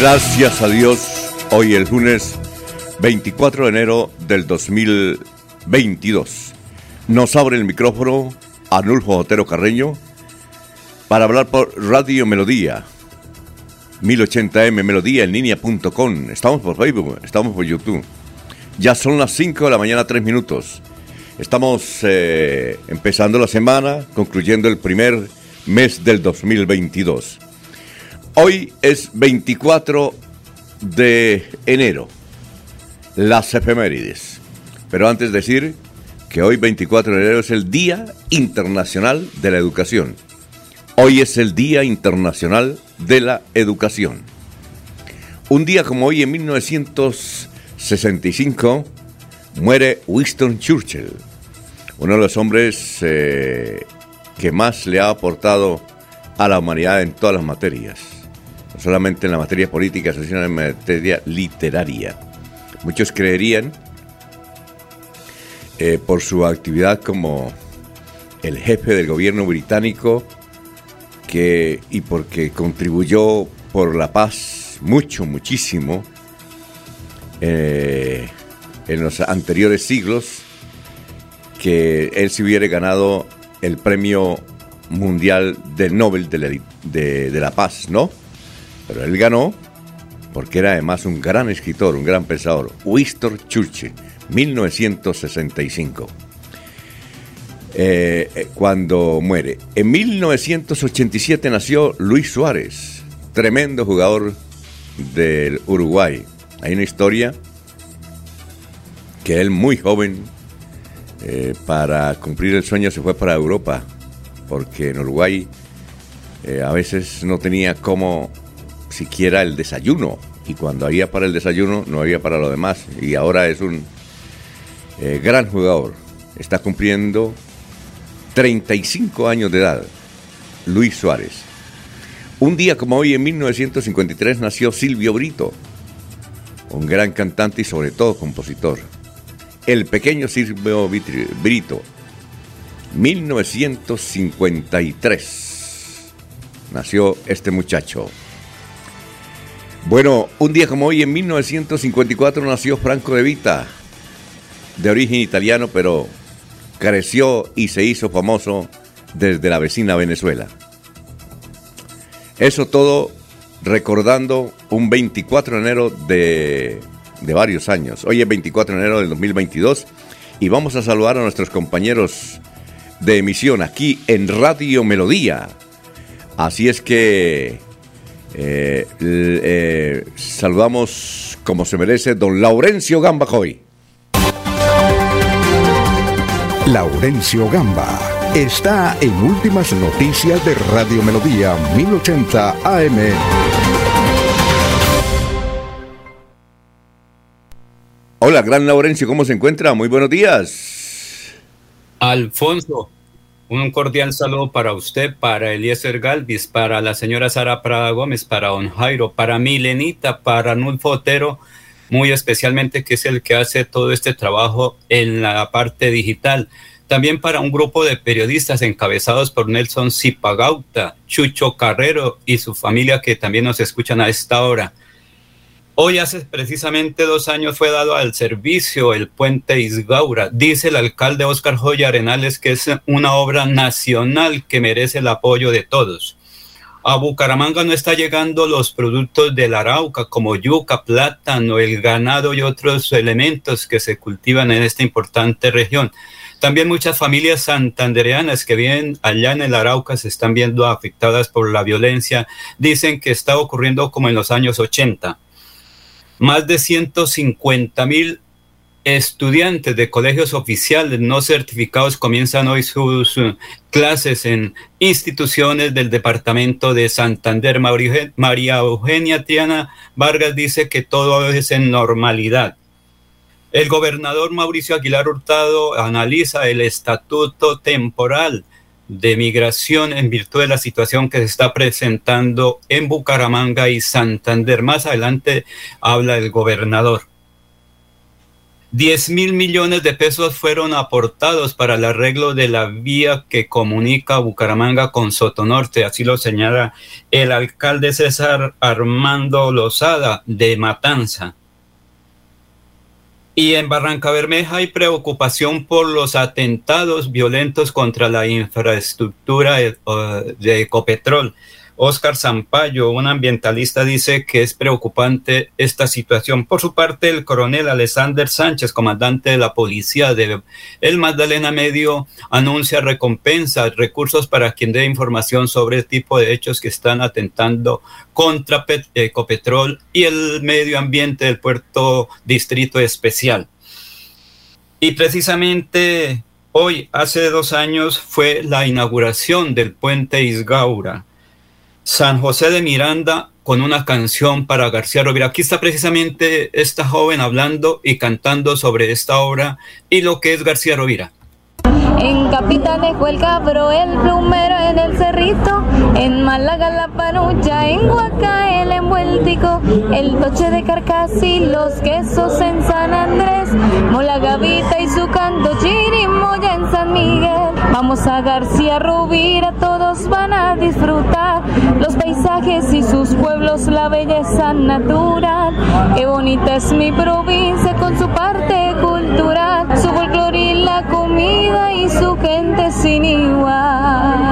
Gracias a Dios, hoy el lunes 24 de enero del 2022. Nos abre el micrófono Anulfo Otero Carreño para hablar por Radio Melodía, 1080m Melodía en línea.com. Estamos por Facebook, estamos por YouTube. Ya son las 5 de la mañana, 3 minutos. Estamos eh, empezando la semana, concluyendo el primer mes del 2022. Hoy es 24 de enero, las efemérides. Pero antes decir que hoy 24 de enero es el Día Internacional de la Educación. Hoy es el Día Internacional de la Educación. Un día como hoy, en 1965, muere Winston Churchill, uno de los hombres eh, que más le ha aportado a la humanidad en todas las materias solamente en la materia política, sino en materia literaria. Muchos creerían, eh, por su actividad como el jefe del gobierno británico, que, y porque contribuyó por la paz mucho, muchísimo, eh, en los anteriores siglos, que él se hubiera ganado el premio mundial del Nobel la, de la Paz, ¿no? Pero él ganó porque era además un gran escritor, un gran pensador. Winston Churchill, 1965. Eh, eh, cuando muere. En 1987 nació Luis Suárez, tremendo jugador del Uruguay. Hay una historia que él muy joven, eh, para cumplir el sueño, se fue para Europa, porque en Uruguay a veces no tenía cómo siquiera el desayuno. Y cuando había para el desayuno, no había para lo demás. Y ahora es un eh, gran jugador. Está cumpliendo 35 años de edad. Luis Suárez. Un día como hoy, en 1953, nació Silvio Brito, un gran cantante y sobre todo compositor. El pequeño Silvio Brito, 1953, nació este muchacho. Bueno, un día como hoy, en 1954, nació Franco de Vita, de origen italiano, pero creció y se hizo famoso desde la vecina Venezuela. Eso todo recordando un 24 de enero de, de varios años. Hoy es 24 de enero del 2022 y vamos a saludar a nuestros compañeros de emisión aquí en Radio Melodía. Así es que eh, eh, saludamos como se merece don Laurencio Gamba hoy. Laurencio Gamba está en Últimas Noticias de Radio Melodía 1080 AM. Hola, gran Laurencio, ¿cómo se encuentra? Muy buenos días. Alfonso, un cordial saludo para usted, para Eliezer Galvis, para la señora Sara Prada Gómez, para don Jairo, para Milenita, para Nulfo Otero, muy especialmente que es el que hace todo este trabajo en la parte digital. también para un grupo de periodistas encabezados por Nelson Zipagauta, Chucho Carrero y su familia que también nos escuchan a esta hora. Hoy hace precisamente dos años fue dado al servicio el puente Isgaura. Dice el alcalde Oscar Joya Arenales que es una obra nacional que merece el apoyo de todos. A Bucaramanga no está llegando los productos del Arauca como yuca, plátano, el ganado y otros elementos que se cultivan en esta importante región. También muchas familias santandereanas que viven allá en el Arauca se están viendo afectadas por la violencia. Dicen que está ocurriendo como en los años 80 más de 150 mil estudiantes de colegios oficiales no certificados comienzan hoy sus uh, clases en instituciones del departamento de Santander. María Eugenia Tiana Vargas dice que todo es en normalidad. El gobernador Mauricio Aguilar Hurtado analiza el estatuto temporal de migración en virtud de la situación que se está presentando en Bucaramanga y Santander. Más adelante habla el gobernador. 10 mil millones de pesos fueron aportados para el arreglo de la vía que comunica Bucaramanga con Sotonorte, así lo señala el alcalde César Armando Lozada de Matanza. Y en Barranca Bermeja hay preocupación por los atentados violentos contra la infraestructura de, Ecopetrol. Oscar Zampayo, un ambientalista, dice que es preocupante esta situación. Por su parte, el coronel Alexander Sánchez, comandante de la policía de El Magdalena Medio, anuncia recompensas, recursos para quien dé información sobre el tipo de hechos que están atentando contra Ecopetrol y el medio ambiente del puerto distrito especial. Y precisamente hoy, hace dos años, fue la inauguración del puente Isgaura San José de Miranda con una canción para García Rovira. Aquí está precisamente esta joven hablando y cantando sobre esta obra y lo que es García Rovira. En Capitanejo el Cabro, el Plumero en el Cerrito, en Málaga la Panucha, en Huaca el Envueltico, el Toche de Carcasí, los quesos en San Andrés, Mola Gavita y su canto Chirimoya en San Miguel. Vamos a García Rubira, todos van a disfrutar los paisajes y sus pueblos, la belleza natural. Qué bonita es mi provincia con su parte cultural, su folclore y la comida y su gente sin igual.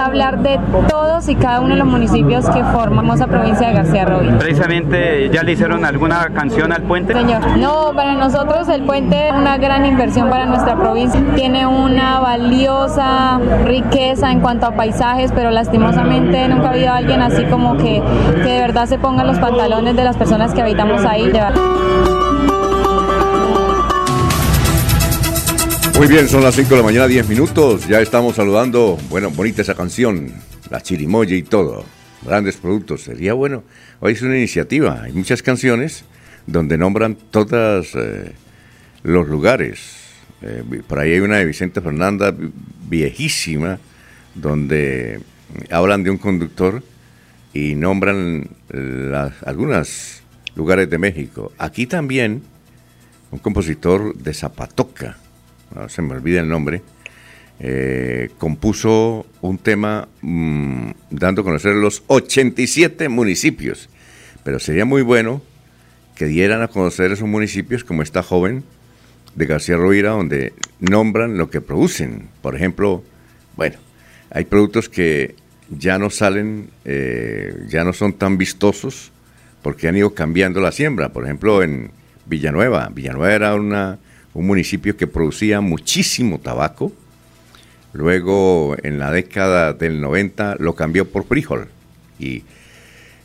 Hablar de todos y cada uno de los municipios que formamos a provincia de García Rovira. Precisamente, ¿ya le hicieron alguna canción al puente? Señor, no, para nosotros el puente es una gran inversión para nuestra provincia. Tiene una riqueza en cuanto a paisajes, pero lastimosamente nunca ha habido alguien así como que, que de verdad se ponga los pantalones de las personas que habitamos ahí. Muy bien, son las 5 de la mañana, 10 minutos. Ya estamos saludando. Bueno, bonita esa canción, la chirimoya y todo. Grandes productos. Sería bueno. Hoy es una iniciativa. Hay muchas canciones donde nombran todos eh, los lugares. Eh, por ahí hay una de Vicente Fernanda viejísima, donde hablan de un conductor y nombran algunos lugares de México. Aquí también un compositor de Zapatoca se me olvida el nombre, eh, compuso un tema mm, dando a conocer los 87 municipios. Pero sería muy bueno que dieran a conocer esos municipios como esta joven de García Rovira, donde nombran lo que producen. Por ejemplo, bueno, hay productos que ya no salen, eh, ya no son tan vistosos porque han ido cambiando la siembra. Por ejemplo, en Villanueva. Villanueva era una un municipio que producía muchísimo tabaco. Luego, en la década del 90, lo cambió por frijol y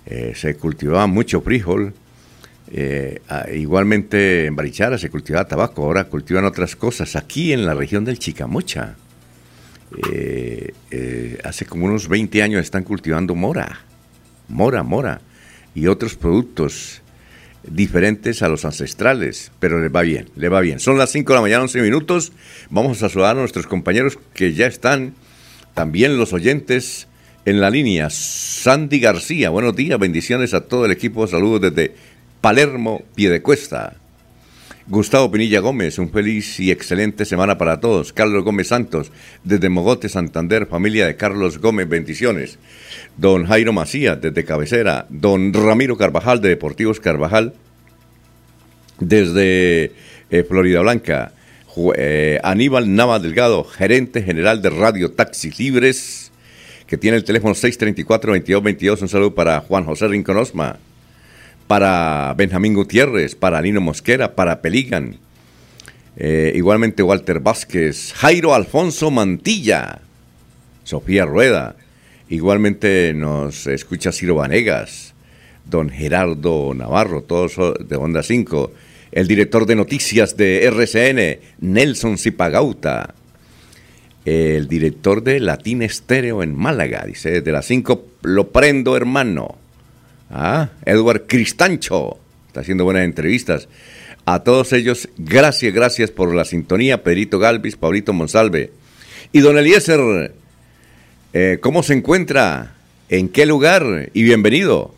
eh, se cultivaba mucho frijol. Eh, igualmente en Barichara se cultivaba tabaco, ahora cultivan otras cosas. Aquí en la región del Chicamocha, eh, hace como unos 20 años están cultivando mora, mora, mora y otros productos diferentes a los ancestrales, pero le va bien, le va bien. Son las 5 de la mañana, 11 minutos. Vamos a saludar a nuestros compañeros que ya están, también los oyentes en la línea. Sandy García, buenos días, bendiciones a todo el equipo, saludos desde Palermo, Piedecuesta. Gustavo Pinilla Gómez, un feliz y excelente semana para todos. Carlos Gómez Santos, desde Mogote, Santander, familia de Carlos Gómez, bendiciones. Don Jairo Macías, desde Cabecera. Don Ramiro Carvajal, de Deportivos Carvajal, desde eh, Florida Blanca. Eh, Aníbal Nava Delgado, gerente general de Radio Taxis Libres, que tiene el teléfono 634-2222. Un saludo para Juan José Rincón Osma para Benjamín Gutiérrez, para Nino Mosquera, para Peligan. Eh, igualmente Walter Vázquez, Jairo Alfonso Mantilla, Sofía Rueda. Igualmente nos escucha Ciro Vanegas, don Gerardo Navarro, todos de Onda 5. El director de noticias de RCN, Nelson Zipagauta. El director de Latín Estéreo en Málaga, dice, desde las 5 lo prendo hermano. Ah, Edward Cristancho. Está haciendo buenas entrevistas. A todos ellos, gracias, gracias por la sintonía. Pedrito Galvis, Pablito Monsalve. Y don Eliezer, eh, ¿cómo se encuentra? ¿En qué lugar? Y bienvenido.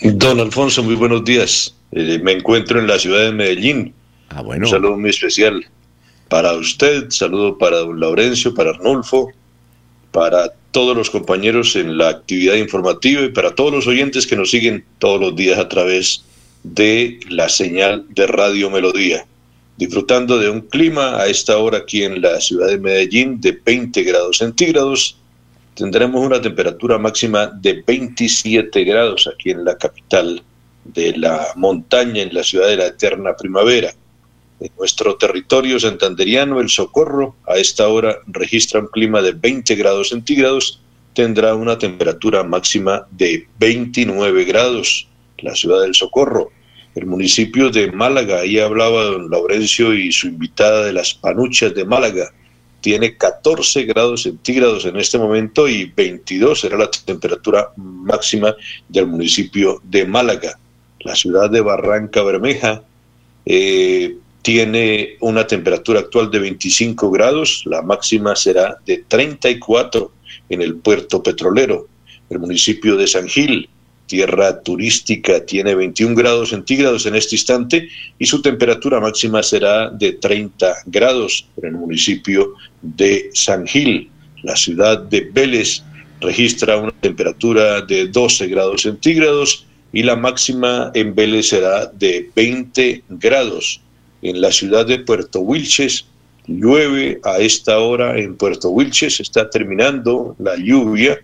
Don Alfonso, muy buenos días. Eh, me encuentro en la ciudad de Medellín. Ah, bueno. Un saludo muy especial para usted, saludo para don Laurencio, para Arnulfo, para todos los compañeros en la actividad informativa y para todos los oyentes que nos siguen todos los días a través de la señal de Radio Melodía. Disfrutando de un clima a esta hora aquí en la ciudad de Medellín de 20 grados centígrados. Tendremos una temperatura máxima de 27 grados aquí en la capital de la montaña, en la ciudad de la eterna primavera. En nuestro territorio santanderiano, el Socorro, a esta hora registra un clima de 20 grados centígrados, tendrá una temperatura máxima de 29 grados. La ciudad del Socorro, el municipio de Málaga, ahí hablaba don Laurencio y su invitada de las Panuchas de Málaga, tiene 14 grados centígrados en este momento y 22 será la temperatura máxima del municipio de Málaga. La ciudad de Barranca Bermeja eh, tiene una temperatura actual de 25 grados, la máxima será de 34 en el puerto petrolero. El municipio de San Gil, tierra turística, tiene 21 grados centígrados en este instante y su temperatura máxima será de 30 grados en el municipio de San Gil. La ciudad de Vélez registra una temperatura de 12 grados centígrados y la máxima en Vélez será de 20 grados en la ciudad de Puerto Wilches. Llueve a esta hora en Puerto Wilches, está terminando la lluvia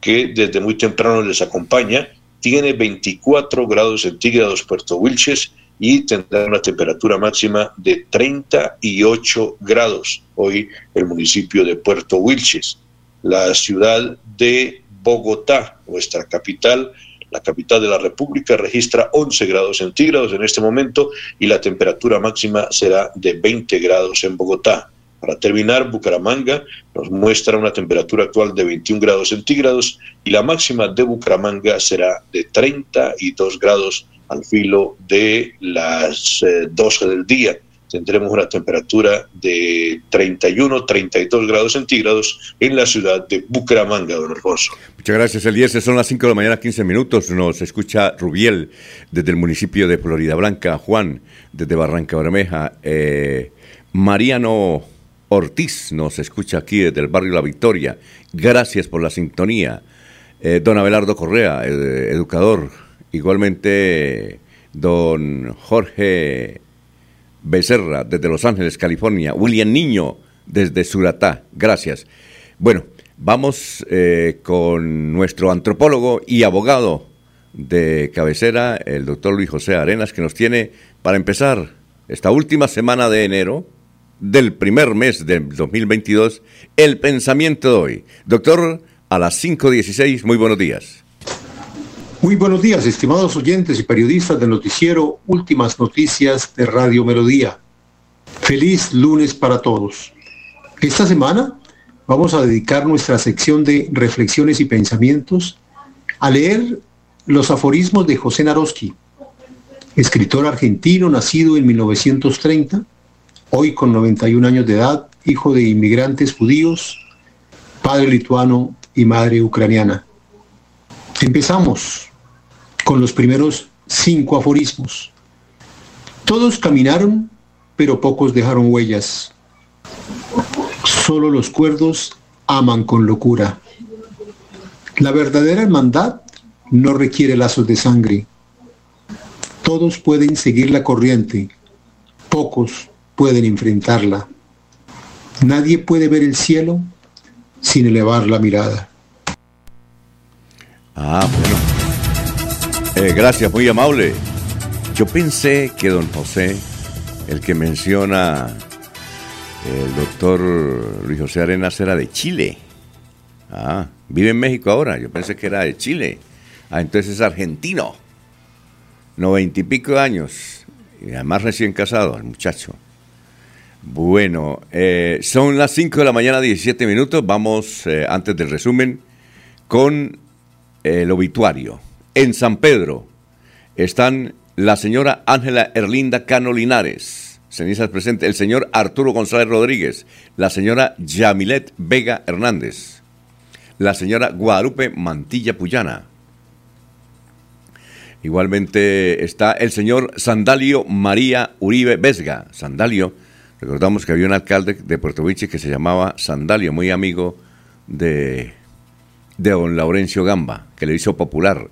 que desde muy temprano les acompaña. Tiene 24 grados centígrados Puerto Wilches y tendrá una temperatura máxima de 38 grados. Hoy el municipio de Puerto Wilches. La ciudad de Bogotá, nuestra capital, la capital de la República registra 11 grados centígrados en este momento y la temperatura máxima será de 20 grados en Bogotá. Para terminar, Bucaramanga nos muestra una temperatura actual de 21 grados centígrados y la máxima de Bucaramanga será de 32 grados al filo de las 12 eh, del día tendremos una temperatura de 31, 32 grados centígrados en la ciudad de Bucaramanga, don Alfonso. Muchas gracias, Elías. Son las 5 de la mañana, 15 minutos. Nos escucha Rubiel desde el municipio de Florida Blanca, Juan desde Barranca Bermeja, eh, Mariano Ortiz nos escucha aquí desde el barrio La Victoria. Gracias por la sintonía. Eh, don Abelardo Correa, educador. Igualmente, don Jorge Becerra, desde Los Ángeles, California. William Niño, desde Suratá. Gracias. Bueno, vamos eh, con nuestro antropólogo y abogado de cabecera, el doctor Luis José Arenas, que nos tiene, para empezar, esta última semana de enero del primer mes del 2022, el pensamiento de hoy. Doctor, a las 5.16, muy buenos días. Muy buenos días, estimados oyentes y periodistas del noticiero Últimas Noticias de Radio Melodía. Feliz lunes para todos. Esta semana vamos a dedicar nuestra sección de reflexiones y pensamientos a leer los aforismos de José Naroski, escritor argentino nacido en 1930, hoy con 91 años de edad, hijo de inmigrantes judíos, padre lituano y madre ucraniana. Empezamos con los primeros cinco aforismos. Todos caminaron, pero pocos dejaron huellas. Solo los cuerdos aman con locura. La verdadera hermandad no requiere lazos de sangre. Todos pueden seguir la corriente, pocos pueden enfrentarla. Nadie puede ver el cielo sin elevar la mirada. Ah. Eh, gracias, muy amable. Yo pensé que don José, el que menciona el doctor Luis José Arenas, era de Chile. Ah, vive en México ahora. Yo pensé que era de Chile. Ah, entonces es argentino. Noventa y pico años. Y además recién casado, el muchacho. Bueno, eh, son las 5 de la mañana, 17 minutos. Vamos, eh, antes del resumen, con el obituario. En San Pedro están la señora Ángela Erlinda Cano Linares, cenizas presente, el señor Arturo González Rodríguez, la señora Yamilet Vega Hernández, la señora Guadalupe Mantilla Puyana. Igualmente está el señor Sandalio María Uribe Vesga. Sandalio Recordamos que había un alcalde de Puerto Viche que se llamaba Sandalio, muy amigo de, de don Laurencio Gamba, que le hizo popular.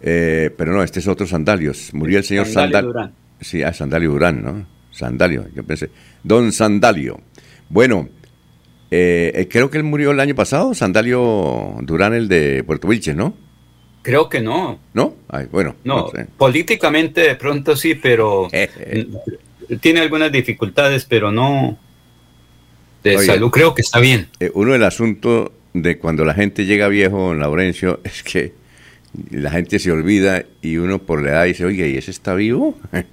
Eh, pero no, este es otro Sandalio. Murió el señor Sandalio. Durán. Sí, ah, Sandalio Durán, ¿no? Sandalio, yo pensé. Don Sandalio. Bueno, eh, eh, creo que él murió el año pasado, Sandalio Durán, el de Puerto Vilches, ¿no? Creo que no. ¿No? bueno. No, políticamente de pronto sí, pero tiene algunas dificultades, pero no de salud. Creo que está bien. Eh, uno del asunto de cuando la gente llega viejo, Laurencio, es que la gente se olvida y uno por la edad dice, oye, ¿y ese está vivo?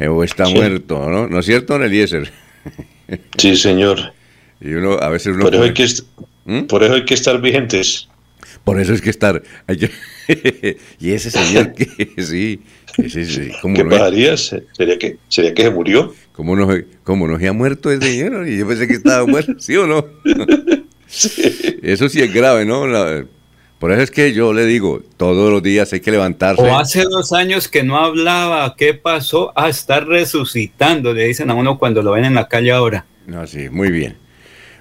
Eh, o está muerto, ¿no? ¿No es cierto, don Eliezer? sí, señor. Y uno, a veces uno... Por eso, hay que, ¿Mm? por eso hay que estar vigentes. Por eso es que estar... y ese señor que sí, ¿Qué pasaría? ¿Sería que, ¿Sería que se murió? ¿Cómo no, cómo no se ha muerto ese señor? Y yo pensé que estaba muerto, ¿sí o no? Eso sí es grave, ¿no? Por eso es que yo le digo, todos los días hay que levantarse. O hace dos años que no hablaba, ¿qué pasó? Ah, está resucitando, le dicen a uno cuando lo ven en la calle ahora. No, sí, muy bien.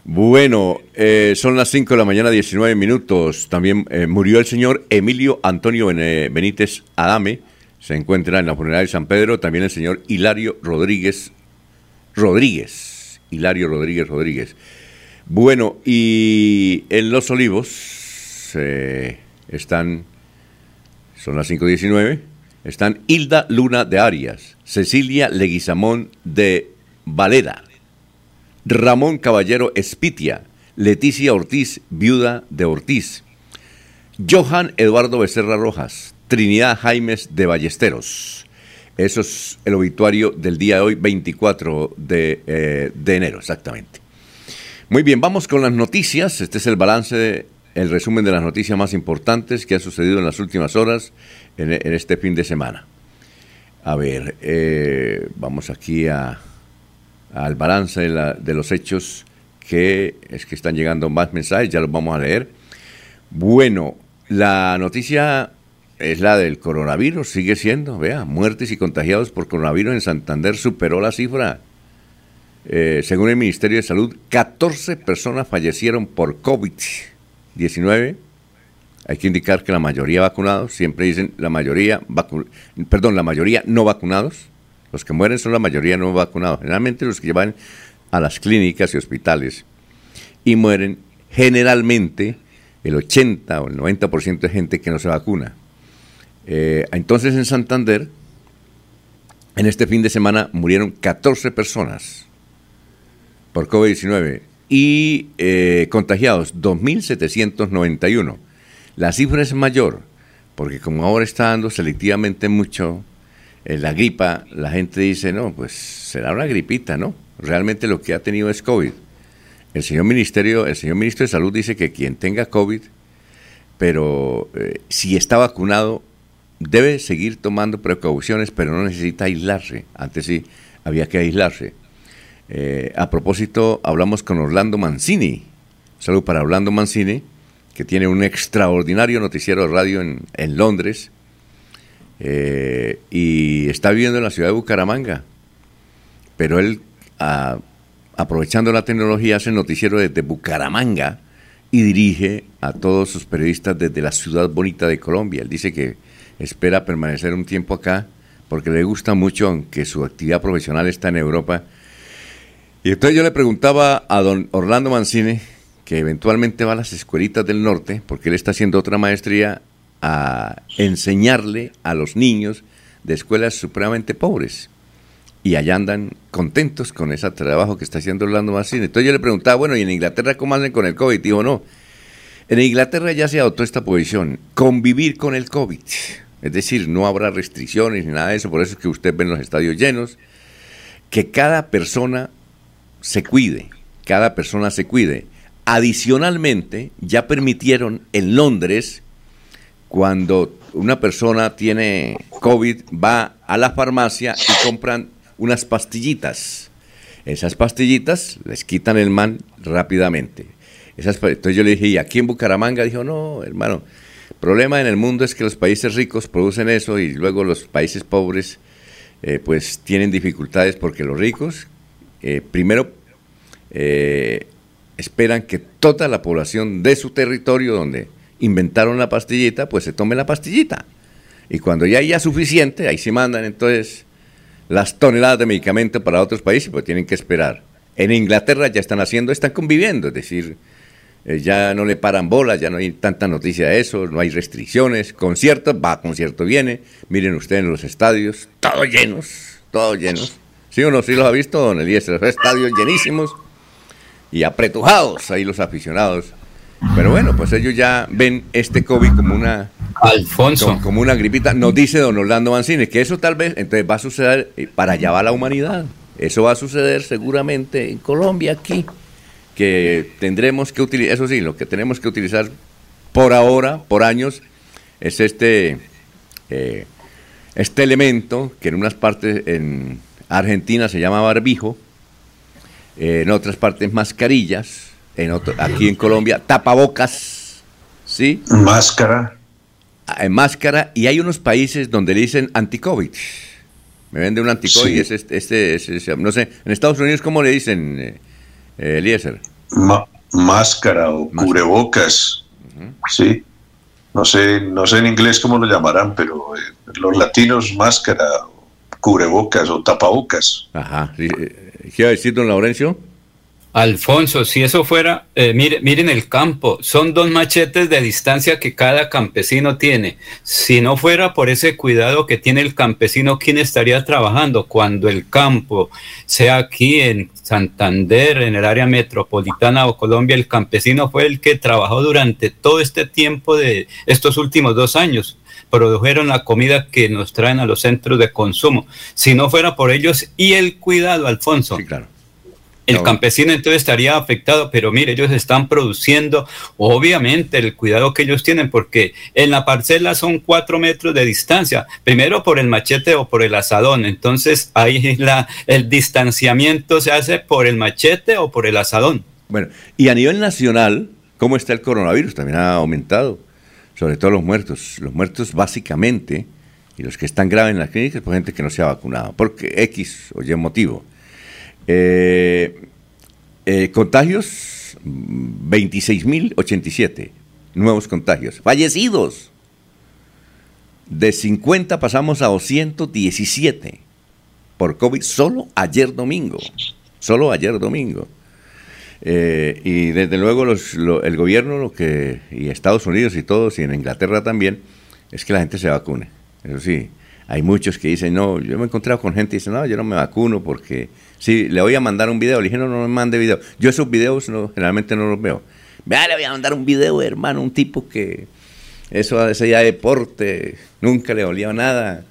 Bueno, eh, son las 5 de la mañana, 19 minutos. También eh, murió el señor Emilio Antonio Benítez Adame, se encuentra en la funeraria de San Pedro también el señor Hilario Rodríguez Rodríguez. Hilario Rodríguez Rodríguez. Bueno, y en Los Olivos eh, están, son las 5.19, están Hilda Luna de Arias, Cecilia Leguizamón de Valera, Ramón Caballero Espitia, Leticia Ortiz, viuda de Ortiz, Johan Eduardo Becerra Rojas, Trinidad Jaimes de Ballesteros. Eso es el obituario del día de hoy, 24 de, de, enero, exactamente. Muy bien, vamos con las noticias. Este es el balance, el resumen de las noticias más importantes que han sucedido en las últimas horas en, este fin de semana. A ver, eh, vamos aquí a, al balance de, de los hechos que es que están llegando más mensajes, ya los vamos a leer. Bueno, la noticia es la del coronavirus, sigue siendo, vea, muertes y contagiados por coronavirus en Santander superó la cifra. Eh, según el Ministerio de Salud, 14 personas fallecieron por COVID-19. Hay que indicar que la mayoría vacunados, siempre dicen la mayoría, perdón, la mayoría no vacunados. Los que mueren son la mayoría no vacunados. Generalmente los que llevan a las clínicas y hospitales y mueren generalmente el 80 o el 90% de gente que no se vacuna. Eh, entonces en Santander, en este fin de semana murieron 14 personas por COVID-19 y eh, contagiados 2.791. La cifra es mayor porque como ahora está dando selectivamente mucho eh, la gripa, la gente dice, no, pues será una gripita, ¿no? Realmente lo que ha tenido es COVID. El señor ministerio, el señor ministro de Salud dice que quien tenga COVID, pero si está vacunado, debe seguir tomando precauciones, pero no necesita aislarse. Antes sí había que aislarse. Eh, a propósito, hablamos con Orlando Mancini. Salud para Orlando Mancini, que tiene un extraordinario noticiero de radio en, Londres. eh, y está viviendo en la ciudad de Bucaramanga. Pero él, aprovechando la tecnología, hace noticiero desde Bucaramanga y dirige a todos sus periodistas desde la ciudad bonita de Colombia. Él dice que espera permanecer un tiempo acá porque le gusta mucho, aunque su actividad profesional está en Europa. Y entonces yo le preguntaba a don Orlando Mancini, que eventualmente va a las escuelitas del norte, porque él está haciendo otra maestría a enseñarle a los niños de escuelas supremamente pobres. Y allá andan contentos con ese trabajo que está haciendo Orlando Mancini. Entonces yo le preguntaba, bueno, ¿y en Inglaterra cómo hacen con el COVID? Dijo, no. En Inglaterra ya se adoptó esta posición, convivir con el COVID. Es decir, no habrá restricciones ni nada de eso, por eso es que usted ve los estadios llenos, que cada persona se cuide, cada persona se cuide. Adicionalmente, ya permitieron en Londres, cuando una persona tiene COVID, va a la farmacia y compran unas pastillitas. Esas pastillitas les quitan el mal rápidamente. Esas, entonces yo le dije, ¿y aquí en Bucaramanga? Dijo, no, hermano, problema en el mundo es que los países ricos producen eso y luego los países pobres eh, pues tienen dificultades porque los ricos eh, primero eh, esperan que toda la población de su territorio donde inventaron la pastillita pues se tome la pastillita y cuando ya haya suficiente ahí se mandan entonces las toneladas de medicamentos para otros países pues tienen que esperar en Inglaterra ya están haciendo están conviviendo es decir eh, ya no le paran bolas, ya no hay tanta noticia de eso, no hay restricciones, conciertos, va, concierto viene, miren ustedes en los estadios, todos llenos, todos llenos. ¿Sí o no? ¿Sí los ha visto, don Eliezer? Estadios llenísimos y apretujados ahí los aficionados. Pero bueno, pues ellos ya ven este COVID como una... Alfonso. Como, una gripita. Nos dice don Orlando Mancini que eso tal vez, entonces va a suceder, eh, para allá va la humanidad. Eso va a suceder seguramente en Colombia, aquí que tendremos que utilizar, eso sí, lo que tenemos que utilizar por ahora, por años, es este, eh, este elemento que en unas partes en Argentina se llama barbijo, en otras partes mascarillas, en aquí en Colombia tapabocas, ¿sí? Máscara. Ah, en máscara, y hay unos países donde le dicen anti-COVID. Me vende un anti-COVID, este, este, no sé, en Estados Unidos, ¿cómo le dicen? Eh, eh, Eliezer. máscara o cubrebocas, sí. No sé, no sé en inglés cómo lo llamarán, pero eh, los latinos máscara, cubrebocas o tapabocas. Ajá. Eh, ¿Qué iba a decir, don Laurencio? Alfonso, si eso fuera, eh, miren el campo, son dos machetes de distancia que cada campesino tiene. Si no fuera por ese cuidado que tiene el campesino, ¿quién estaría trabajando? Cuando el campo, sea aquí en Santander, en el área metropolitana o Colombia, el campesino fue el que trabajó durante todo este tiempo de estos últimos dos años produjeron la comida que nos traen a los centros de consumo. Si no fuera por ellos y el cuidado, Alfonso, sí, claro el campesino entonces estaría afectado, pero mire, ellos están produciendo, obviamente, el cuidado que ellos tienen, porque en la parcela son cuatro metros de distancia, primero por el machete o por el asadón, entonces ahí la, el distanciamiento se hace por el machete o por el asadón. Bueno, y a nivel nacional, ¿cómo está el coronavirus? También ha aumentado, sobre todo los muertos. Los muertos básicamente, y los que están graves en las clínicas, por gente que no se ha vacunado, porque X o Y motivo. Eh, eh, contagios, 26.087 nuevos contagios. Fallecidos, de 50 pasamos a 217 por COVID solo ayer domingo. Solo ayer domingo. Eh, y desde luego el gobierno lo que, y Estados Unidos y todos, y en Inglaterra también, es que la gente se vacune. Eso sí, hay muchos que dicen, no, yo me he encontrado con gente y dicen, no, yo no me vacuno porque Sí, le voy a mandar un video. Le dije, no, no me mande video. Yo esos videos no, generalmente no los veo. Vea, le voy a mandar un video, hermano, un tipo que eso ese ya deporte, nunca le olía nada.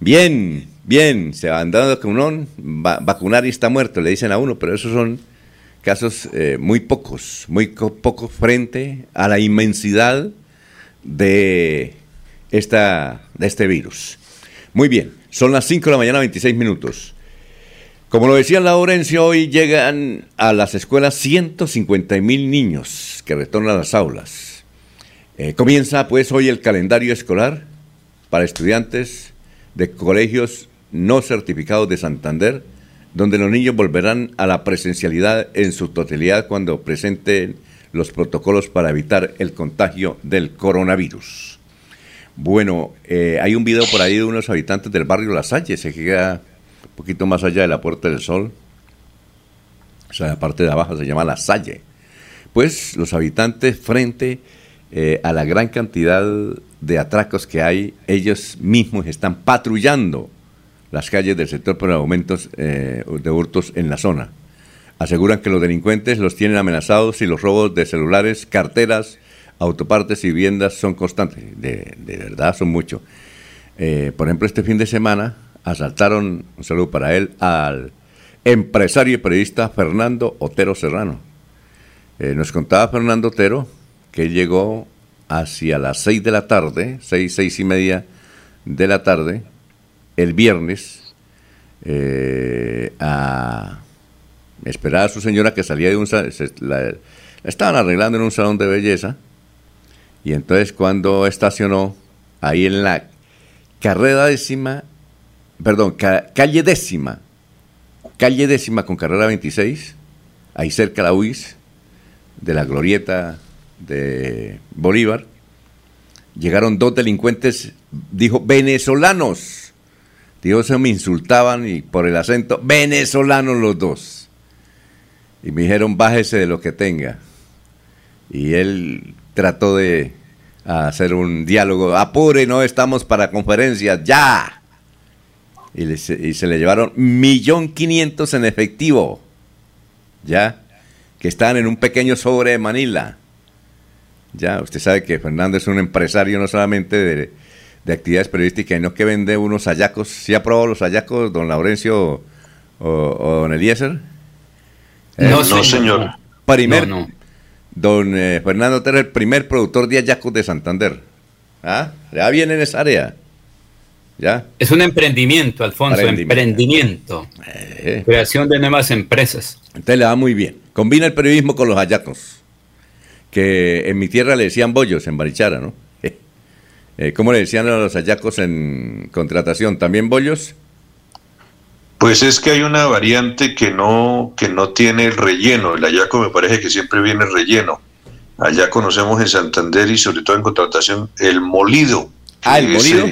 Bien, bien, se va andando con un vacunar y está muerto, le dicen a uno, pero esos son casos eh, muy pocos, muy pocos frente a la inmensidad de, esta, de este virus. Muy bien, son las 5 de la mañana, 26 minutos. Como lo decía Laurencio, hoy llegan a las escuelas 150 mil niños que retornan a las aulas. Eh, comienza pues hoy el calendario escolar para estudiantes de colegios no certificados de Santander, donde los niños volverán a la presencialidad en su totalidad cuando presenten los protocolos para evitar el contagio del coronavirus. Bueno, eh, hay un video por ahí de unos habitantes del barrio La Salle, se queda un poquito más allá de la Puerta del Sol, o sea, la parte de abajo se llama La Salle. Pues los habitantes frente eh, a la gran cantidad de atracos que hay, ellos mismos están patrullando las calles del sector por aumentos eh, de hurtos en la zona. Aseguran que los delincuentes los tienen amenazados y los robos de celulares, carteras, autopartes y viviendas son constantes. De, verdad son muchos. Eh, por ejemplo, este fin de semana asaltaron, un saludo para él, al empresario y periodista Fernando Otero Serrano. Eh, nos contaba Fernando Otero que llegó hacia las seis de la tarde, seis, seis y media de la tarde, el viernes, eh, a esperar a su señora que salía de un la, estaban arreglando en un salón de belleza y entonces cuando estacionó ahí en la carrera décima, perdón, calle décima, calle décima con carrera 26, ahí cerca de la UIS, de la glorieta de Bolívar, llegaron dos delincuentes, dijo, venezolanos. Dijo, se me insultaban y por el acento, venezolanos los dos. Y me dijeron, bájese de lo que tenga. Y él trató de hacer un diálogo, apure, no estamos para conferencias, ya. Y, se le llevaron millón quinientos en efectivo, ya, que estaban en un pequeño sobre de Manila. Ya, usted sabe que Fernando es un empresario no solamente de, actividades periodísticas, sino que vende unos hallacos. ¿Sí ha probado los hallacos, don Laurencio o, don Eliezer? no, eh, señor. Primer, Don eh, Fernando Terra, el primer productor de hallacos de Santander. ¿Ah? Ya viene en esa área. ¿Ya? Es un emprendimiento, Alfonso, emprendimiento. Eh. Creación de nuevas empresas. Entonces le va muy bien. Combina el periodismo con los hallacos que en mi tierra le decían bollos en Barichara, ¿no? Eh, ¿Cómo le decían a los hallacos en contratación? ¿También bollos? Pues es que hay una variante que no, que no tiene el relleno. El hallaco me parece que siempre viene relleno. Allá conocemos en Santander y sobre todo en contratación el molido. Ah, el molido.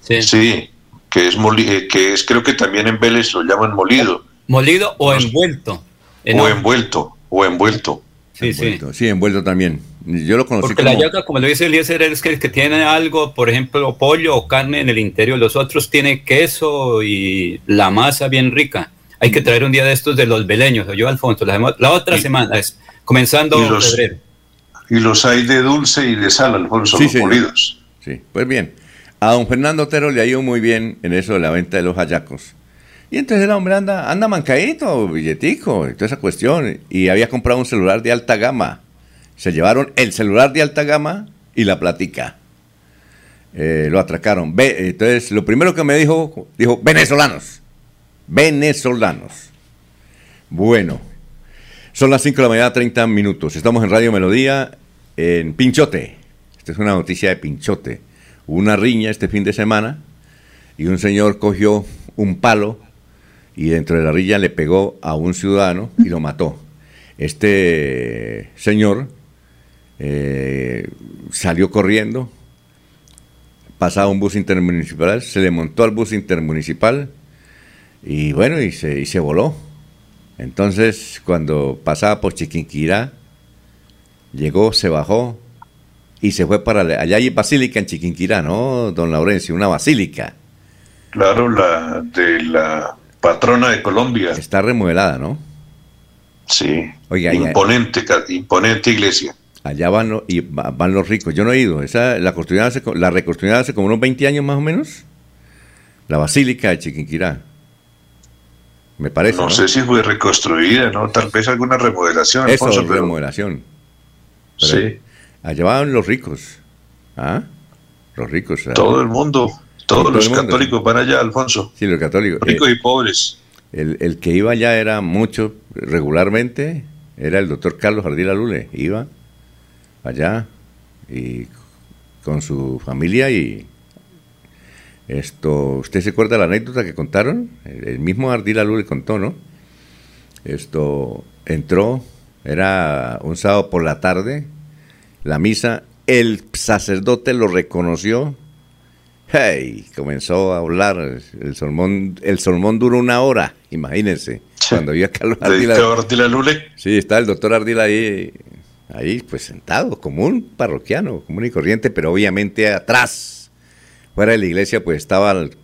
sí. sí. que es eh, que es creo que también en Vélez lo llaman molido. Molido o envuelto. O envuelto, o envuelto. Sí, envuelto. sí. envuelto también. Yo lo conocí Porque la yaca, como lo dice Eliezer, es que el que tiene algo, por ejemplo, pollo o carne en el interior, los otros tienen queso y la masa bien rica. Hay que traer un día de estos de los beleños, yo Alfonso, la, otra semana es comenzando y los, febrero. Y los hay de dulce y de sal, Alfonso, sí, los Sí, pues bien. A don Fernando Otero le ha ido muy bien en eso de la venta de los hallacos. Y entonces el hombre anda, anda mancadito, billetico, y toda esa cuestión. Y había comprado un celular de alta gama. Se llevaron el celular de alta gama y la platica. Eh, lo atracaron. Ve, entonces, lo primero que me dijo, dijo, venezolanos. Venezolanos. Bueno, son las 5 de la mañana, 30 minutos. Estamos en Radio Melodía, en Pinchote. Esta es una noticia de Pinchote. Hubo una riña este fin de semana y un señor cogió un palo y dentro de la rilla le pegó a un ciudadano y lo mató. Este señor eh, salió corriendo, pasaba un bus intermunicipal, se le montó al bus intermunicipal y bueno, y se, y se voló. Entonces, cuando pasaba por Chiquinquirá, llegó, se bajó y se fue para allá hay basílica en Chiquinquirá, ¿no, don Laurencio? Una basílica. Claro, la de la patrona de Colombia. Está remodelada, ¿no? Sí. Oiga, imponente, imponente iglesia. Allá van, los, y van los ricos. Yo no he ido. Esa, la, construyeron hace, la reconstruyeron hace como unos 20 años más o menos. La Basílica de Chiquinquirá. Me parece. No, sé si fue reconstruida, ¿no? Tal vez alguna remodelación. Eso, es remodelación. sí. Allá van los ricos. ¿Ah? Los ricos. Todo el mundo. Todos los católicos van allá, Alfonso. Sí, los católicos. Ricos y pobres. El, que iba allá era mucho, regularmente, era el doctor Carlos Ardila Lule. Iba allá y con su familia y Esto, ¿usted se acuerda la anécdota que contaron? El, mismo Ardila Lule contó, ¿no? Esto entró, era un sábado por la tarde, la misa, el sacerdote lo reconoció, hey, comenzó a hablar, el salmón, el salmón duró una hora, imagínense, cuando vio a Carlos Ardila. Ardila Lule? Sí, está el doctor Ardila ahí, ahí pues sentado, como un parroquiano, común y corriente, pero obviamente atrás fuera de la iglesia pues estaba el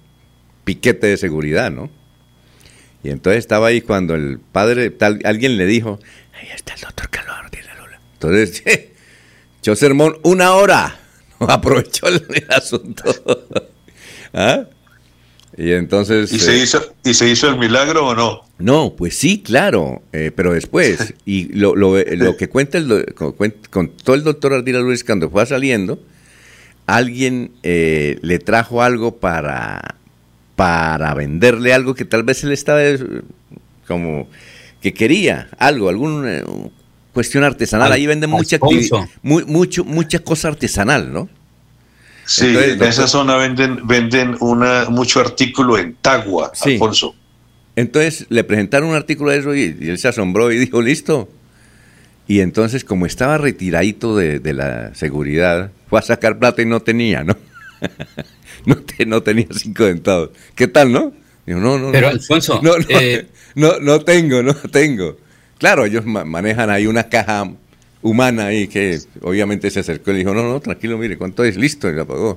piquete de seguridad, ¿no? Y entonces estaba ahí cuando el padre, tal, alguien le dijo, ahí está el doctor Carlos la Lula. Entonces, echó sermón una hora, aprovechó el, asunto. ¿Ah? Y entonces... ¿Y, se eh, hizo, ¿Y se hizo el milagro o no? No, pues sí, claro, eh, pero después, y lo, lo, lo que cuenta el, con, con, todo el doctor Ardila Luis cuando fue saliendo, alguien eh, le trajo algo para, para venderle algo que tal vez él estaba como que quería algo, alguna eh, cuestión artesanal. Ahí venden mucha mucho, mucha cosa artesanal, ¿no? Sí, en esa zona venden, venden una, mucho artículo en Tagua, Alfonso. Entonces le presentaron un artículo de eso y, él se asombró y dijo, listo. Y entonces, como estaba retiradito de, de la seguridad, fue a sacar plata y no tenía, ¿no? no, no tenía cinco dentados. ¿Qué tal, no? Digo, no, no, Pero Alfonso, no, eh, no, no, tengo, no tengo. Claro, ellos manejan ahí una caja humana ahí que obviamente se acercó y dijo, no, no, tranquilo, mire, ¿cuánto es? Listo, y la pagó.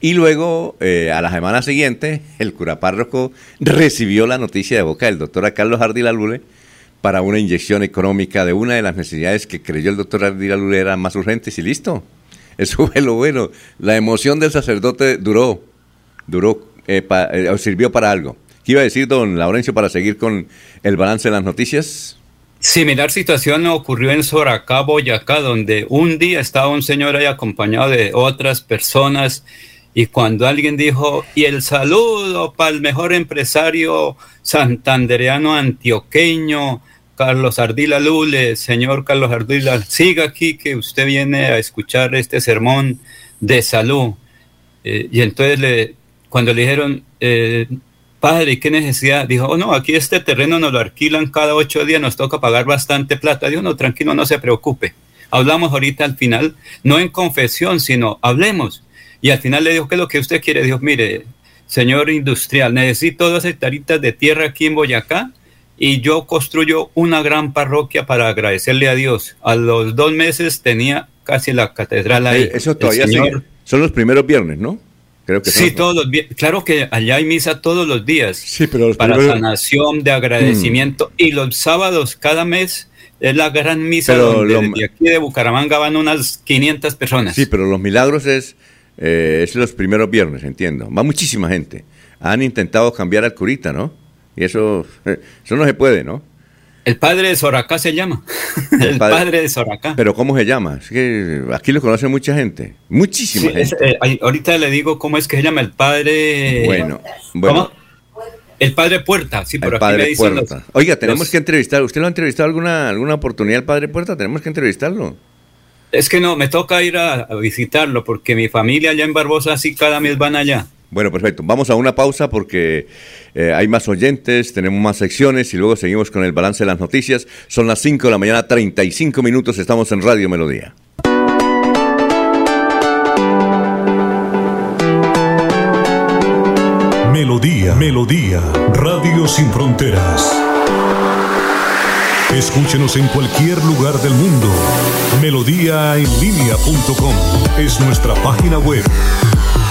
Y luego, eh, a la semana siguiente, el cura párroco recibió la noticia de boca del doctor Carlos Ardila Lule para una inyección económica de una de las necesidades que creyó el doctor Ardila Lule eran más urgentes y listo. Eso fue lo bueno. La emoción del sacerdote duró, duró, eh, eh, sirvió para algo. ¿Qué iba a decir don Laurencio para seguir con el balance de las noticias? Similar situación ocurrió en Soracá, Boyacá, donde un día estaba un señor ahí acompañado de otras personas y cuando alguien dijo, y el saludo para el mejor empresario santandereano antioqueño, Carlos Ardila Lule, señor Carlos Ardila, siga aquí que usted viene a escuchar este sermón de salud. Eh, y entonces le, cuando le dijeron, eh, padre, ¿qué necesidad? Dijo, oh, no, aquí este terreno nos lo alquilan cada ocho días, nos toca pagar bastante plata. Dijo, no, tranquilo, no se preocupe. Hablamos ahorita al final, no en confesión, sino hablemos. Y al final le dijo, ¿qué es lo que usted quiere? Dijo, mire, señor industrial, necesito dos hectaritas de tierra aquí en Boyacá y yo construyo una gran parroquia para agradecerle a Dios. A los dos meses tenía casi la catedral ahí. Eh, eso todavía Son los primeros viernes, ¿no? Creo que sí, todos los Claro que allá hay misa todos los días. Sí, pero para sanación, de agradecimiento. Mm. Y los sábados cada mes es la gran misa donde aquí de Bucaramanga van unas 500 personas. Sí, pero los milagros es, eh, es los primeros viernes, entiendo. Va muchísima gente. Han intentado cambiar al curita, ¿no? Y eso, eso no se puede, ¿no? El padre de Soracá se llama. El, padre, de Soracá. Pero ¿cómo se llama? que aquí lo conoce mucha gente. Muchísima gente. Eh, ahorita le digo cómo es que se llama el padre. Bueno, bueno. El padre Puerta, sí, por el padre Puerta. Oiga, tenemos que entrevistar. ¿Usted lo ha entrevistado alguna, alguna oportunidad, el padre Puerta? Tenemos que entrevistarlo. Es que no, me toca ir a, a visitarlo porque mi familia allá en Barbosa sí cada mes van allá. Bueno, perfecto. Vamos a una pausa porque eh, hay más oyentes, tenemos más secciones y luego seguimos con el balance de las noticias. Son las 5 de la mañana, 35 minutos, estamos en Radio Melodía. Melodía, Melodía, Radio Sin Fronteras. Escúchenos en cualquier lugar del mundo. Melodíaenlínea.com es nuestra página web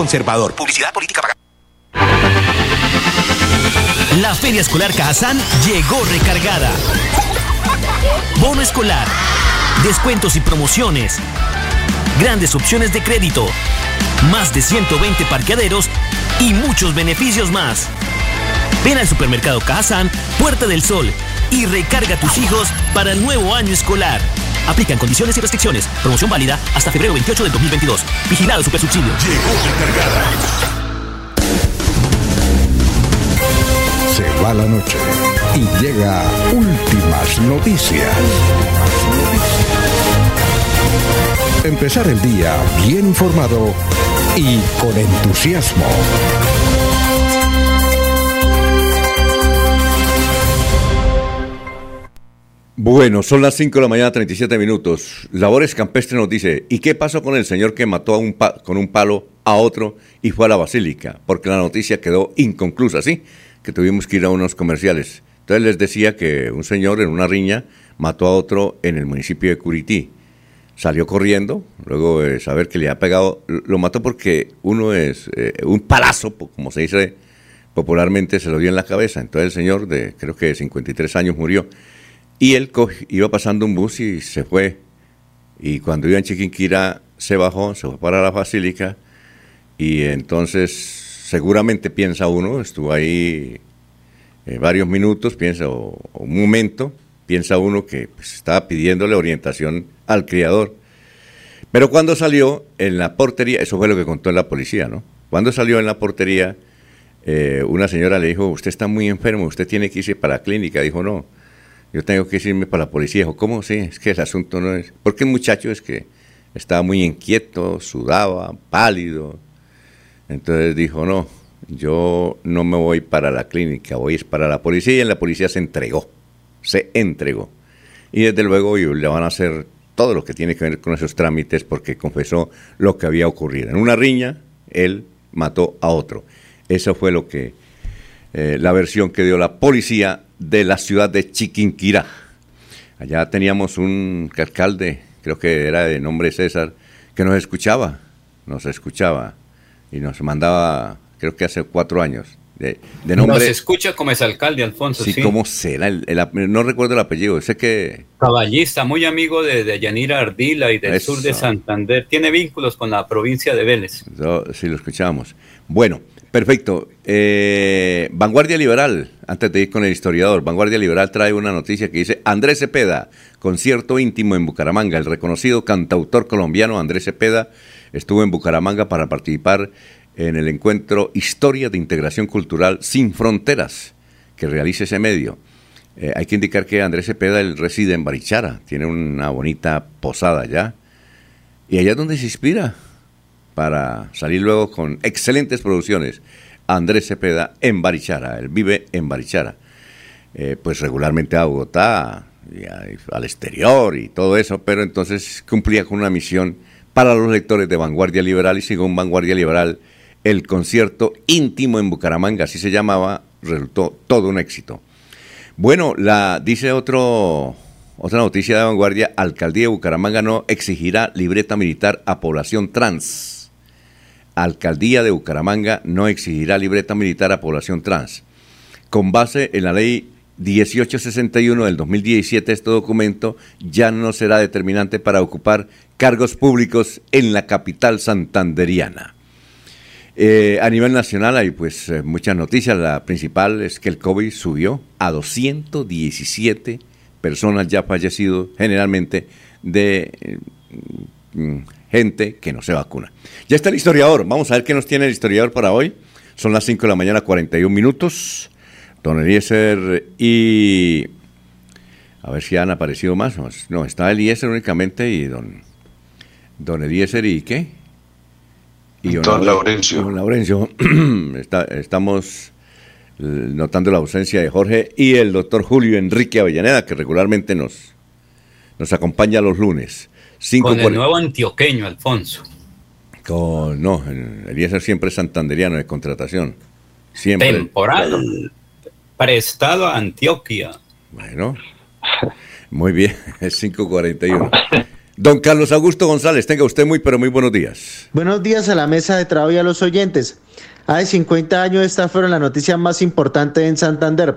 conservador. Publicidad política pagada. La Feria Escolar Cajazán llegó recargada. Bono escolar, descuentos y promociones, grandes opciones de crédito, más de 120 parqueaderos y muchos beneficios más. Ven al supermercado Cajazán, Puerta del Sol y recarga tus hijos para el nuevo año escolar. Aplican condiciones y restricciones. Promoción válida hasta febrero 28 del 2022. Vigilado Supersubsidio. Llegó recargada. Se va la noche y llega últimas noticias. Empezar el día bien informado y con entusiasmo. Bueno, son las 5 de la mañana, 37 minutos. Labores Campestre nos dice, ¿y qué pasó con el señor que mató a un con un palo a otro y fue a la basílica? Porque la noticia quedó inconclusa, ¿sí? Que tuvimos que ir a unos comerciales. Entonces les decía que un señor en una riña mató a otro en el municipio de Curití. Salió corriendo, luego de saber que le ha pegado, lo mató porque uno es eh, un palazo, como se dice popularmente, se lo dio en la cabeza. Entonces el señor de creo que de 53 años murió. Y él iba pasando un bus y se fue. Y cuando iba en Chiquinquirá, se bajó, se fue para la basílica. Y entonces, seguramente piensa uno, estuvo ahí eh, varios minutos, piensa, o, un momento, piensa uno que pues, estaba pidiéndole orientación al criador. Pero cuando salió en la portería, eso fue lo que contó la policía, ¿no? Cuando salió en la portería, eh, una señora le dijo, usted está muy enfermo, usted tiene que irse para la clínica. Dijo, no, yo tengo que irme para la policía. Dijo, ¿cómo? Sí, es que el asunto no es... Porque el muchacho es que estaba muy inquieto, sudaba, pálido. Entonces dijo, no, yo no me voy para la clínica, voy es para la policía. Y la policía se entregó, se entregó. Y desde luego le van a hacer todo lo que tiene que ver con esos trámites porque confesó lo que había ocurrido. En una riña, él mató a otro. Eso fue lo que eh, la versión que dio la policía de la ciudad de Chiquinquirá. Allá teníamos un alcalde, creo que era de nombre César, que nos escuchaba, nos escuchaba y nos mandaba, creo que hace cuatro años, de, de Nos nombre... escucha como exalcalde, Alfonso. Sí, Sí, ¿cómo será? El- el ap- no recuerdo el apellido, sé que... Caballista, muy amigo de, de Yanira Ardila y del Eso. sur de Santander. Tiene vínculos con la provincia de Vélez. Yo- sí, lo escuchábamos. Bueno, perfecto. Eh, Vanguardia Liberal, antes de ir con el historiador, Vanguardia Liberal trae una noticia que dice Andrés Cepeda, concierto íntimo en Bucaramanga. El reconocido cantautor colombiano Andrés Cepeda estuvo en Bucaramanga para participar en el encuentro Historia de Integración Cultural Sin Fronteras que realiza ese medio. Eh, hay que indicar que Andrés Cepeda él reside en Barichara, tiene una bonita posada allá, y allá es donde se inspira para salir luego con excelentes producciones. Andrés Cepeda en Barichara, él vive en Barichara. Eh, pues regularmente a Bogotá, y al exterior y todo eso, pero entonces cumplía con una misión para los lectores de Vanguardia Liberal y según Vanguardia Liberal, el concierto íntimo en Bucaramanga, así se llamaba, resultó todo un éxito. Bueno, la dice otro otra noticia de vanguardia, Alcaldía de Bucaramanga no exigirá libreta militar a población trans. Alcaldía de Bucaramanga no exigirá libreta militar a población trans. Con base en la ley 1861 del 2017, este documento ya no será determinante para ocupar cargos públicos en la capital santanderiana. Eh, a nivel nacional hay pues eh, muchas noticias. La principal es que el COVID subió a 217 personas ya fallecidas, generalmente de eh, mm, gente que no se vacuna. Ya está el historiador. Vamos a ver qué nos tiene el historiador para hoy. Son las 5 de la mañana, 41 minutos. Don Eliezer y... A ver si han aparecido más. No, está Eliezer únicamente y don... Don Eliezer y qué? Don Laure- Laurencio. Don Laurencio. Está- estamos eh, notando la ausencia de Jorge y el doctor Julio Enrique Avellaneda, que regularmente nos, nos acompaña los lunes. Cinco Con el cuare- nuevo antioqueño, Alfonso. con- no, el- Eliezer siempre es santanderiano de contratación. Siempre. Temporal. Prestado a Antioquia. Bueno, muy bien, es 5.41. Don Carlos Augusto González, tenga usted muy, pero muy buenos días. Buenos días a la mesa de trabajo y a los oyentes. Hace 50 años estas fueron las noticias más importantes en Santander.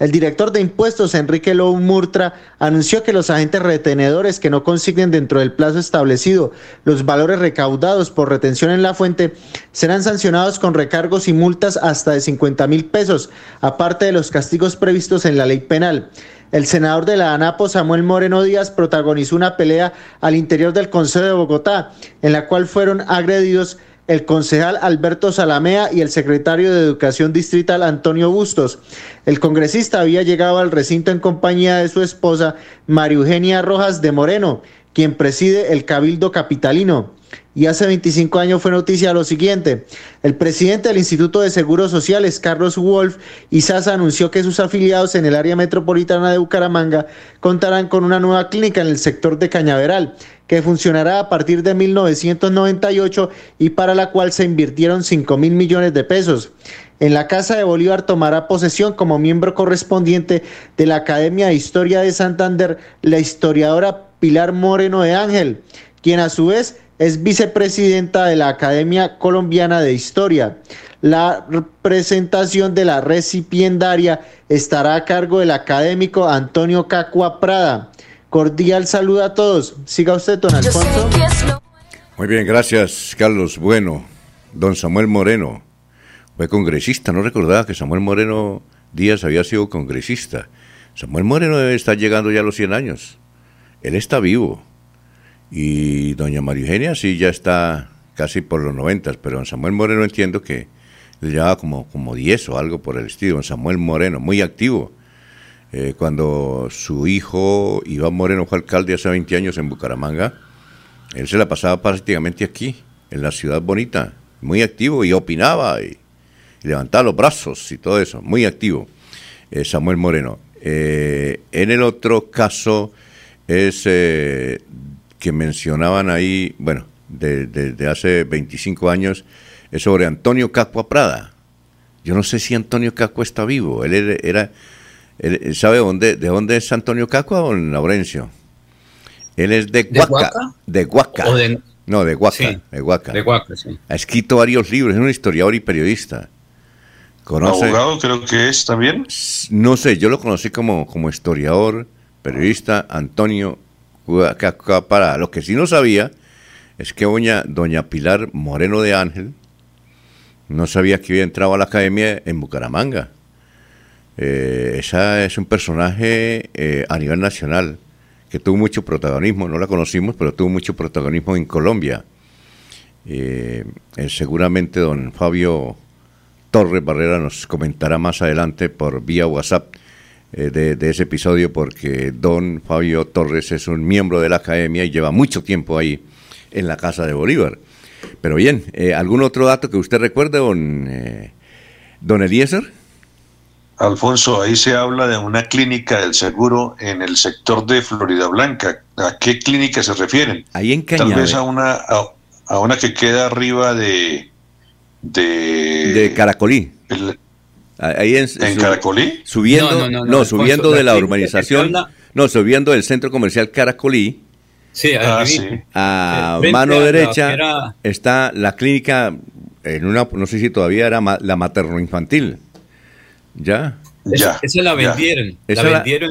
El director de impuestos, Enrique Lou Murtra, anunció que los agentes retenedores que no consignen dentro del plazo establecido los valores recaudados por retención en la fuente serán sancionados con recargos y multas hasta de 50 mil pesos, aparte de los castigos previstos en la ley penal. El senador de la ANAPO, Samuel Moreno Díaz, protagonizó una pelea al interior del Consejo de Bogotá, en la cual fueron agredidos el concejal Alberto Salamea y el secretario de Educación Distrital Antonio Bustos. El congresista había llegado al recinto en compañía de su esposa María Eugenia Rojas de Moreno, quien preside el Cabildo Capitalino. Y hace 25 años fue noticia lo siguiente. El presidente del Instituto de Seguros Sociales, Carlos Wolf Sasa, anunció que sus afiliados en el área metropolitana de Bucaramanga contarán con una nueva clínica en el sector de Cañaveral, que funcionará a partir de 1998 y para la cual se invirtieron 5 mil millones de pesos. En la Casa de Bolívar tomará posesión como miembro correspondiente de la Academia de Historia de Santander la historiadora Pilar Moreno de Ángel, quien a su vez es vicepresidenta de la Academia Colombiana de Historia. La presentación de la recipiendaria estará a cargo del académico Antonio Cacua Prada. Cordial saludo a todos. Siga usted, don Alfonso. Muy bien, gracias, Carlos. Bueno, don Samuel Moreno fue congresista. No recordaba que Samuel Moreno Díaz había sido congresista. Samuel Moreno debe estar llegando ya a los 100 años. Él está vivo. Y doña María Eugenia sí ya está casi por los 90, pero don Samuel Moreno entiendo que le llevaba como, como 10 o algo por el estilo. Don Samuel Moreno, muy activo. Eh, cuando su hijo Iván Moreno fue alcalde hace 20 años en Bucaramanga, él se la pasaba prácticamente aquí, en la ciudad bonita, muy activo y opinaba y, levantaba los brazos y todo eso, muy activo. Eh, Samuel Moreno. Eh, en el otro caso es que mencionaban ahí, bueno, desde de, hace 25 años, es sobre Antonio Cacua Prada. Yo no sé si Antonio Cacua está vivo. Él era, ¿sabe dónde, de dónde es Antonio Cacua o Laurencio? Él es de Huaca. ¿De Huaca? no, de Huaca. de Huaca. De Huaca, sí. Ha escrito varios libros, es un historiador y periodista. ¿Conoce? ¿Abogado creo que es también? No sé, yo lo conocí como, como historiador, periodista, Antonio lo que sí no sabía es que doña, doña Pilar Moreno de Ángel no sabía que había entrado a la academia en Bucaramanga. Eh, esa es un personaje eh, a nivel nacional que tuvo mucho protagonismo, no la conocimos, pero tuvo mucho protagonismo en Colombia. Eh, seguramente don Fabio Torres Barrera nos comentará más adelante por vía WhatsApp eh, de, ese episodio porque don Fabio Torres es un miembro de la academia y lleva mucho tiempo ahí en la Casa de Bolívar. Pero bien, eh, ¿algún otro dato que usted recuerde, don, eh, don Eliezer? Alfonso, ahí se habla de una clínica del seguro en el sector de Florida Blanca. ¿A qué clínica se refieren? Ahí en Tal vez a una, a, una que queda arriba de... De, de Caracolí. Ahí en, Caracolí? Subiendo, no, subiendo de la urbanización, no, subiendo del centro comercial Caracolí. Sí, ah, a mano derecha está la clínica, en una, no sé si todavía era la materno-infantil. ¿Ya? Ya, esa, la vendieron. La vendieron,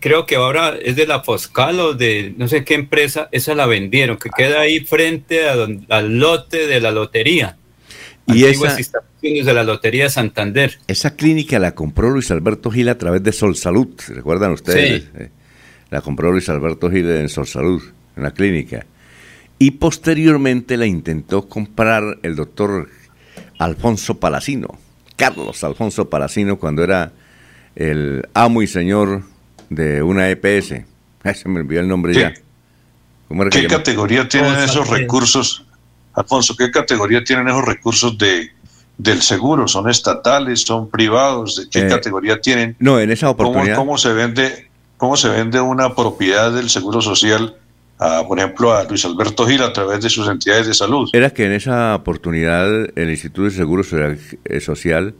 creo que ahora es de la Foscal o de no sé qué empresa, esa la vendieron, que queda ahí frente al lote de la lotería. Y esa, de la Lotería de Santander. Esa clínica la compró Luis Alberto Gil a través de Sol Salud, ¿recuerdan ustedes? Eh, la compró Luis Alberto Gil en Sol Salud, en la clínica. Y posteriormente la intentó comprar el doctor Alfonso Palacino, Carlos Alfonso Palacino, cuando era el amo y señor de una EPS. se me olvidó el nombre ya. ¿Qué categoría tienen esos recursos? Alfonso, ¿qué categoría tienen esos recursos de del seguro? ¿Son estatales? ¿Son privados? ¿De qué eh, categoría tienen? No, en esa oportunidad. ¿Cómo, se vende, ¿Cómo se vende una propiedad del seguro social, a, por ejemplo, a Luis Alberto Gil a través de sus entidades de salud? Era que en esa oportunidad el Instituto de Seguro Social,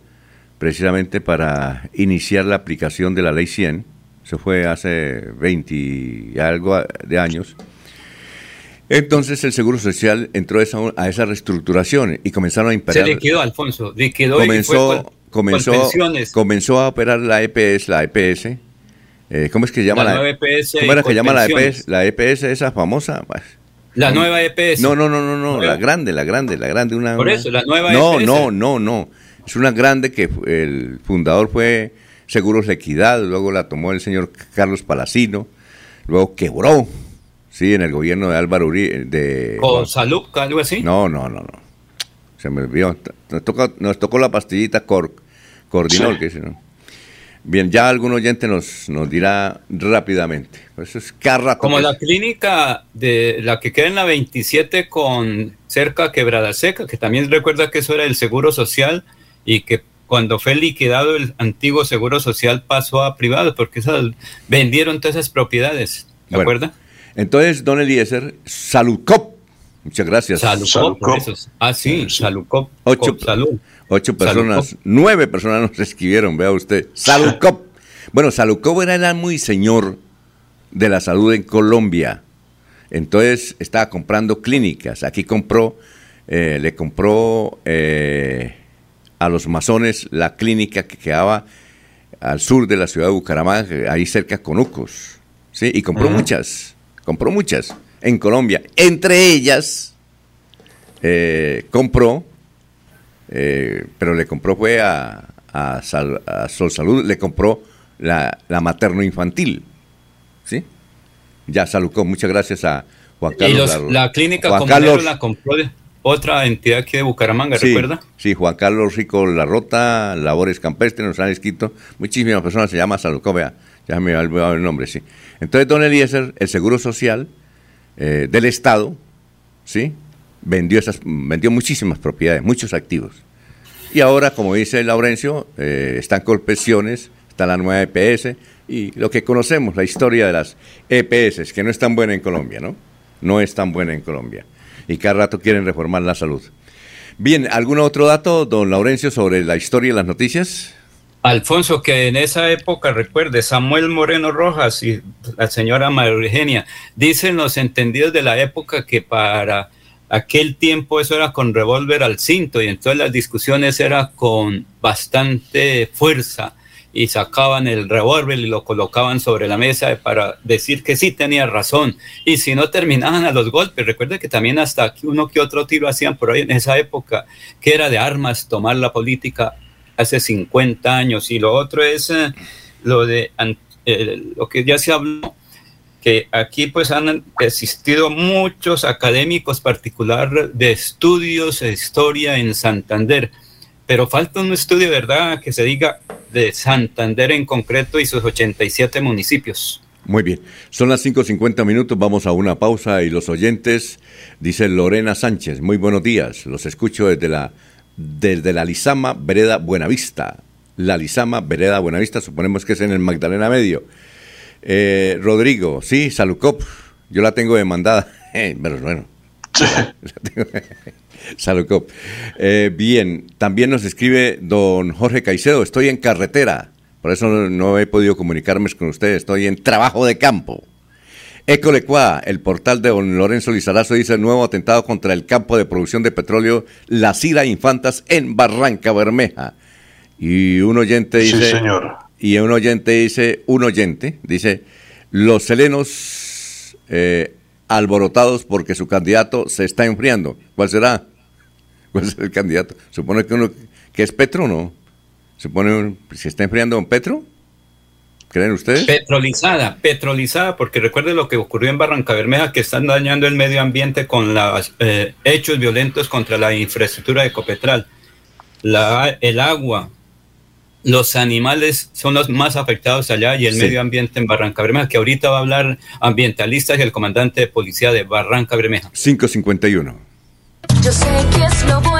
precisamente para iniciar la aplicación de la Ley 100, se fue hace 20 y algo de años, Entonces el Seguro Social entró a esa, a esa reestructuración y comenzaron a Se imperar. liquidó, Alfonso. Y fue comenzó, con- con comenzó, pensiones. comenzó a operar la EPS, la EPS. eh, ¿Cómo es que se llama La la, nueva EPS ¿Cómo era y que llama la. EPS? La EPS esa famosa. Pues, La no, nueva EPS. No, no, no, no, no, la grande, la grande, la grande. Una, Por eso, la nueva No, EPS. no, no, no. Es una grande que el fundador fue Seguros La Equidad, luego la tomó el señor Carlos Palacino, luego quebró, sí, en el gobierno de Álvaro Uribe. De, Con salud, algo así. no, no, no, no. Se me olvidó. Nos tocó, nos tocó la pastillita cor, Cordinol, Sí. que dice, ¿no? Bien, ya algún oyente nos, nos dirá rápidamente. Eso es cada rato Como la clínica de la que queda en la 27 con cerca a Quebrada Seca, que también recuerda que eso era el Seguro Social y que cuando fue liquidado el antiguo Seguro Social pasó a privado porque esas, vendieron todas esas propiedades. ¿De Bueno, acuerdo? Entonces, don Eliezer, Saludcop. Muchas gracias. Salucop, por eso. Ah, sí, Salucop. Ocho, salud. ocho personas, nueve personas nos escribieron, vea usted. Saludcop. bueno, Saludcop era, era muy señor de la salud en Colombia. Entonces estaba comprando clínicas. Aquí compró, eh, le compró eh, a los masones la clínica que quedaba al sur de la ciudad de Bucaramanga, ahí cerca de Conucos. ¿sí? Y compró muchas, compró muchas en Colombia. Entre ellas, eh, compró, eh, pero le compró fue a, a Sal- a Sol Salud, le compró la, la materno-infantil. ¿Sí? Ya, Salucó, muchas gracias a Juan Y Carlos. los- Larro- la clínica Juan Carlos- la compró de otra entidad aquí de Bucaramanga, Sí, ¿recuerda? Sí, Juan Carlos Rico Larrota, Labores Campestres, nos han escrito. Muchísimas personas se llama Salucó, vea, ya me olvidado el nombre, sí. Entonces, don Eliezer, el Seguro Social eh, del Estado, ¿sí? Vendió, esas, vendió muchísimas propiedades, muchos activos. Y ahora, como dice Laurencio, eh, están Colpensiones, está la nueva EPS y lo que conocemos, la historia de las EPS, que no es tan buena en Colombia, ¿no? No es tan buena en Colombia. Y cada rato quieren reformar la salud. Bien, ¿algún otro dato, don Laurencio, sobre la historia y las noticias? Alfonso, que en esa época, recuerde, Samuel Moreno Rojas y la señora María Eugenia, dicen los entendidos de la época que para aquel tiempo eso era con revólver al cinto y entonces las discusiones eran con bastante fuerza y sacaban el revólver y lo colocaban sobre la mesa para decir que sí tenía razón. Y si no terminaban a los golpes, recuerde que también hasta uno que otro tiro hacían por ahí en esa época, que era de armas tomar la política hace 50 años. Y lo otro es eh, lo de eh, lo que ya se habló que aquí pues han existido muchos académicos particular de estudios de historia en Santander. Pero falta un estudio verdad que se diga de Santander en concreto y sus 87 municipios. Muy bien, son las 5.50 minutos, vamos a una pausa y los oyentes, dice Lorena Sánchez, muy buenos días, los escucho desde la, desde la Lizama, Vereda Buenavista. La Lizama, Vereda Buenavista, suponemos que es en el Magdalena Medio. Eh, Rodrigo, sí, Salucop, yo la tengo demandada, Eh, pero bueno. Salucop. Eh, bien, también nos escribe don Jorge Caicedo, estoy en carretera, por eso no, no he podido comunicarme con ustedes, estoy en trabajo de campo. Ecolecua, el portal de don Lorenzo Lizarazo dice nuevo atentado contra el campo de producción de petróleo La Cira Infantas en Barranca Bermeja. Y un oyente Sí, dice, señor. y un oyente dice, un oyente dice, los helenos eh, alborotados porque su candidato se está enfriando. ¿Cuál será? ¿Cuál es el candidato? Supone que uno que es Petro, ¿no? Supone se está enfriando don Petro. ¿Creen ustedes? Petrolizada, petrolizada, porque recuerde lo que ocurrió en Barranca Bermeja, que están dañando el medio ambiente con los hechos violentos contra la infraestructura de Ecopetral. La, el agua, los animales son los más afectados allá y el Sí. medio ambiente en Barranca Bermeja, que ahorita va a hablar ambientalistas y el comandante de policía de Barranca Bermeja. 551. Yo sé que es lo bueno.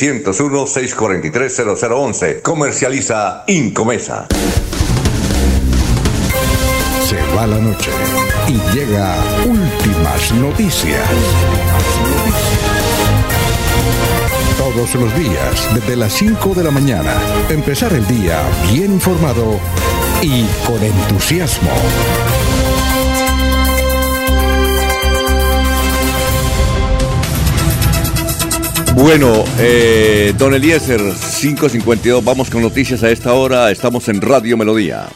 301-643-0011. Comercializa Incomesa. Se va la noche y llega últimas noticias. Todos los días, desde las 5 de la mañana, empezar el día bien informado y con entusiasmo. Bueno, eh, don Eliezer, 552, vamos con noticias a esta hora, estamos en Radio Melodía.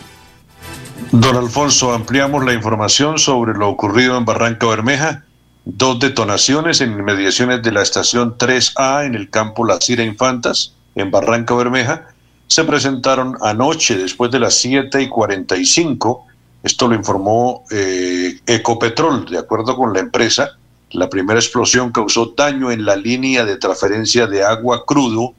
Don Alfonso, ampliamos la información sobre lo ocurrido en Barranca Bermeja. Dos detonaciones en inmediaciones de la estación 3A en el campo La Cira Infantas, en Barranca Bermeja, se presentaron anoche después de las 7 y 45. Esto lo informó eh, Ecopetrol, de acuerdo con la empresa. La primera explosión causó daño en la línea de transferencia de agua crudo,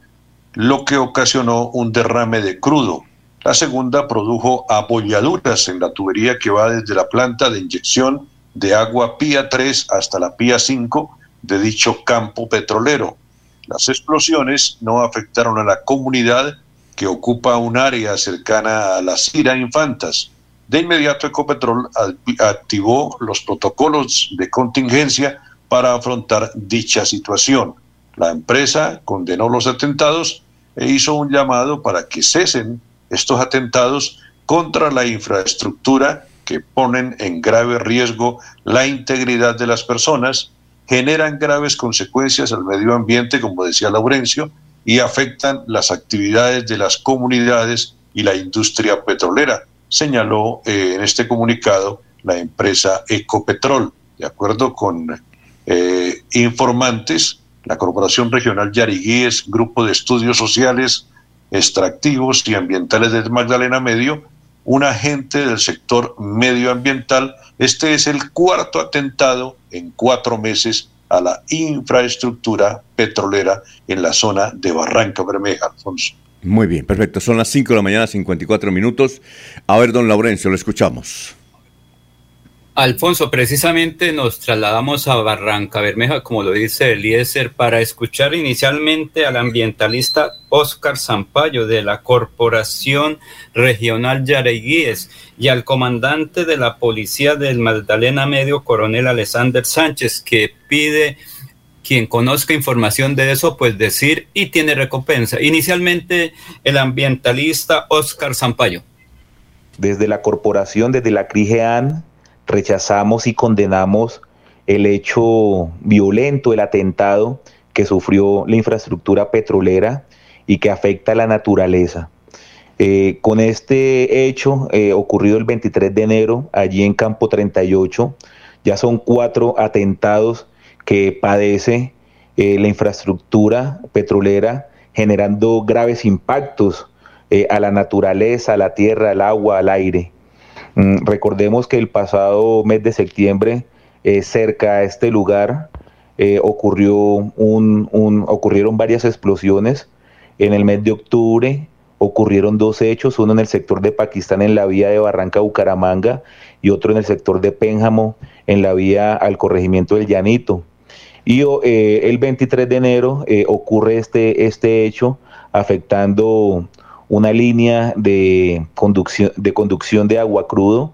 lo que ocasionó un derrame de crudo. La segunda produjo abolladuras en la tubería que va desde la planta de inyección de agua Pía 3 hasta la Pía 5 de dicho campo petrolero. Las explosiones no afectaron a la comunidad que ocupa un área cercana a la Cira Infantas. De inmediato Ecopetrol activó los protocolos de contingencia para afrontar dicha situación. La empresa condenó los atentados e hizo un llamado para que cesen estos atentados contra la infraestructura que ponen en grave riesgo la integridad de las personas, generan graves consecuencias al medio ambiente, como decía Laurencio, y afectan las actividades de las comunidades y la industria petrolera, señaló eh, en este comunicado la empresa Ecopetrol. De acuerdo con eh, informantes, la Corporación Regional Yariguíes, Grupo de Estudios Sociales, Extractivos y Ambientales de Magdalena Medio, un agente del sector medioambiental. Este es el cuarto atentado en cuatro meses a la infraestructura petrolera en la zona de Barranca Bermeja, Alfonso. Muy bien, perfecto. Son las 5 de la mañana, 54 minutos. A ver, don Laurencio, lo escuchamos. Alfonso, precisamente nos trasladamos a Barranca Bermeja, como lo dice Eliezer, para escuchar inicialmente al ambientalista Óscar Zampayo de la Corporación Regional Yareguíes y al comandante de la Policía del Magdalena Medio, coronel Alexander Sánchez, que pide quien conozca información de eso, pues decir y tiene recompensa. Inicialmente, el ambientalista Óscar Zampayo. Desde la corporación, desde la CRIGEAN, rechazamos y condenamos el hecho violento, el atentado que sufrió la infraestructura petrolera y que afecta a la naturaleza. Eh, con este hecho eh, ocurrido el 23 de enero allí en Campo 38, ya son cuatro atentados que padece eh, la infraestructura petrolera generando graves impactos a la naturaleza, a la tierra, al agua, al aire. Mm, recordemos que el pasado mes de septiembre, eh, cerca a este lugar, eh, ocurrió un, un, ocurrieron varias explosiones. En el mes de octubre ocurrieron dos hechos, uno en el sector de Pakistán en la vía de Barranca Bucaramanga y otro en el sector de Pénjamo en la vía al corregimiento del Llanito. Y eh, el 23 de enero ocurre este, este hecho afectando una línea de conducción, de conducción de agua crudo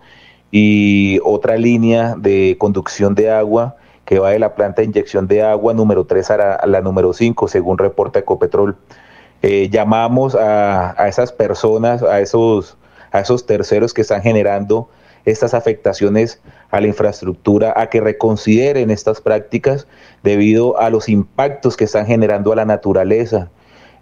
y otra línea de conducción de agua que va de la planta de inyección de agua número 3 a la, número 5, según reporta Ecopetrol. Eh, llamamos a, a, esas personas, a esos, a esos terceros que están generando estas afectaciones a la infraestructura, a que reconsideren estas prácticas debido a los impactos que están generando a la naturaleza,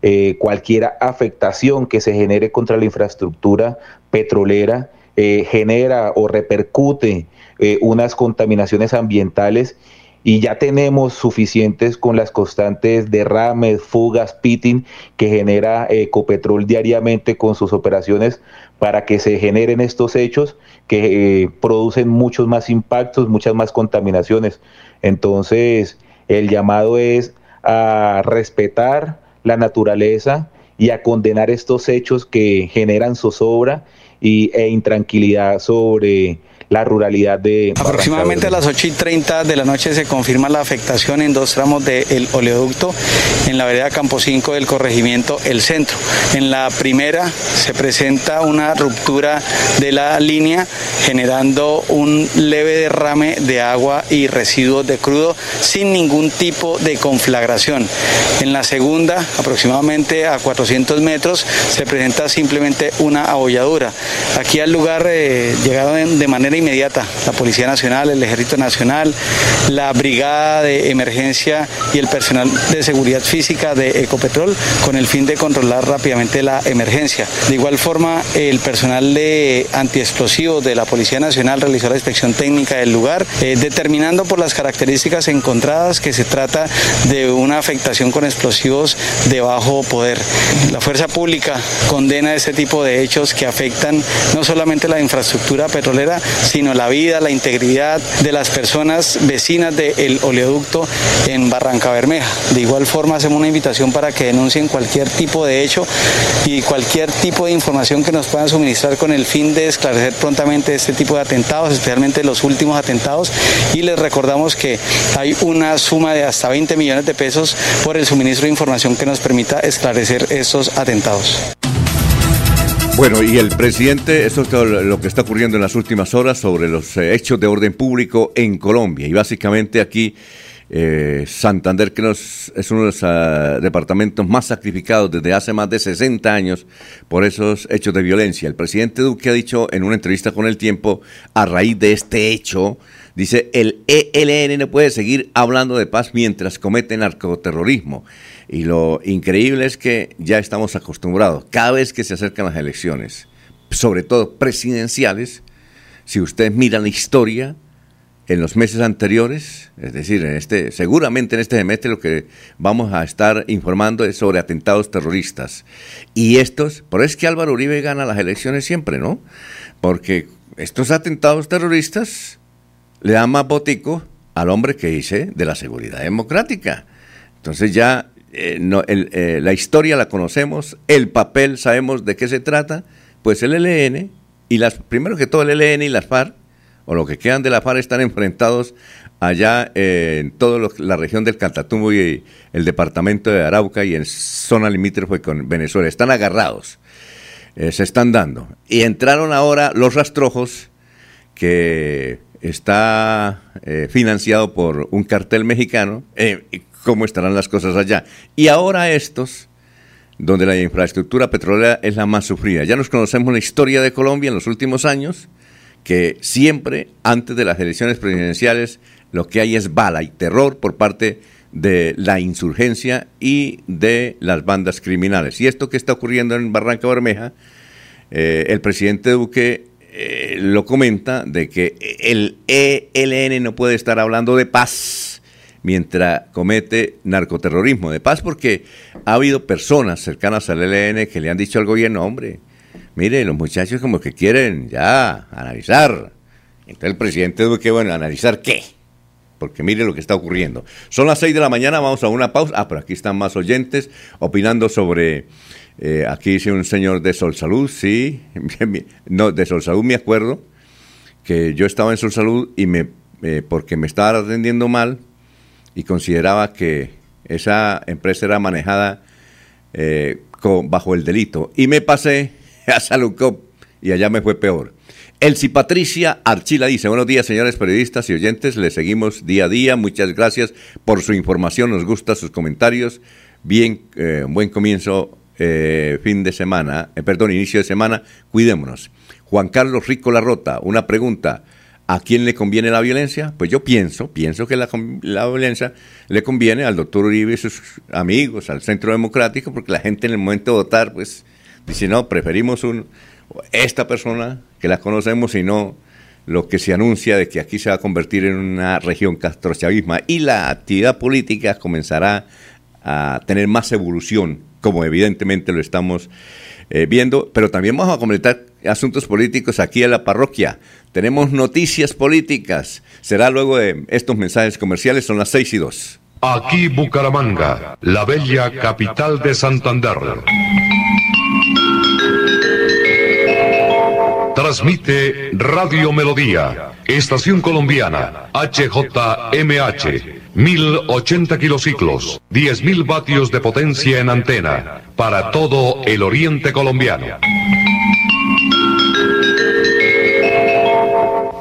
eh, cualquier afectación que se genere contra la infraestructura petrolera eh, genera o repercute eh, unas contaminaciones ambientales y ya tenemos suficientes con las constantes derrames, fugas, pitting que genera Ecopetrol diariamente con sus operaciones para que se generen estos hechos que eh, producen muchos más impactos, muchas más contaminaciones. Entonces, el llamado es a respetar la naturaleza y a condenar estos hechos que generan zozobra y, e intranquilidad sobre la ruralidad de Aproximadamente a las 8 y 30 de la noche se confirma la afectación en dos tramos del oleoducto en la vereda Campo 5 del corregimiento El Centro. En la primera se presenta una ruptura de la línea generando un leve derrame de agua y residuos de crudo sin ningún tipo de conflagración. En la segunda, aproximadamente a 400 metros, se presenta simplemente una abolladura. Aquí al lugar eh, llegaron de manera inmediata la Policía Nacional, el Ejército Nacional, la Brigada de Emergencia y el personal de seguridad física de Ecopetrol con el fin de controlar rápidamente la emergencia. De igual forma, el personal de antiexplosivos de la Policía Nacional realizó la inspección técnica del lugar, eh, determinando por las características encontradas que se trata de una afectación con explosivos de bajo poder. La fuerza pública condena este tipo de hechos que afectan no solamente la infraestructura petrolera, sino la vida, la integridad de las personas vecinas del oleoducto en Barranca Bermeja. De igual forma hacemos una invitación para que denuncien cualquier tipo de hecho y cualquier tipo de información que nos puedan suministrar con el fin de esclarecer prontamente este tipo de atentados, especialmente los últimos atentados. Y les recordamos que hay una suma de hasta 20 millones de pesos por el suministro de información que nos permita esclarecer estos atentados. Bueno, y el presidente, eso es lo que está ocurriendo en las últimas horas sobre los eh, hechos de orden público en Colombia. Y básicamente aquí eh, Santander, que nos, es uno de los ah, departamentos más sacrificados desde hace más de 60 años por esos hechos de violencia. El presidente Duque ha dicho en una entrevista con El Tiempo, a raíz de este hecho, dice, el ELN no puede seguir hablando de paz mientras comete narcoterrorismo. Y lo increíble es que ya estamos acostumbrados, cada vez que se acercan las elecciones, sobre todo presidenciales, si ustedes miran la historia en los meses anteriores, es decir, en este, seguramente en este semestre lo que vamos a estar informando es sobre atentados terroristas. Y estos, por eso es que Álvaro Uribe gana las elecciones siempre, ¿no? Porque estos atentados terroristas le dan más botico al hombre que dice de la seguridad democrática. Entonces ya eh, no, eh, la historia la conocemos, el papel sabemos de qué se trata, pues el ELN y las, primero que todo el ELN y las FARC, o lo que quedan de la FARC, están enfrentados allá eh, en toda la región del Catatumbo y el departamento de Arauca y en zona limítrofe con Venezuela. Están agarrados, se están dando. Y entraron ahora los rastrojos que está financiado por un cartel mexicano, cómo estarán las cosas allá. Y ahora estos, donde la infraestructura petrolera es la más sufrida. Ya nos conocemos la historia de Colombia en los últimos años, que siempre, antes de las elecciones presidenciales, lo que hay es bala y terror por parte de la insurgencia y de las bandas criminales. Y esto que está ocurriendo en Barranca Bermeja, eh, el presidente Duque eh, lo comenta de que el ELN no puede estar hablando de paz mientras comete narcoterrorismo de paz, porque ha habido personas cercanas al ELN que le han dicho al gobierno, hombre, mire, los muchachos como que quieren ya analizar. Entonces el presidente Duque, bueno, ¿analizar qué? Porque mire lo que está ocurriendo. Son las 6 de la mañana, vamos a una pausa. Ah, pero aquí están más oyentes opinando sobre... Eh, aquí dice un señor de Sol Salud, sí. no, de Sol Salud me acuerdo que yo estaba en Sol Salud y me, eh, porque me estaba atendiendo mal, y consideraba que esa empresa era manejada eh, bajo el delito. Y me pasé a Salucop y allá me fue peor. Elsie Patricia Archila dice, buenos días señores periodistas y oyentes, le seguimos día a día, muchas gracias por su información, nos gustan sus comentarios, bien, eh, buen comienzo, eh, fin de semana, perdón, inicio de semana, cuidémonos. Juan Carlos Rico Larrota, una pregunta, ¿A quién le conviene la violencia? Pues yo pienso, pienso que la, la, violencia le conviene al doctor Uribe y sus amigos, al Centro Democrático, porque la gente en el momento de votar, pues dice, no, preferimos un, esta persona que la conocemos y no lo que se anuncia de que aquí se va a convertir en una región castrochavisma y la actividad política comenzará a tener más evolución, como evidentemente lo estamos eh, viendo, pero también vamos a comentar asuntos políticos aquí en la parroquia. Tenemos noticias políticas. Será luego de estos mensajes comerciales, son las 6 y 2. Aquí Bucaramanga, la bella capital de Santander. Transmite Radio Melodía, Estación Colombiana, HJMH, 1080 kilociclos, 10.000 vatios de potencia en antena, para todo el oriente colombiano.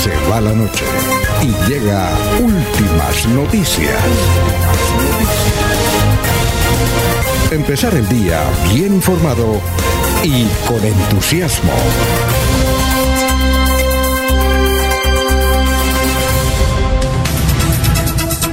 Se va la noche y llega últimas noticias. Empezar el día bien informado y con entusiasmo.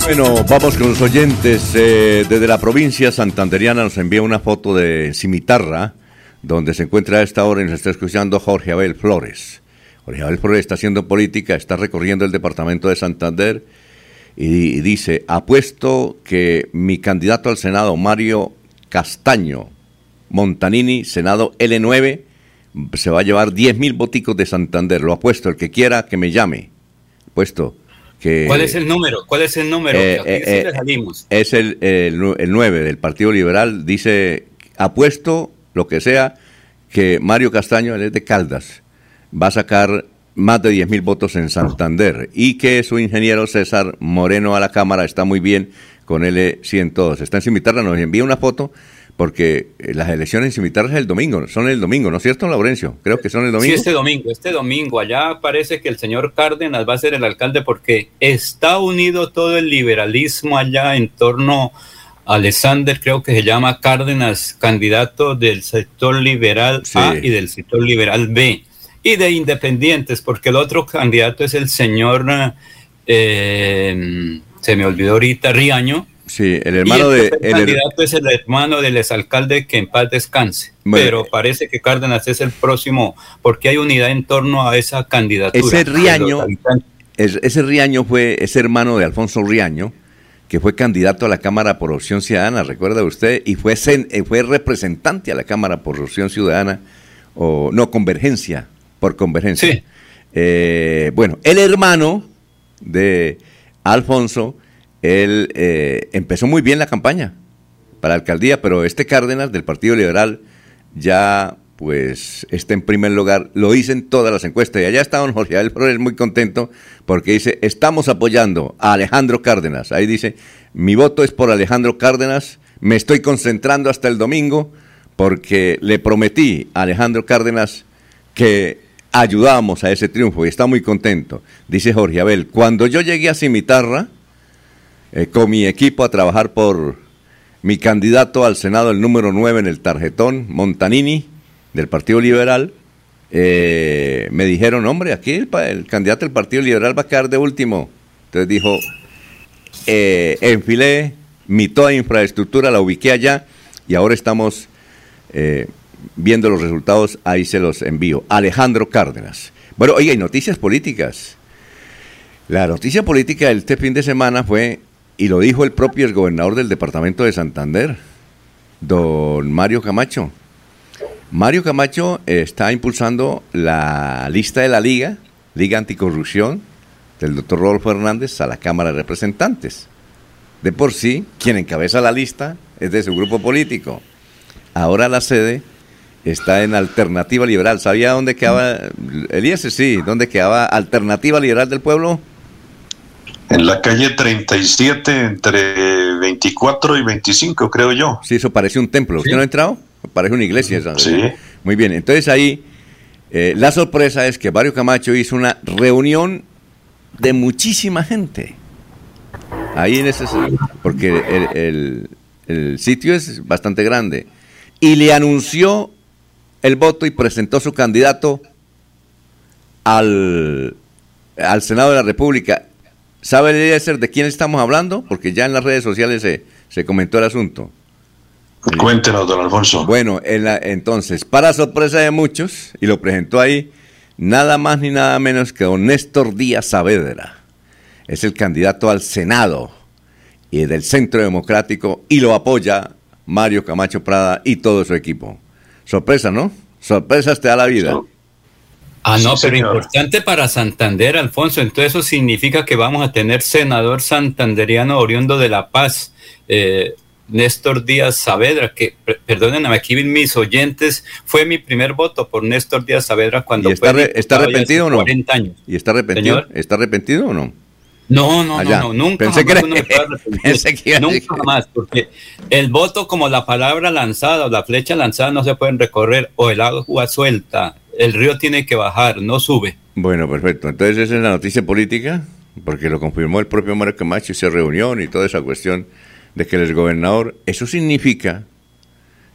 Bueno, vamos con los oyentes. Eh, desde la provincia santanderiana nos envía una foto de Cimitarra, donde se encuentra a esta hora y nos está escuchando Jorge Abel Flores. Jorge Abel Flores está haciendo política, está recorriendo el departamento de Santander y, y dice, apuesto que mi candidato al Senado, Mario Castaño Montanini, Senado L9, se va a llevar 10 mil boticos de Santander. Lo apuesto, el que quiera que me llame. Apuesto que... ¿Cuál es el número? ¿Cuál es el número? Eh, Aquí eh, sí eh, le salimos. Es el, el, nu- el 9 del Partido Liberal. Dice, apuesto lo que sea, que Mario Castaño, él es de Caldas, va a sacar más de 10 mil votos en Santander y que su ingeniero César Moreno a la Cámara está muy bien con L102. Está en Cimitarra, nos envía una foto porque eh, las elecciones en Cimitarra es el domingo, son el domingo, ¿no es cierto, Laurencio? Creo que son el domingo. Sí, este domingo, este domingo. Allá parece que el señor Cárdenas va a ser el alcalde porque está unido todo el liberalismo allá en torno a Alexander, creo que se llama Cárdenas, candidato del sector liberal A y del sector liberal B. Y de independientes, porque el otro candidato es el señor, eh, se me olvidó ahorita, Riaño. Sí, el hermano y de... tercer el candidato es el hermano del exalcalde que en paz descanse. Bueno. Pero parece que Cárdenas es el próximo, porque hay unidad en torno a esa candidatura. Ese Riaño, ese Riaño fue, ese hermano de Alfonso Riaño, que fue candidato a la Cámara por Opción Ciudadana, recuerda usted, y fue, eh, fue representante a la Cámara por Opción Ciudadana, o no, Convergencia, por Convergencia. Eh, bueno, el hermano de Alfonso, él eh, empezó muy bien la campaña para la alcaldía, pero este Cárdenas del Partido Liberal ya pues está en primer lugar, lo dicen todas las encuestas y allá está don Jorge Abel Flores muy contento porque dice, estamos apoyando a Alejandro Cárdenas, ahí dice, mi voto es por Alejandro Cárdenas, me estoy concentrando hasta el domingo porque le prometí a Alejandro Cárdenas que ayudábamos a ese triunfo y está muy contento, dice Jorge Abel, cuando yo llegué a Cimitarra, eh, con mi equipo a trabajar por mi candidato al Senado, el número 9 en el tarjetón, Montanini. del Partido Liberal, eh, me dijeron, hombre, aquí el candidato del Partido Liberal va a quedar de último. Entonces dijo, eh, enfilé mi toda infraestructura, la ubiqué allá y ahora estamos eh, viendo los resultados, ahí se los envío. Alejandro Cárdenas. Bueno, oiga, y noticias políticas. La noticia política de este fin de semana fue, y lo dijo el propio exgobernador del departamento de Santander, don Mario Camacho. Mario Camacho está impulsando la lista de la Liga, Liga Anticorrupción, del doctor Rodolfo Hernández a la Cámara de Representantes. De por sí, quien encabeza la lista es de su grupo político. Ahora la sede está en Alternativa Liberal. ¿Sabía dónde quedaba, Elías? Sí, dónde quedaba Alternativa Liberal del Pueblo? En la calle 37, entre 24 y 25, creo yo. Sí, eso parece un templo. ¿Usted no ha entrado? Parece una iglesia. esa. Sí. Muy bien, entonces ahí eh, la sorpresa es que Mario Camacho hizo una reunión de muchísima gente. Ahí en ese... Porque el, el- el sitio es bastante grande. Y le anunció el voto y presentó su candidato al, al Senado de la República. ¿Sabe, Eliezer, de quién estamos hablando? Porque ya en las redes sociales se, se comentó el asunto. Cuéntenos, don Alfonso. Bueno, en la- entonces, para sorpresa de muchos, y lo presentó ahí, nada más ni nada menos que don Néstor Díaz Saavedra. Es el candidato al Senado y del Centro Democrático y lo apoya Mario Camacho Prada y todo su equipo. Sorpresa, ¿no? Sorpresas te da la vida. Ah, no, Sí, pero señor. importante para Santander, Alfonso. Entonces eso significa que vamos a tener senador santanderiano oriundo de La Paz, eh, Néstor Díaz Saavedra, que, per- perdónenme, aquí mis oyentes, fue mi primer voto por Néstor Díaz Saavedra cuando ¿Y está, fue re- está arrepentido o no? 40 años. ¿Y está arrepentido? Señor. ¿Está arrepentido o no? No, no, Allá. no, no, nunca Pensé que era- pensé que nunca jamás, porque el voto como la palabra lanzada o la flecha lanzada no se pueden recorrer o el agua suelta, el río tiene que bajar, no sube. Bueno, perfecto. Entonces esa es la noticia política, porque lo confirmó el propio Mario Camacho y se reunión y toda esa cuestión de que el gobernador, eso significa,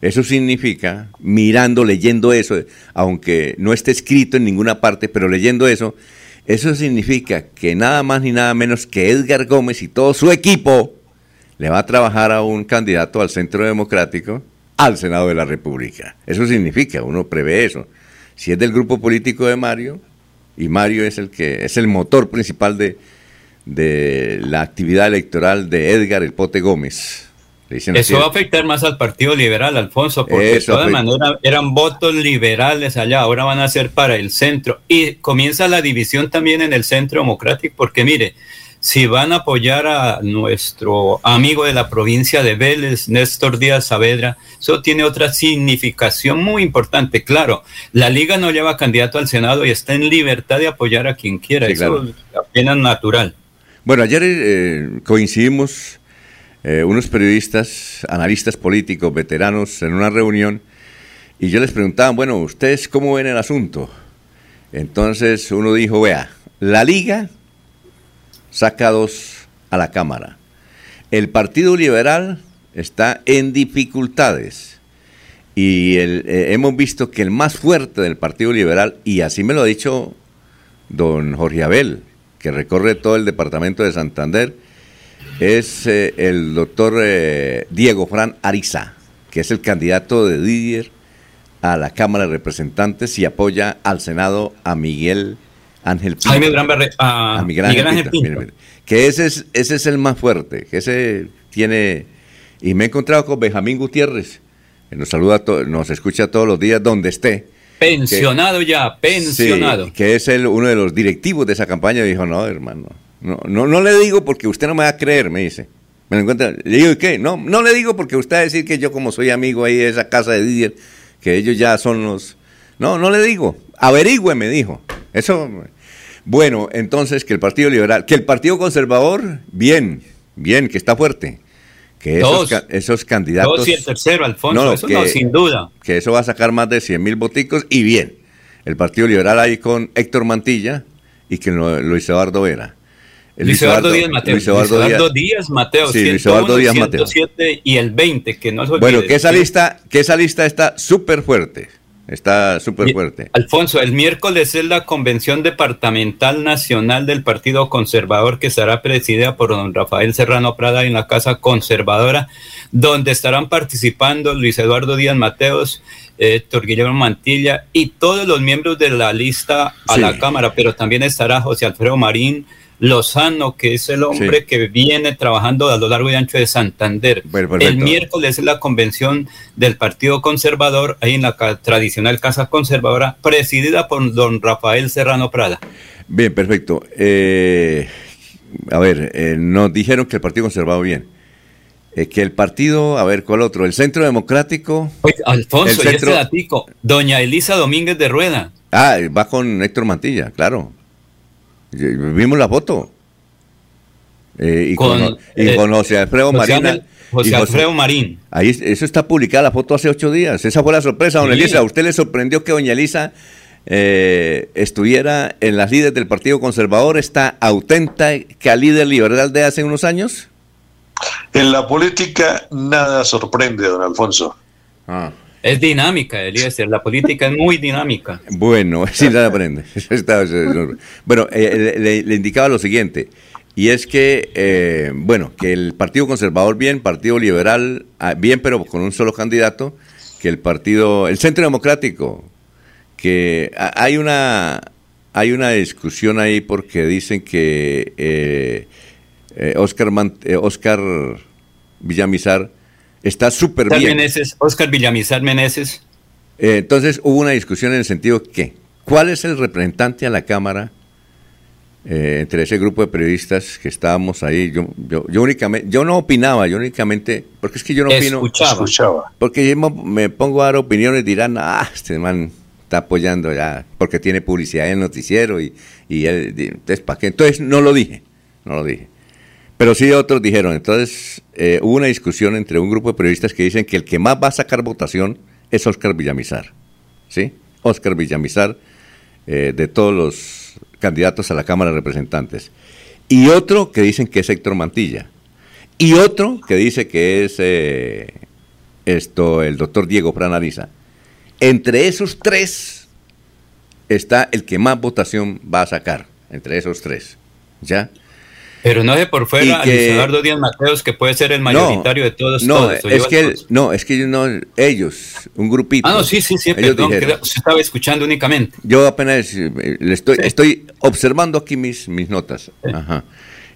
eso significa, mirando, leyendo eso, aunque no esté escrito en ninguna parte, pero leyendo eso, eso significa que nada más ni nada menos que Edgar Gómez y todo su equipo le va a trabajar a un candidato al Centro Democrático al Senado de la República. Eso significa, uno prevé eso. Si es del grupo político de Mario, y Mario es el que es el motor principal de, de la actividad electoral de Edgar El Pote Gómez. Dicen. Eso va a afectar más al Partido Liberal, Alfonso, porque de Eso todas afecta. maneras eran votos liberales allá, ahora van a ser para el centro. Y comienza la división también en el centro democrático, porque mire, si van a apoyar a nuestro amigo de la provincia de Vélez, Néstor Díaz Saavedra, eso tiene otra significación muy importante. Claro, la liga no lleva candidato al Senado y está en libertad de apoyar a quien quiera, Sí, eso claro. es apenas natural. Bueno, ayer eh, coincidimos eh, unos periodistas, analistas políticos, veteranos, en una reunión y yo les preguntaba, bueno, ¿ustedes cómo ven el asunto? Entonces uno dijo, vea, la liga saca dos a la Cámara. El Partido Liberal está en dificultades y eh, hemos visto que el más fuerte del Partido Liberal, y así me lo ha dicho don Jorge Abel, que recorre todo el departamento de Santander, es eh, el doctor eh, Diego Fran Ariza, que es el candidato de Didier a la Cámara de Representantes y apoya al Senado a Miguel Ángel Pinto. Jaime Berre- a A Miguel Ángel, Pinto, mire, mire. Que ese es, ese es el más fuerte, que ese tiene... Y me he encontrado con Benjamín Gutiérrez, que nos saluda, nos escucha todos los días donde esté. Pensionado ya, pensionado. Sí, que es el, uno de los directivos de esa campaña, dijo, no, hermano, no, no, no le digo porque usted no me va a creer, me dice. Me lo encuentra, le digo, ¿y qué? No, no le digo porque usted va a decir que yo como soy amigo ahí de esa casa de Didier, que ellos ya son los... No, no le digo, averigüe, me dijo. Eso... Bueno, entonces que el Partido Liberal, que el Partido Conservador, bien, bien, que está fuerte. Que esos, Dos. ca- esos candidatos... Dos y el tercero, Alfonso, eso no, sin duda. Que eso va a sacar más de 100 mil boticos y bien. El Partido Liberal ahí con Héctor Mantilla y que Luis Eduardo Vera. El Luis Eduardo Díaz Mateo. Luis Eduardo Díaz. Mateo. Sí, Luis 101, Eduardo Díaz Mateo. 107 y el 20, que no se Bueno, que esa lista, que esa lista está súper fuerte. Está súper fuerte. Alfonso, el miércoles es la convención departamental nacional del Partido Conservador que estará presidida por don Rafael Serrano Prada en la Casa Conservadora, donde estarán participando Luis Eduardo Díaz Mateos, eh, Héctor Guillermo Mantilla y todos los miembros de la lista a Sí. la Cámara, pero también estará José Alfredo Marín Lozano, que es el hombre Sí. que viene trabajando a lo largo y ancho de Santander. el miércoles es la convención del Partido Conservador, ahí en la tradicional Casa Conservadora, presidida por don Rafael Serrano Prada. Bien, perfecto. Eh, a ver, eh, nos dijeron que el Partido Conservador bien. Eh, que el partido, a ver, ¿cuál otro? El Centro Democrático. Alfonso, el y este datico, doña Elisa Domínguez de Rueda. Ah, va con Héctor Mantilla, claro. Vimos la foto. Eh, y con, Con, y eh, con José Alfredo José Marina. José Alfredo Marín. Ahí, eso está publicada la foto hace ocho días. Esa fue la sorpresa, don Sí. Elisa. ¿A usted le sorprendió que doña Elisa eh, estuviera en las líderes del Partido Conservador? ¿Está auténtica líder liberal de hace unos años? En la política nada sorprende, don Alfonso. Es dinámica, Eliezer, la política es muy dinámica. Bueno, sí, nada aprende. Bueno, eh, le, indicaba lo siguiente, y es que, eh, bueno, que el Partido Conservador bien, Partido Liberal ah, bien, pero con un solo candidato, que el Partido, el Centro Democrático, que ha- hay una, hay una discusión ahí porque dicen que eh, eh, Oscar, eh, Oscar Villamizar está súper bien. Meneses, Oscar Villamizar Meneses. Eh, entonces hubo una discusión en el sentido que, ¿cuál es el representante a la Cámara eh, entre ese grupo de periodistas que estábamos ahí? Yo, yo, yo únicamente, yo no opinaba, yo únicamente, porque es que yo no opino. Escuchaba. Escuchaba. Porque yo me pongo a dar opiniones, dirán, ah, este man está apoyando ya, porque tiene publicidad en el noticiero y, y él, entonces, ¿para qué? Entonces no lo dije, no lo dije. Pero sí otros dijeron, entonces eh, hubo una discusión entre un grupo de periodistas que dicen que el que más va a sacar votación es Oscar Villamizar, ¿sí? Oscar Villamizar, eh, de todos los candidatos a la Cámara de Representantes. Y otro que dicen que es Héctor Mantilla. Y otro que dice que es eh, esto, el doctor Diego Pranariza. Entre esos tres está el que más votación va a sacar, entre esos tres. ¿Ya? Pero no de por fuera a que- Luis Eduardo Díaz Mateos, que puede ser el mayoritario de todos. No, todos, ¿o es que Alfonso? no, es que ellos no, ellos, un grupito. Ah, no, sí, sí, sí, perdón, dijeron. que se estaba escuchando únicamente. Yo apenas eh, le estoy, estoy observando aquí mis, mis notas. Ajá.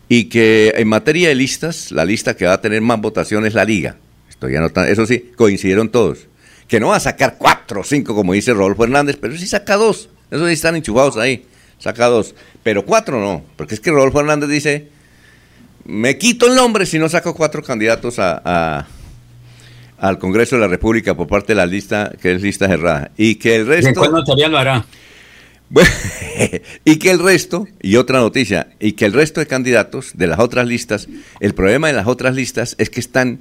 Y que en materia de listas, la lista que va a tener más votación es la liga. Estoy anotando, eso sí, coincidieron todos. Que no va a sacar cuatro o cinco, como dice Rodolfo Hernández, pero sí saca dos. Esos sí están enchufados ahí. Saca dos. Pero cuatro no. Porque es que Rodolfo Hernández dice, me quito el nombre si no saco cuatro candidatos a, a- al Congreso de la República por parte de la lista, que es lista cerrada. Y que el ¿En resto... lo hará? Bueno, y que el resto, y otra noticia, y que el resto de candidatos de las otras listas, el problema de las otras listas es que están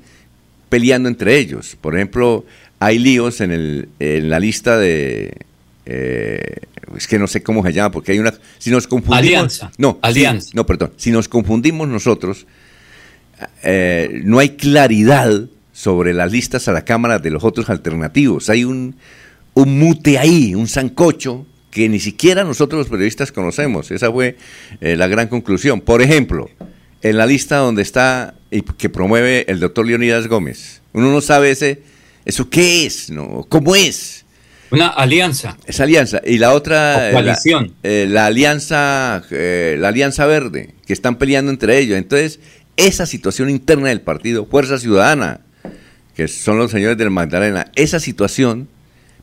peleando entre ellos. Por ejemplo, hay líos en, el, en la lista de... eh, es que no sé cómo se llama, porque hay una... Si nos confundimos... Alianza. No, Alianza. no, perdón. Si nos confundimos nosotros, eh, no hay claridad sobre las listas a la Cámara de los otros alternativos. Hay un, un mute ahí, un sancocho que ni siquiera nosotros los periodistas conocemos. Esa fue eh, la gran conclusión. Por ejemplo, en la lista donde está y que promueve el doctor Leonidas Gómez, uno no sabe ese, eso qué es, ¿no? ¿Cómo es? Una alianza. Esa alianza. Y la otra, eh, coalición. La, eh, la alianza, eh, la alianza verde, que están peleando entre ellos. Entonces, esa situación interna del partido, Fuerza Ciudadana, que son los señores del Magdalena, esa situación,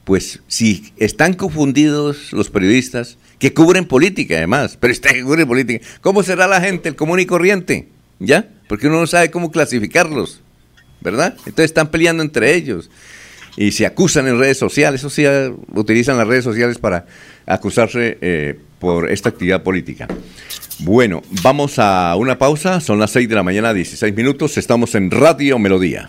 pues si están confundidos los periodistas, que cubren política además, pero está que cubren política, ¿cómo será la gente, el común y corriente? ¿Ya? Porque uno no sabe cómo clasificarlos, ¿verdad? Entonces están peleando entre ellos y se acusan en redes sociales, eso sí, ah, utilizan las redes sociales para acusarse eh, por esta actividad política. Bueno, vamos a una pausa, son las 6 de la mañana, 16 minutos, estamos en Radio Melodía.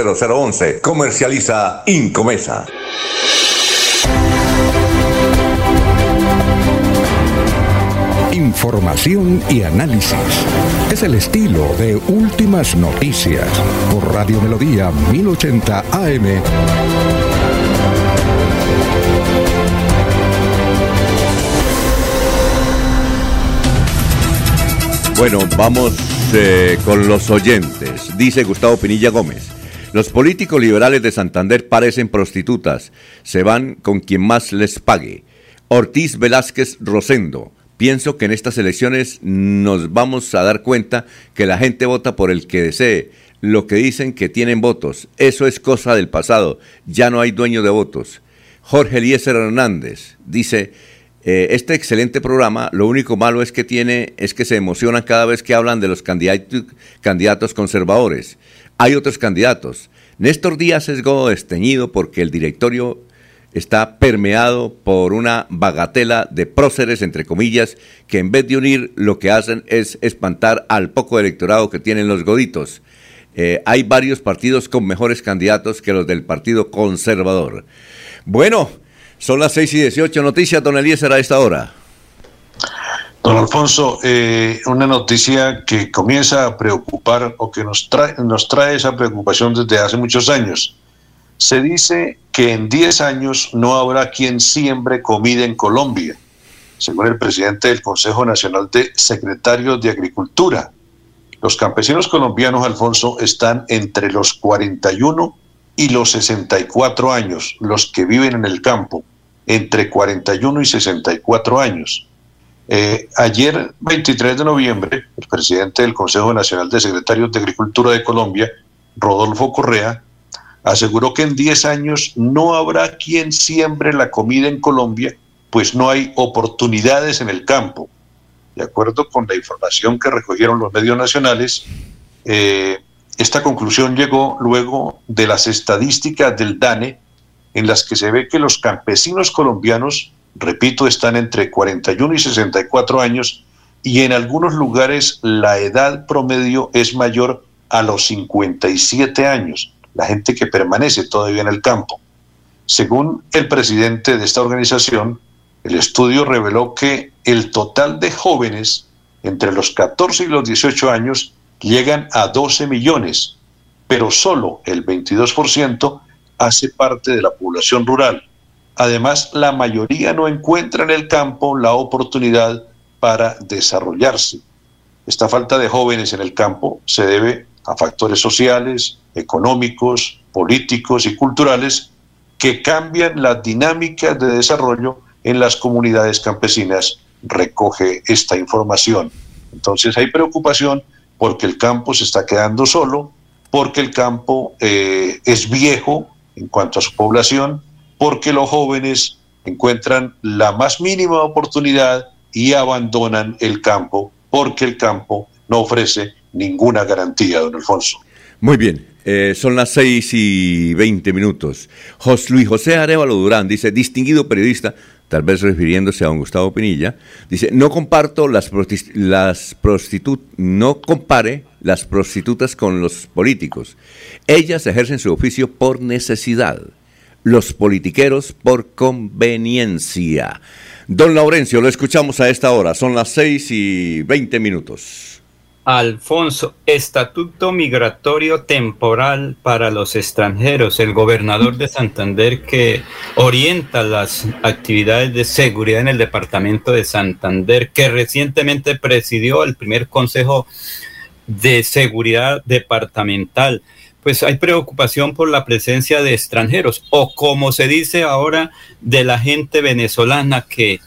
Comercializa Incomesa. Información y análisis. Es el estilo de Últimas Noticias por Radio Melodía 1080 AM. Bueno, vamos eh, con los oyentes. Dice Gustavo Pinilla Gómez. Los políticos liberales de Santander parecen prostitutas. Se van con quien más les pague. Ortiz Velázquez Rosendo. Pienso que en estas elecciones nos vamos a dar cuenta que la gente vota por el que desee. Lo que dicen que tienen votos, eso es cosa del pasado. Ya no hay dueño de votos. Jorge Eliezer Hernández dice, eh, este excelente programa, lo único malo es que tiene, es que se emocionan cada vez que hablan de los candidatos, candidatos conservadores. Hay otros candidatos. Néstor Díaz es desteñido porque el directorio está permeado por una bagatela de próceres, entre comillas, que en vez de unir lo que hacen es espantar al poco electorado que tienen los goditos. Eh, hay varios partidos con mejores candidatos que los del Partido Conservador. Bueno, son las 6 y 18 noticias, don Eliezer, a esta hora. Don Alfonso, eh, una noticia que comienza a preocupar o que nos trae, nos trae esa preocupación desde hace muchos años. Se dice que en 10 años no habrá quien siembre comida en Colombia, según el presidente del Consejo Nacional de Secretarios de Agricultura. Los campesinos colombianos, Alfonso, están entre los 41 y los 64 años, los que viven en el campo, entre 41 y 64 años. Eh, ayer, 23 de noviembre, el presidente del Consejo Nacional de Secretarios de Agricultura de Colombia, Rodolfo Correa, aseguró que en 10 años no habrá quien siembre la comida en Colombia, pues no hay oportunidades en el campo. De acuerdo con la información que recogieron los medios nacionales, eh, esta conclusión llegó luego de las estadísticas del DANE, en las que se ve que los campesinos colombianos, repito, están entre 41 y 64 años y en algunos lugares la edad promedio es mayor a los 57 años, la gente que permanece todavía en el campo. Según el presidente de esta organización, el estudio reveló que el total de jóvenes entre los 14 y los 18 años llegan a 12 millones, pero solo el 22% hace parte de la población rural. Además, la mayoría no encuentra en el campo la oportunidad para desarrollarse. Esta falta de jóvenes en el campo se debe a factores sociales, económicos, políticos y culturales que cambian las dinámicas de desarrollo en las comunidades campesinas, recoge esta información. Entonces hay preocupación porque el campo se está quedando solo, porque el campo eh, es viejo en cuanto a su población, porque los jóvenes encuentran la más mínima oportunidad y abandonan el campo, porque el campo no ofrece ninguna garantía, don Alfonso. Muy bien, eh, son las 6 y 20 minutos. Jos, Luis José Arevalo Durán dice, distinguido periodista, tal vez refiriéndose a don Gustavo Pinilla, dice, no comparto las, las prostitutas, no compare las prostitutas con los políticos. Ellas ejercen su oficio por necesidad, los politiqueros por conveniencia. Don Laurencio, lo escuchamos a esta hora, son las 6 y 20 minutos. Alfonso, Estatuto Migratorio Temporal para los extranjeros, el gobernador de Santander que orienta las actividades de seguridad en el departamento de Santander, que recientemente presidió el primer Consejo de Seguridad Departamental. Pues hay preocupación por la presencia de extranjeros o como se dice ahora de la gente venezolana que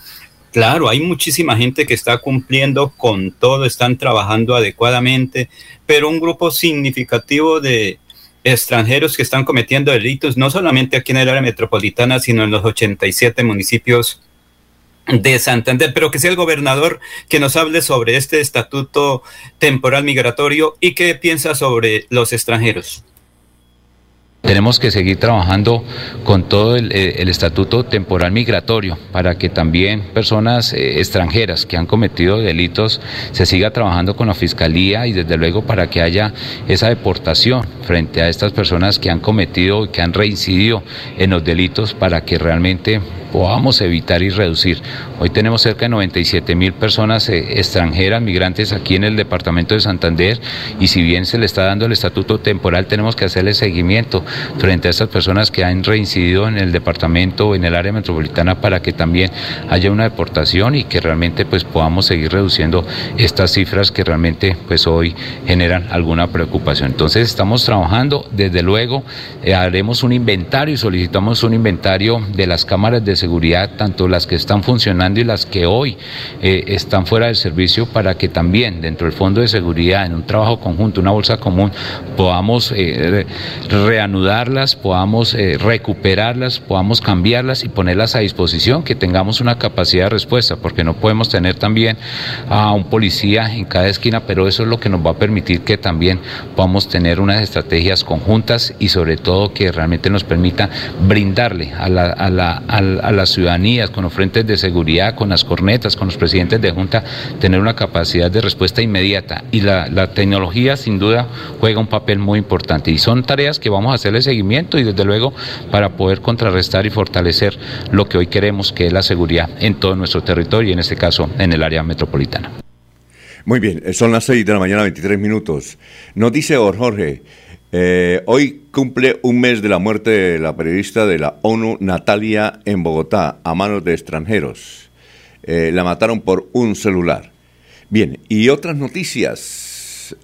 Claro, hay muchísima gente que está cumpliendo con todo, están trabajando adecuadamente, pero un grupo significativo de, extranjeros que están cometiendo delitos, no solamente aquí en el área metropolitana, sino en los 87 municipios de Santander, pero que sea el gobernador que nos hable sobre este estatuto temporal migratorio y qué piensa sobre los extranjeros. Tenemos que seguir trabajando con todo el, eh, el estatuto temporal migratorio para que también personas eh, extranjeras que han cometido delitos se siga trabajando con la fiscalía y desde luego para que haya esa deportación frente a estas personas que han cometido y que han reincidido en los delitos para que realmente podamos evitar y reducir. Hoy tenemos cerca de 97 mil personas eh, extranjeras, migrantes aquí en el departamento de Santander y si bien se le está dando el estatuto temporal, tenemos que hacerle seguimiento frente a estas personas que han reincidido en el departamento o en el área metropolitana para que también haya una deportación y que realmente pues podamos seguir reduciendo estas cifras que realmente pues hoy generan alguna preocupación. Entonces estamos trabajando, desde luego eh, haremos un inventario y solicitamos un inventario de las cámaras de seguridad, tanto las que están funcionando y las que hoy eh, están fuera del servicio, para que también dentro del Fondo de Seguridad, en un trabajo conjunto, una bolsa común, podamos eh, reanudarlas, podamos eh, recuperarlas, podamos cambiarlas y ponerlas a disposición, que tengamos una capacidad de respuesta, porque no podemos tener también a un policía en cada esquina, pero eso es lo que nos va a permitir que también podamos tener unas estrategias conjuntas y sobre todo que realmente nos permita brindarle a la, a la, a las ciudadanías, con los frentes de seguridad, con las cornetas, con los presidentes de Junta, tener una capacidad de respuesta inmediata. Y la, la tecnología, sin duda, juega un papel muy importante. Y son tareas que vamos a hacerle seguimiento y, desde luego, para poder contrarrestar y fortalecer lo que hoy queremos, que es la seguridad en todo nuestro territorio y, en este caso, en el área metropolitana. Muy bien, eh, son las 6 de la mañana, 23 minutos. Nos dice Jorge, eh, hoy cumple un mes de la muerte de la periodista de la ONU, Natalia, en Bogotá, a manos de extranjeros. Eh, la mataron por un celular. Bien, y otras noticias.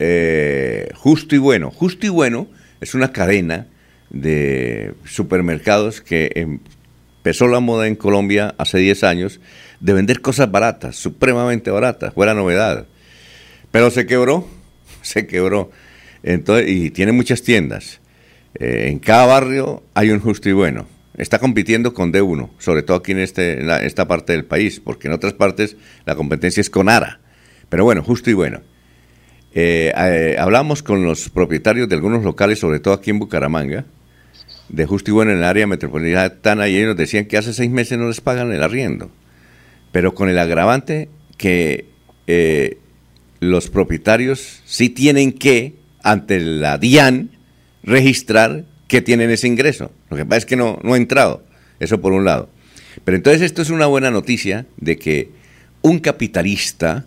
Justo y Bueno. Justo y Bueno es una cadena de supermercados que empezó la moda en Colombia hace 10 años de vender cosas baratas, supremamente baratas, fuera novedad. Pero se quebró, se quebró. Entonces, y tiene muchas tiendas. Eh, en cada barrio hay un justo y bueno. Está compitiendo con D1, sobre todo aquí en, este, esta parte del país, porque en otras partes la competencia es con ARA. Pero bueno, justo y bueno. Eh, eh, hablamos con los propietarios de algunos locales, sobre todo aquí en Bucaramanga, de justo y bueno en el área metropolitana, y ellos decían que hace seis meses no les pagan el arriendo. Pero con el agravante que eh, los propietarios sí tienen que, ante la DIAN, registrar que tienen ese ingreso. Lo que pasa es que no, no ha entrado. Eso por un lado. Pero entonces esto es una buena noticia de que un capitalista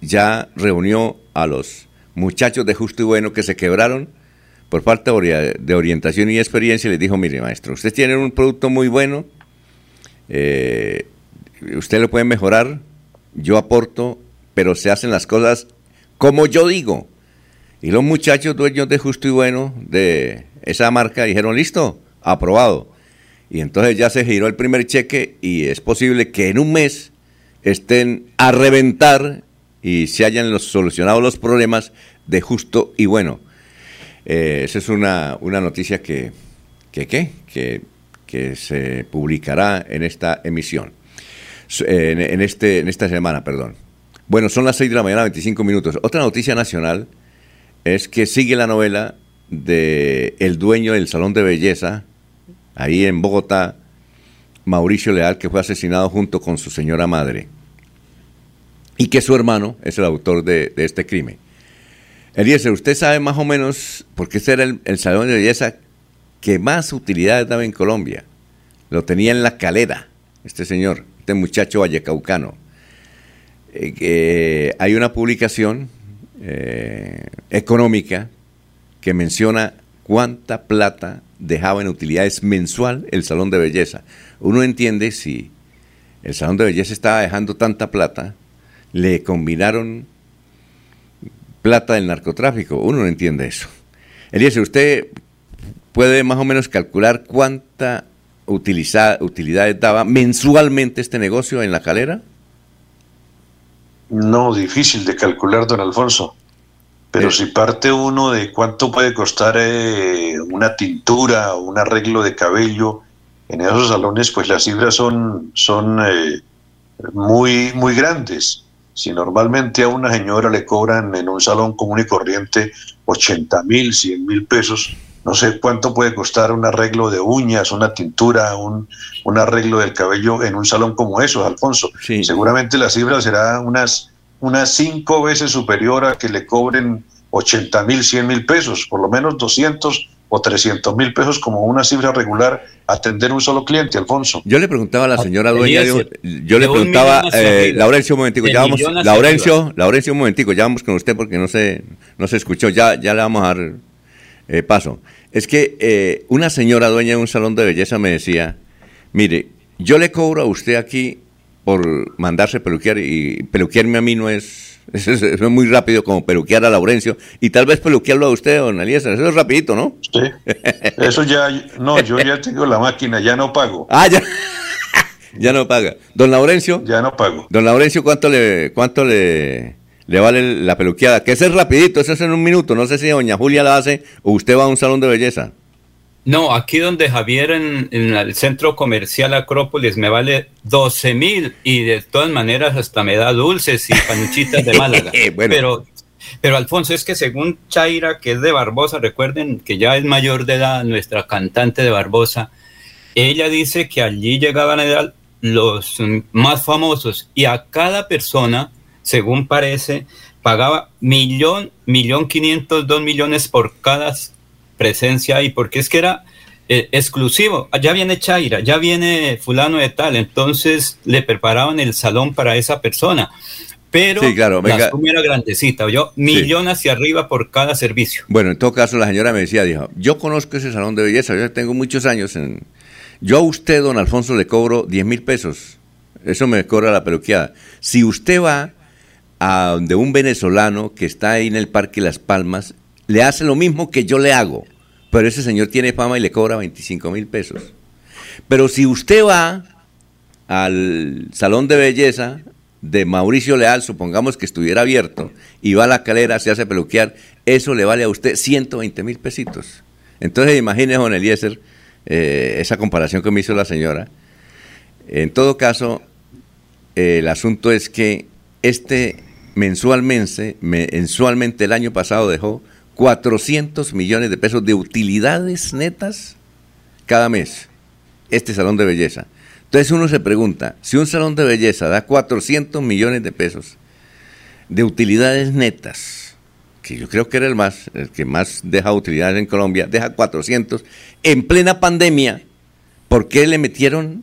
ya reunió a los muchachos de justo y bueno que se quebraron por falta de ori- de orientación y experiencia les dijo, mire maestro, ustedes tienen un producto muy bueno, eh, usted lo puede mejorar, yo aporto, pero se hacen las cosas como yo digo. Y los muchachos dueños de Justo y Bueno, de esa marca, dijeron, listo, aprobado. Y entonces ya se giró el primer cheque y es posible que en un mes estén a reventar y se hayan solucionado los problemas de Justo y Bueno. Eh, esa es una, una noticia que, que, que, que se publicará en esta emisión, en, este, en esta semana, perdón. Bueno, son las 6 de la mañana, 25 minutos. Otra noticia nacional es que sigue la novela de el dueño del salón de belleza, ahí en Bogotá, Mauricio Leal, que fue asesinado junto con su señora madre, y que su hermano es el autor de este crimen. Eliezer, ¿usted sabe más o menos por qué ese era el, salón de belleza que más utilidades daba en Colombia? Lo tenía en la calera, este señor, este muchacho vallecaucano. Eh, que hay una publicación eh, económica que menciona cuánta plata dejaba en utilidades mensual el salón de belleza. Uno entiende si el salón de belleza estaba dejando tanta plata, le combinaron plata del narcotráfico. Uno no entiende eso. Eliezer, ¿usted puede más o menos calcular cuánta utilidades daba mensualmente este negocio en la calera? No, difícil de calcular, don Alfonso. Pero si parte uno de cuánto puede costar eh, una tintura o un arreglo de cabello en esos salones, pues las cifras son, son eh, muy, muy grandes. Si normalmente a una señora le cobran en un salón común y corriente 80 mil, 100 mil pesos, no sé cuánto puede costar un arreglo de uñas, una tintura, un, un arreglo del cabello en un salón como eso, Alfonso. Seguramente la cifra será unas, unas cinco veces superior a que le cobren 80 mil, 100 mil pesos, por lo menos 200 o 300 mil pesos como una cifra regular atender un solo cliente, Alfonso. Yo le preguntaba a la señora dueña, yo, yo le preguntaba, eh. Laurencio, un momentico, ya vamos, Laurencio. Laurencio, un momentico, ya vamos con usted porque no se, no se escuchó, ya, ya le vamos a dar eh, paso. Es que eh, una señora dueña de un salón de belleza me decía, mire, yo le cobro a usted aquí por mandarse peluquear y peluquearme a mí no es, es, es- es muy rápido como peluquear a Laurencio y tal vez peluquearlo a usted, don Eliezer, eso es rapidito, ¿no? Sí. Eso ya, no, yo ya tengo la máquina, ya no pago. Ah, ya. ya no paga. Don Laurencio. Ya no pago. Don Laurencio, ¿cuánto le, cuánto le, le vale la peluqueada? Que ese es rapidito, eso es en un minuto. No sé si doña Julia la hace o usted va a un salón de belleza. No, aquí donde Javier en, en el centro comercial Acrópolis me vale 12 mil y de todas maneras hasta me da dulces y panuchitas de Málaga. Bueno. Pero, pero Alfonso, es que según Chaira, que es de Barbosa, recuerden que ya es mayor de edad, nuestra cantante de Barbosa, ella dice que allí llegaban a edad los más famosos y a cada persona, según parece, pagaba millón, millón quinientos, dos millones por cada presencia ahí, porque es que era eh, exclusivo. Ya viene Chaira, ya viene fulano de tal, entonces le preparaban el salón para esa persona. Pero Sí, claro, la suma era grandecita, yo millón hacia arriba por cada servicio. Bueno, en todo caso, la señora me decía, dijo, yo conozco ese salón de belleza, yo tengo muchos años en... Yo a usted, don Alfonso, le cobro 10 mil pesos. Eso me cobra la peluqueada. Si usted va a donde un venezolano que está ahí en el Parque Las Palmas, le hace lo mismo que yo le hago. Pero ese señor tiene fama y le cobra 25 mil pesos. Pero si usted va al salón de belleza de Mauricio Leal, supongamos que estuviera abierto, y va a la calera, se hace peluquear, eso le vale a usted 120 mil pesitos. Entonces imagine, don Eliezer, eh, esa comparación que me hizo la señora. En todo caso, el asunto es que este mensualmente, me- mensualmente el año pasado dejó 400 millones de pesos de utilidades netas cada mes, este salón de belleza. Entonces uno se pregunta, si un salón de belleza da 400 millones de pesos de utilidades netas, que yo creo que era el más, el que más deja utilidades en Colombia, deja 400, en plena pandemia, ¿por qué le metieron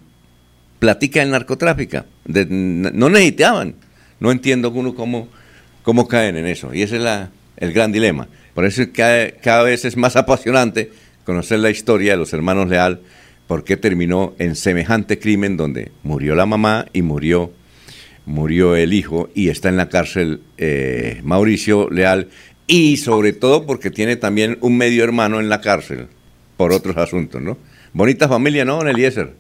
platica del narcotráfico? No necesitaban. No entiendo uno cómo, cómo caen en eso. Y ese es el gran dilema. Por eso cada, cada vez es más apasionante conocer la historia de los hermanos Leal, por qué terminó en semejante crimen donde murió la mamá y murió, murió el hijo y está en la cárcel eh, Mauricio Leal y sobre todo porque tiene también un medio hermano en la cárcel por otros asuntos, ¿no? Bonita familia, ¿no, don Eliezer?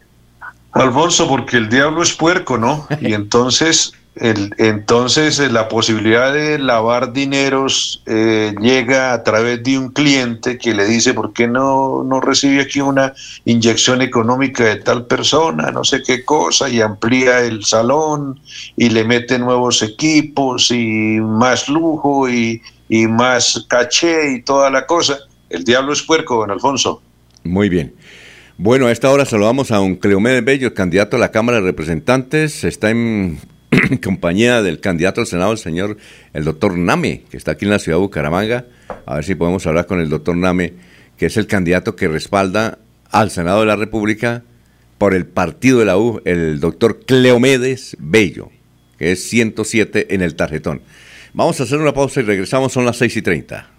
Alfonso, porque el diablo es puerco, ¿no? Y entonces, el, entonces eh, la posibilidad de lavar dineros eh, llega a través de un cliente que le dice, ¿por qué no, no recibe aquí una inyección económica de tal persona? No sé qué cosa, y amplía el salón y le mete nuevos equipos y más lujo y, y más caché y toda la cosa. El diablo es puerco, don Alfonso. Muy bien. Bueno, a esta hora saludamos a don Cleomedes Bello, candidato a la Cámara de Representantes. Está en compañía del candidato al Senado, el señor, el doctor Name, que está aquí en la ciudad de Bucaramanga. A ver si podemos hablar con el doctor Name, que es el candidato que respalda al Senado de la República por el partido de la U, el doctor Cleomedes Bello, que es 107 en el tarjetón. Vamos a hacer una pausa y regresamos, son las 6 y 30.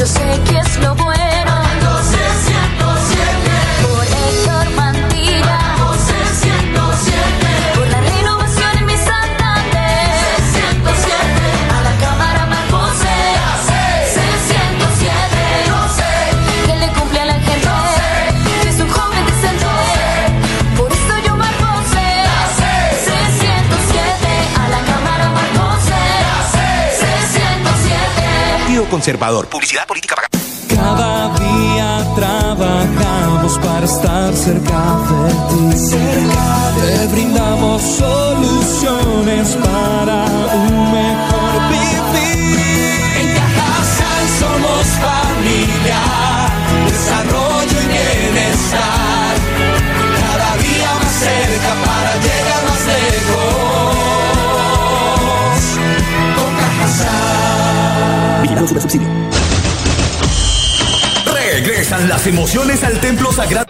Yo sé que Conservador. Publicidad política pagada. Cada día trabajamos para estar cerca de ti. Te brindamos soluciones para un Vigilado Super Subsidio. Regresan las emociones al templo sagrado.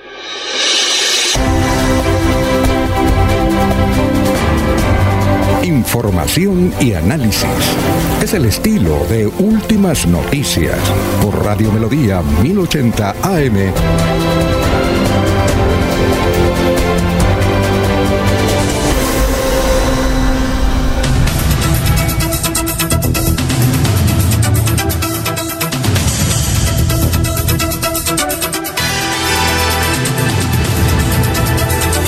Información y análisis. Es el estilo de Últimas Noticias por Radio Melodía 1080 AM.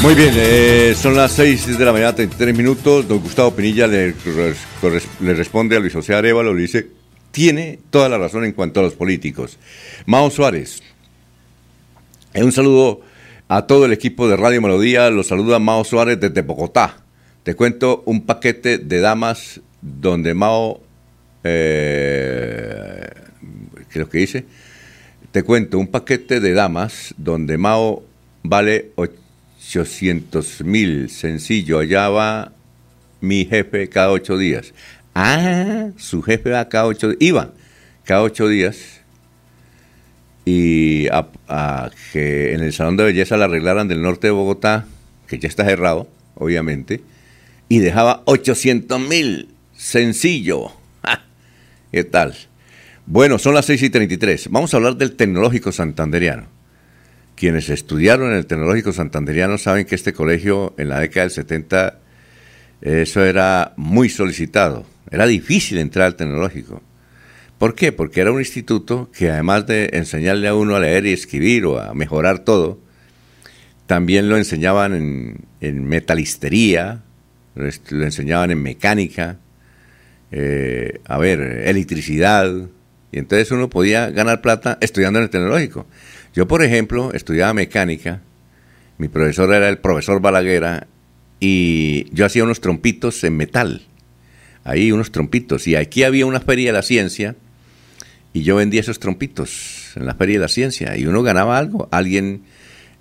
Muy bien, eh, son las 6 de la mañana, 33 minutos. Don Gustavo Pinilla le, responde a Luis José Arevalo, le dice, tiene toda la razón en cuanto a los políticos. Mao Suárez, eh, un saludo a todo el equipo de Radio Melodía, los saluda Mao Suárez desde Bogotá. Te cuento un paquete de damas donde Mao, eh, ¿qué es lo que dice? Te cuento un paquete de damas donde Mao vale 800 mil, sencillo, allá va mi jefe cada ocho días. Ah, su jefe va cada ocho días, iba cada ocho días y a, que en el salón de belleza la arreglaran del norte de Bogotá, que ya está cerrado, obviamente, y dejaba 800 mil, sencillo. ¿Qué tal? Bueno, son las 6 y 33. Vamos a hablar del tecnológico santanderiano. Quienes estudiaron en el tecnológico santanderiano saben que este colegio en la década del 70, eso era muy solicitado. Era difícil entrar al tecnológico. ¿Por qué? Porque era un instituto que además de enseñarle a uno a leer y escribir o a mejorar todo, también lo enseñaban en, metalistería, lo enseñaban en mecánica, eh, a ver, electricidad, y entonces uno podía ganar plata estudiando en el tecnológico. Yo, por ejemplo, estudiaba mecánica, mi profesor era el profesor Balaguera, y yo hacía unos trompitos en metal, ahí unos trompitos, y aquí había una feria de la ciencia, y yo vendía esos trompitos en la feria de la ciencia, y uno ganaba algo, alguien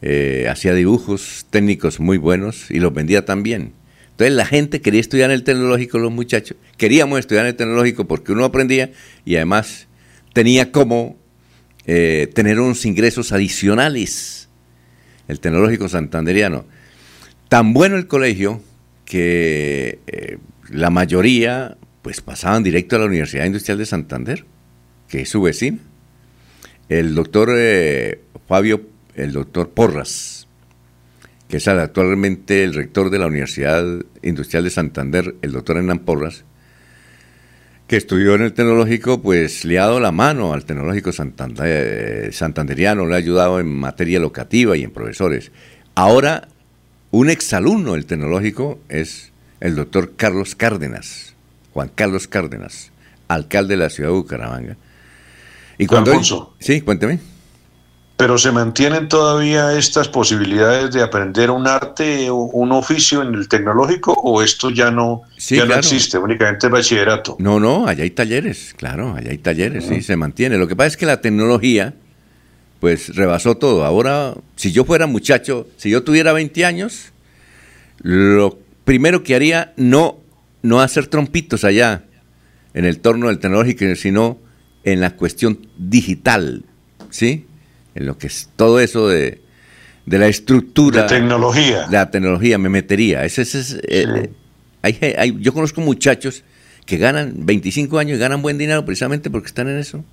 eh, hacía dibujos técnicos muy buenos y los vendía también. Entonces la gente quería estudiar en el tecnológico, los muchachos, queríamos estudiar en el tecnológico porque uno aprendía y además tenía como eh, tener unos ingresos adicionales. El tecnológico santanderiano. Tan bueno el colegio que eh, la mayoría pues pasaban directo a la Universidad Industrial de Santander, que es su vecina. El doctor eh, Fabio, el doctor Porras, que es actualmente el rector de la Universidad Industrial de Santander, el doctor Hernán Porras, que estudió en el tecnológico, pues le ha dado la mano al tecnológico santander- eh, santanderiano, le ha ayudado en materia locativa y en profesores. Ahora, un exalumno del tecnológico es el doctor Carlos Cárdenas, Juan Carlos Cárdenas, alcalde de la ciudad de Bucaramanga. Y cuando él- sí, cuénteme. Pero se mantienen todavía estas posibilidades de aprender un arte o un oficio en el tecnológico o esto ya no, Sí, ya no existe, únicamente el bachillerato. No, no, allá hay talleres, claro, allá hay talleres, sí, se mantiene. Lo que pasa es que la tecnología, pues, rebasó todo. Ahora, si yo fuera muchacho, si yo tuviera 20 años, lo primero que haría, no, no hacer trompitos allá, en el torno del tecnológico, sino en la cuestión digital, ¿sí? En lo que es todo eso de, de la estructura. De tecnología. La tecnología, me metería. Ese, ese es, eh, Hay, hay- yo conozco muchachos que ganan 25 años y ganan buen dinero precisamente porque están en eso,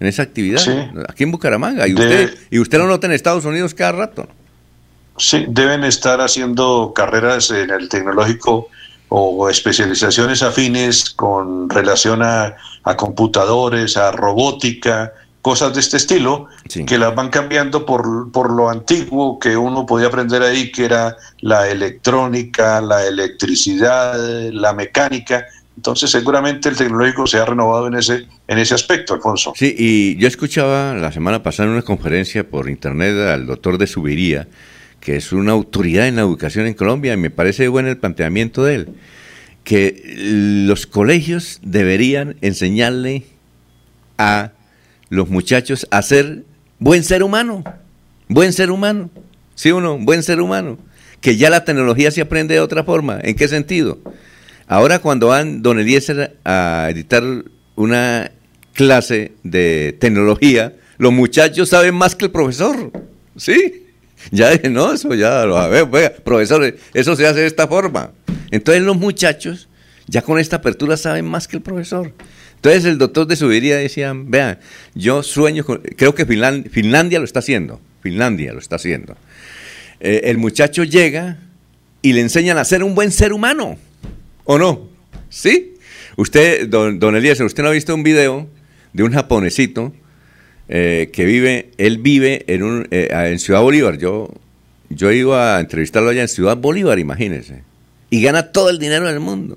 en esa actividad, Sí. aquí en Bucaramanga. Y De- usted, y usted lo nota en Estados Unidos cada rato. Sí, deben estar haciendo carreras en el tecnológico o especializaciones afines con relación a, a computadores, a robótica, cosas de este estilo, que las van cambiando por, por lo antiguo que uno podía aprender ahí, que era la electrónica, la electricidad, la mecánica. Entonces seguramente el tecnológico se ha renovado en ese, en ese aspecto, Alfonso. Sí, y yo escuchaba la semana pasada en una conferencia por internet al doctor de Subiría, que es una autoridad en la educación en Colombia, y me parece bueno el planteamiento de él, que los colegios deberían enseñarle a los muchachos a ser buen ser humano, buen ser humano, sí o no, buen ser humano, que ya la tecnología se aprende de otra forma, ¿en qué sentido? Ahora cuando van Don Eliezer a editar una clase de tecnología, los muchachos saben más que el profesor, ¿sí? Ya no, eso ya lo ver, oiga, profesor, eso se hace de esta forma. Entonces los muchachos ya con esta apertura saben más que el profesor. Entonces el doctor de Subiría decía, vean, yo sueño con, creo que Finlan- Finlandia lo está haciendo, Finlandia lo está haciendo. Eh, el muchacho llega y le enseñan a ser un buen ser humano, ¿o no? ¿Sí? Usted, don, don Eliezer, usted no ha visto un video de un japonesito eh, que vive, él vive en, un, eh, en Ciudad Bolívar. Yo, yo ido a entrevistarlo allá en Ciudad Bolívar, imagínense. Y gana todo el dinero del mundo.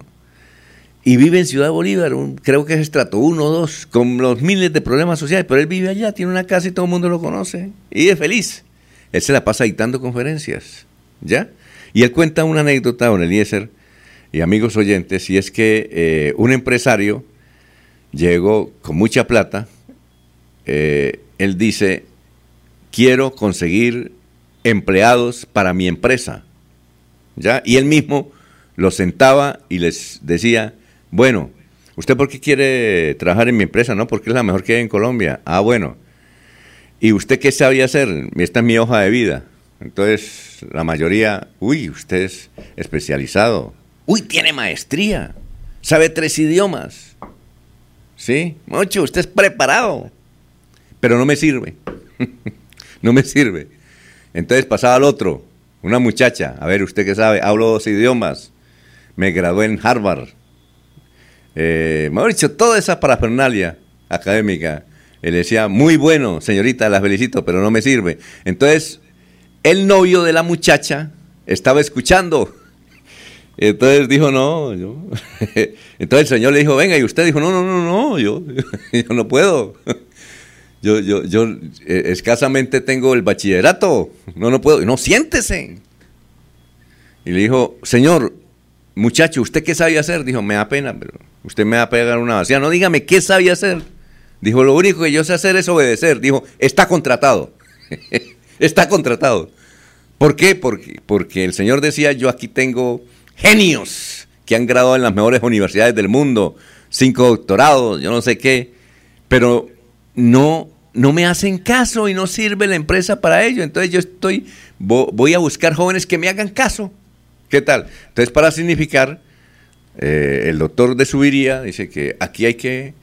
Y vive en Ciudad Bolívar, creo que es estrato 1 o 2, con los miles de problemas sociales, pero él vive allá, tiene una casa y todo el mundo lo conoce. Y es feliz. Él se la pasa dictando conferencias, ¿ya? Y él cuenta una anécdota, don Eliezer, y amigos oyentes, y es que eh, un empresario llegó con mucha plata, eh, él dice, quiero conseguir empleados para mi empresa, ¿ya? Y él mismo los sentaba y les decía, bueno, ¿usted por qué quiere trabajar en mi empresa? No, porque es la mejor que hay en Colombia. Ah, bueno. ¿Y usted qué sabía hacer? Esta es mi hoja de vida. Entonces, la mayoría, uy, usted es especializado. Uy, tiene maestría. Sabe tres idiomas. ¿Sí? Mucho, usted es preparado. Pero no me sirve. no me sirve. Entonces pasaba al otro, una muchacha. A ver, ¿usted qué sabe? Hablo dos idiomas. Me gradué en Harvard. Eh, mejor dicho, toda esa parafernalia académica. Él decía, muy bueno, señorita, la felicito, pero no me sirve. Entonces, el novio de la muchacha estaba escuchando. Entonces dijo, no, yo. Entonces el señor le dijo, venga, y usted dijo, no, no, no, no, yo, yo no puedo. Yo, yo, yo eh, escasamente tengo el bachillerato, no, no puedo. No, siéntese. Y le dijo, señor, muchacho, ¿usted qué sabe hacer? Dijo, me da pena, pero usted me va a pegar una vacía. No, dígame, ¿qué sabe hacer? Dijo, lo único que yo sé hacer es obedecer. Dijo, está contratado. está contratado. ¿Por qué? Porque, el señor decía, yo aquí tengo genios que han graduado en las mejores universidades del mundo, cinco doctorados, yo no sé qué, pero no, no me hacen caso y no sirve la empresa para ello. Entonces yo estoy, vo- voy a buscar jóvenes que me hagan caso. ¿Qué tal? Entonces para significar, eh, el doctor de Subiría dice que aquí hay que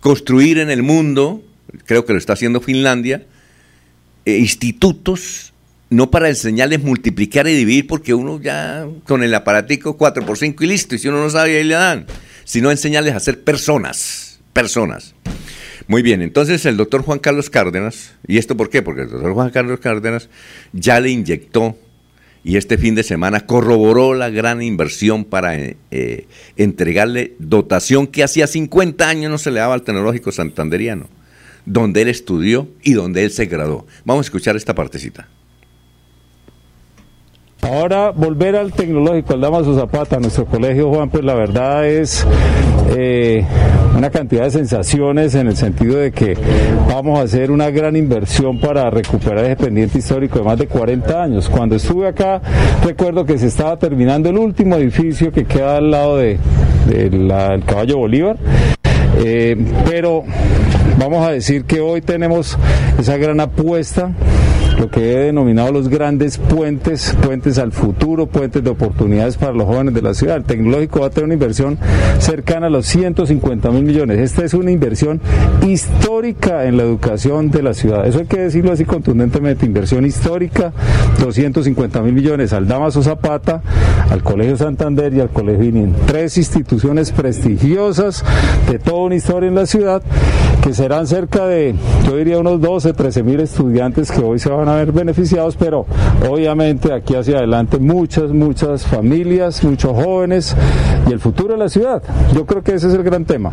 construir en el mundo, creo que lo está haciendo Finlandia, eh, institutos, no para enseñarles multiplicar y dividir, porque uno ya con el aparatico 4 por 5 y listo, y si uno no sabe ahí le dan, sino enseñarles a ser personas, personas. Muy bien, entonces el doctor Juan Carlos Cárdenas, ¿y esto por qué? Porque el doctor Juan Carlos Cárdenas ya le inyectó y este fin de semana corroboró la gran inversión para eh, eh, entregarle dotación que hacía 50 años no se le daba al tecnológico santanderiano, donde él estudió y donde él se graduó. Vamos a escuchar esta partecita. Ahora volver al tecnológico, al Damaso Zapata, nuestro colegio, Juan, pues la verdad es eh, una cantidad de sensaciones en el sentido de que vamos a hacer una gran inversión para recuperar ese pendiente histórico de más de 40 años. Cuando estuve acá, recuerdo que se estaba terminando el último edificio que queda al lado de, de del caballo Bolívar. Eh, pero vamos a decir que hoy tenemos esa gran apuesta lo que he denominado los grandes puentes, puentes al futuro, puentes de oportunidades para los jóvenes de la ciudad. El tecnológico va a tener una inversión cercana a los 150 mil millones. Esta es una inversión histórica en la educación de la ciudad. Eso hay que decirlo así contundentemente, inversión histórica, 250 mil millones al Damaso Zapata, al Colegio Santander y al Colegio ININ. Tres instituciones prestigiosas de toda una historia en la ciudad que serán cerca de, yo diría, unos 12, 13 mil estudiantes que hoy se van a ver beneficiados, pero obviamente aquí hacia adelante muchas, muchas familias, muchos jóvenes y el futuro de la ciudad. Yo creo que ese es el gran tema.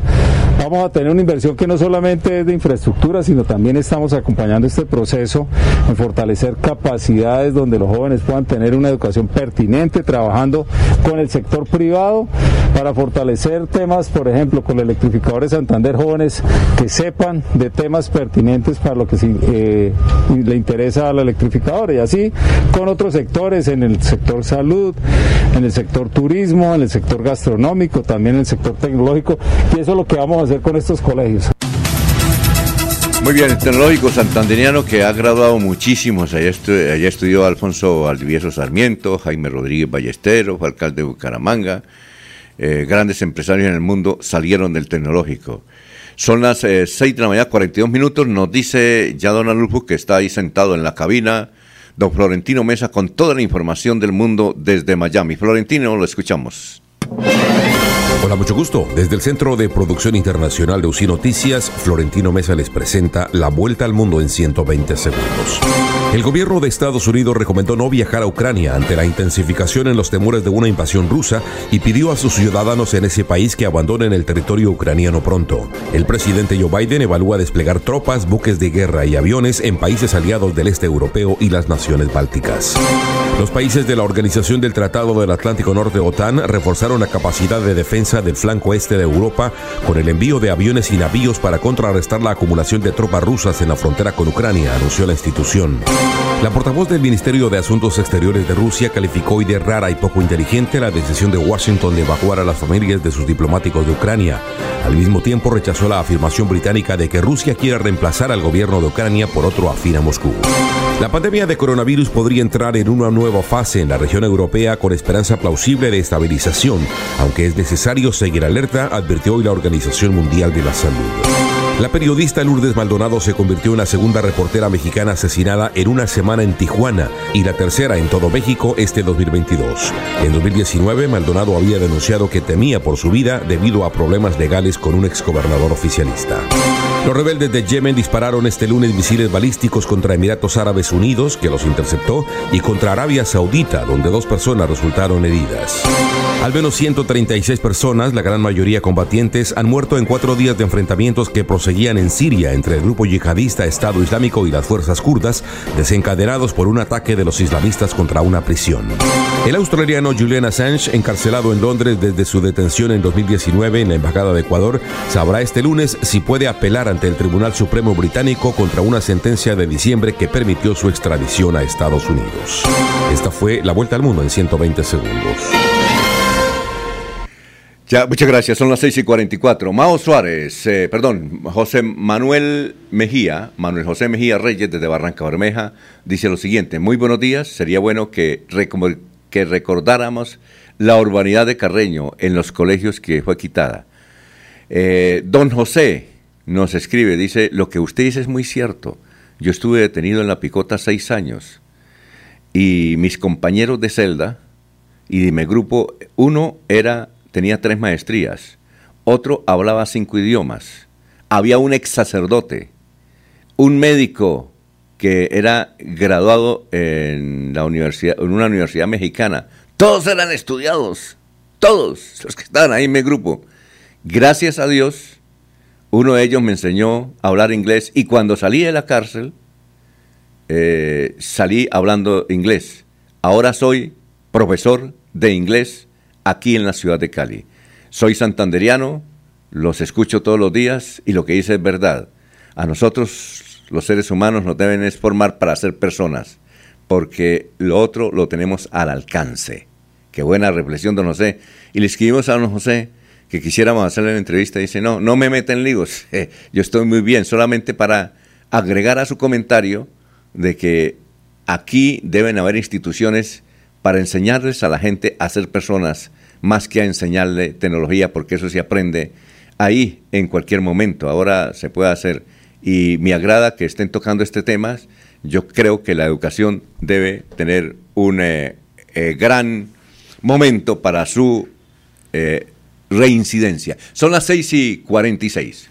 Vamos a tener una inversión que no solamente es de infraestructura, sino también estamos acompañando este proceso en fortalecer capacidades donde los jóvenes puedan tener una educación pertinente, trabajando con el sector privado para fortalecer temas, por ejemplo, con el electrificador de Santander, jóvenes que sepan de temas pertinentes para lo que eh, le interesa a la electrificadora y así con otros sectores, en el sector salud, en el sector turismo, en el sector gastronómico, también en el sector tecnológico y eso es lo que vamos a hacer con estos colegios. Muy bien, el tecnológico santanderiano que ha graduado muchísimos. Allá, allá estudió Alfonso Aldivieso Sarmiento, Jaime Rodríguez Ballesteros, alcalde de Bucaramanga. Eh, grandes empresarios en el mundo salieron del tecnológico. Son las 6 de la mañana, 42 minutos. Nos dice ya don Anulfo que está ahí sentado en la cabina. Don Florentino Mesa con toda la información del mundo desde Miami. Florentino, lo escuchamos. Hola, mucho gusto. Desde el Centro de Producción Internacional de UCI Noticias, Florentino Mesa les presenta La Vuelta al Mundo en 120 segundos. El gobierno de Estados Unidos recomendó no viajar a Ucrania ante la intensificación en los temores de una invasión rusa y pidió a sus ciudadanos en ese país que abandonen el territorio ucraniano pronto. El presidente Joe Biden evalúa desplegar tropas, buques de guerra y aviones en países aliados del este europeo y las naciones bálticas. Los países de la Organización del Tratado del Atlántico Norte OTAN reforzaron la capacidad de defensa del flanco este de Europa con el envío de aviones y navíos para contrarrestar la acumulación de tropas rusas en la frontera con Ucrania, anunció la institución. La portavoz del Ministerio de Asuntos Exteriores de Rusia calificó hoy de rara y poco inteligente la decisión de Washington de evacuar a las familias de sus diplomáticos de Ucrania. Al mismo tiempo rechazó la afirmación británica de que Rusia quiere reemplazar al gobierno de Ucrania por otro afín a Moscú. La pandemia de coronavirus podría entrar en una nueva fase en la región europea con esperanza plausible de estabilización, aunque es necesario seguir alerta, advirtió hoy la Organización Mundial de la Salud. La periodista Lourdes Maldonado se convirtió en la segunda reportera mexicana asesinada en una semana en Tijuana y la tercera en todo México este 2022. En 2019, Maldonado había denunciado que temía por su vida debido a problemas legales con un exgobernador oficialista. Los rebeldes de Yemen dispararon este lunes misiles balísticos contra Emiratos Árabes Unidos, que los interceptó, y contra Arabia Saudita, donde dos personas resultaron heridas. Al menos 136 personas, la gran mayoría combatientes, han muerto en cuatro días de enfrentamientos que proseguían en Siria entre el grupo yihadista Estado Islámico y las fuerzas kurdas, desencadenados por un ataque de los islamistas contra una prisión. El australiano Julian Assange, encarcelado en Londres desde su detención en 2019 en la Embajada de Ecuador, sabrá este lunes si puede apelar ante el Tribunal Supremo británico contra una sentencia de diciembre que permitió su extradición a Estados Unidos. Esta fue la vuelta al mundo en 120 segundos. Ya, muchas gracias. Son las 6 y 44. Mao Suárez, eh, perdón, José Manuel Mejía, Manuel José Mejía Reyes desde Barranca Bermeja, dice lo siguiente: Muy buenos días. Sería bueno que, que recordáramos la urbanidad de Carreño en los colegios que fue quitada. Eh, don José nos escribe, dice: Lo que usted dice es muy cierto. Yo estuve detenido en la picota seis años y mis compañeros de celda y de mi grupo, uno era tenía tres maestrías, otro hablaba cinco idiomas, había un ex sacerdote, un médico que era graduado en la universidad, en una universidad mexicana. Todos eran estudiados, todos los que estaban ahí en mi grupo. Gracias a Dios, uno de ellos me enseñó a hablar inglés y cuando salí de la cárcel, eh, salí hablando inglés. Ahora soy profesor de inglés aquí en la ciudad de Cali. Soy santanderiano, los escucho todos los días y lo que dice es verdad. A nosotros, los seres humanos, nos deben es formar para ser personas, porque lo otro lo tenemos al alcance. Qué buena reflexión, don José. Y le escribimos a don José que quisiéramos hacerle la entrevista, dice, no, no me meten líos, eh, yo estoy muy bien, solamente para agregar a su comentario de que aquí deben haber instituciones para enseñarles a la gente a ser personas, más que a enseñarle tecnología, porque eso se aprende ahí en cualquier momento, ahora se puede hacer. Y me agrada que estén tocando este tema, yo creo que la educación debe tener un eh, eh, gran momento para su eh, reincidencia. Son las 6 y 46.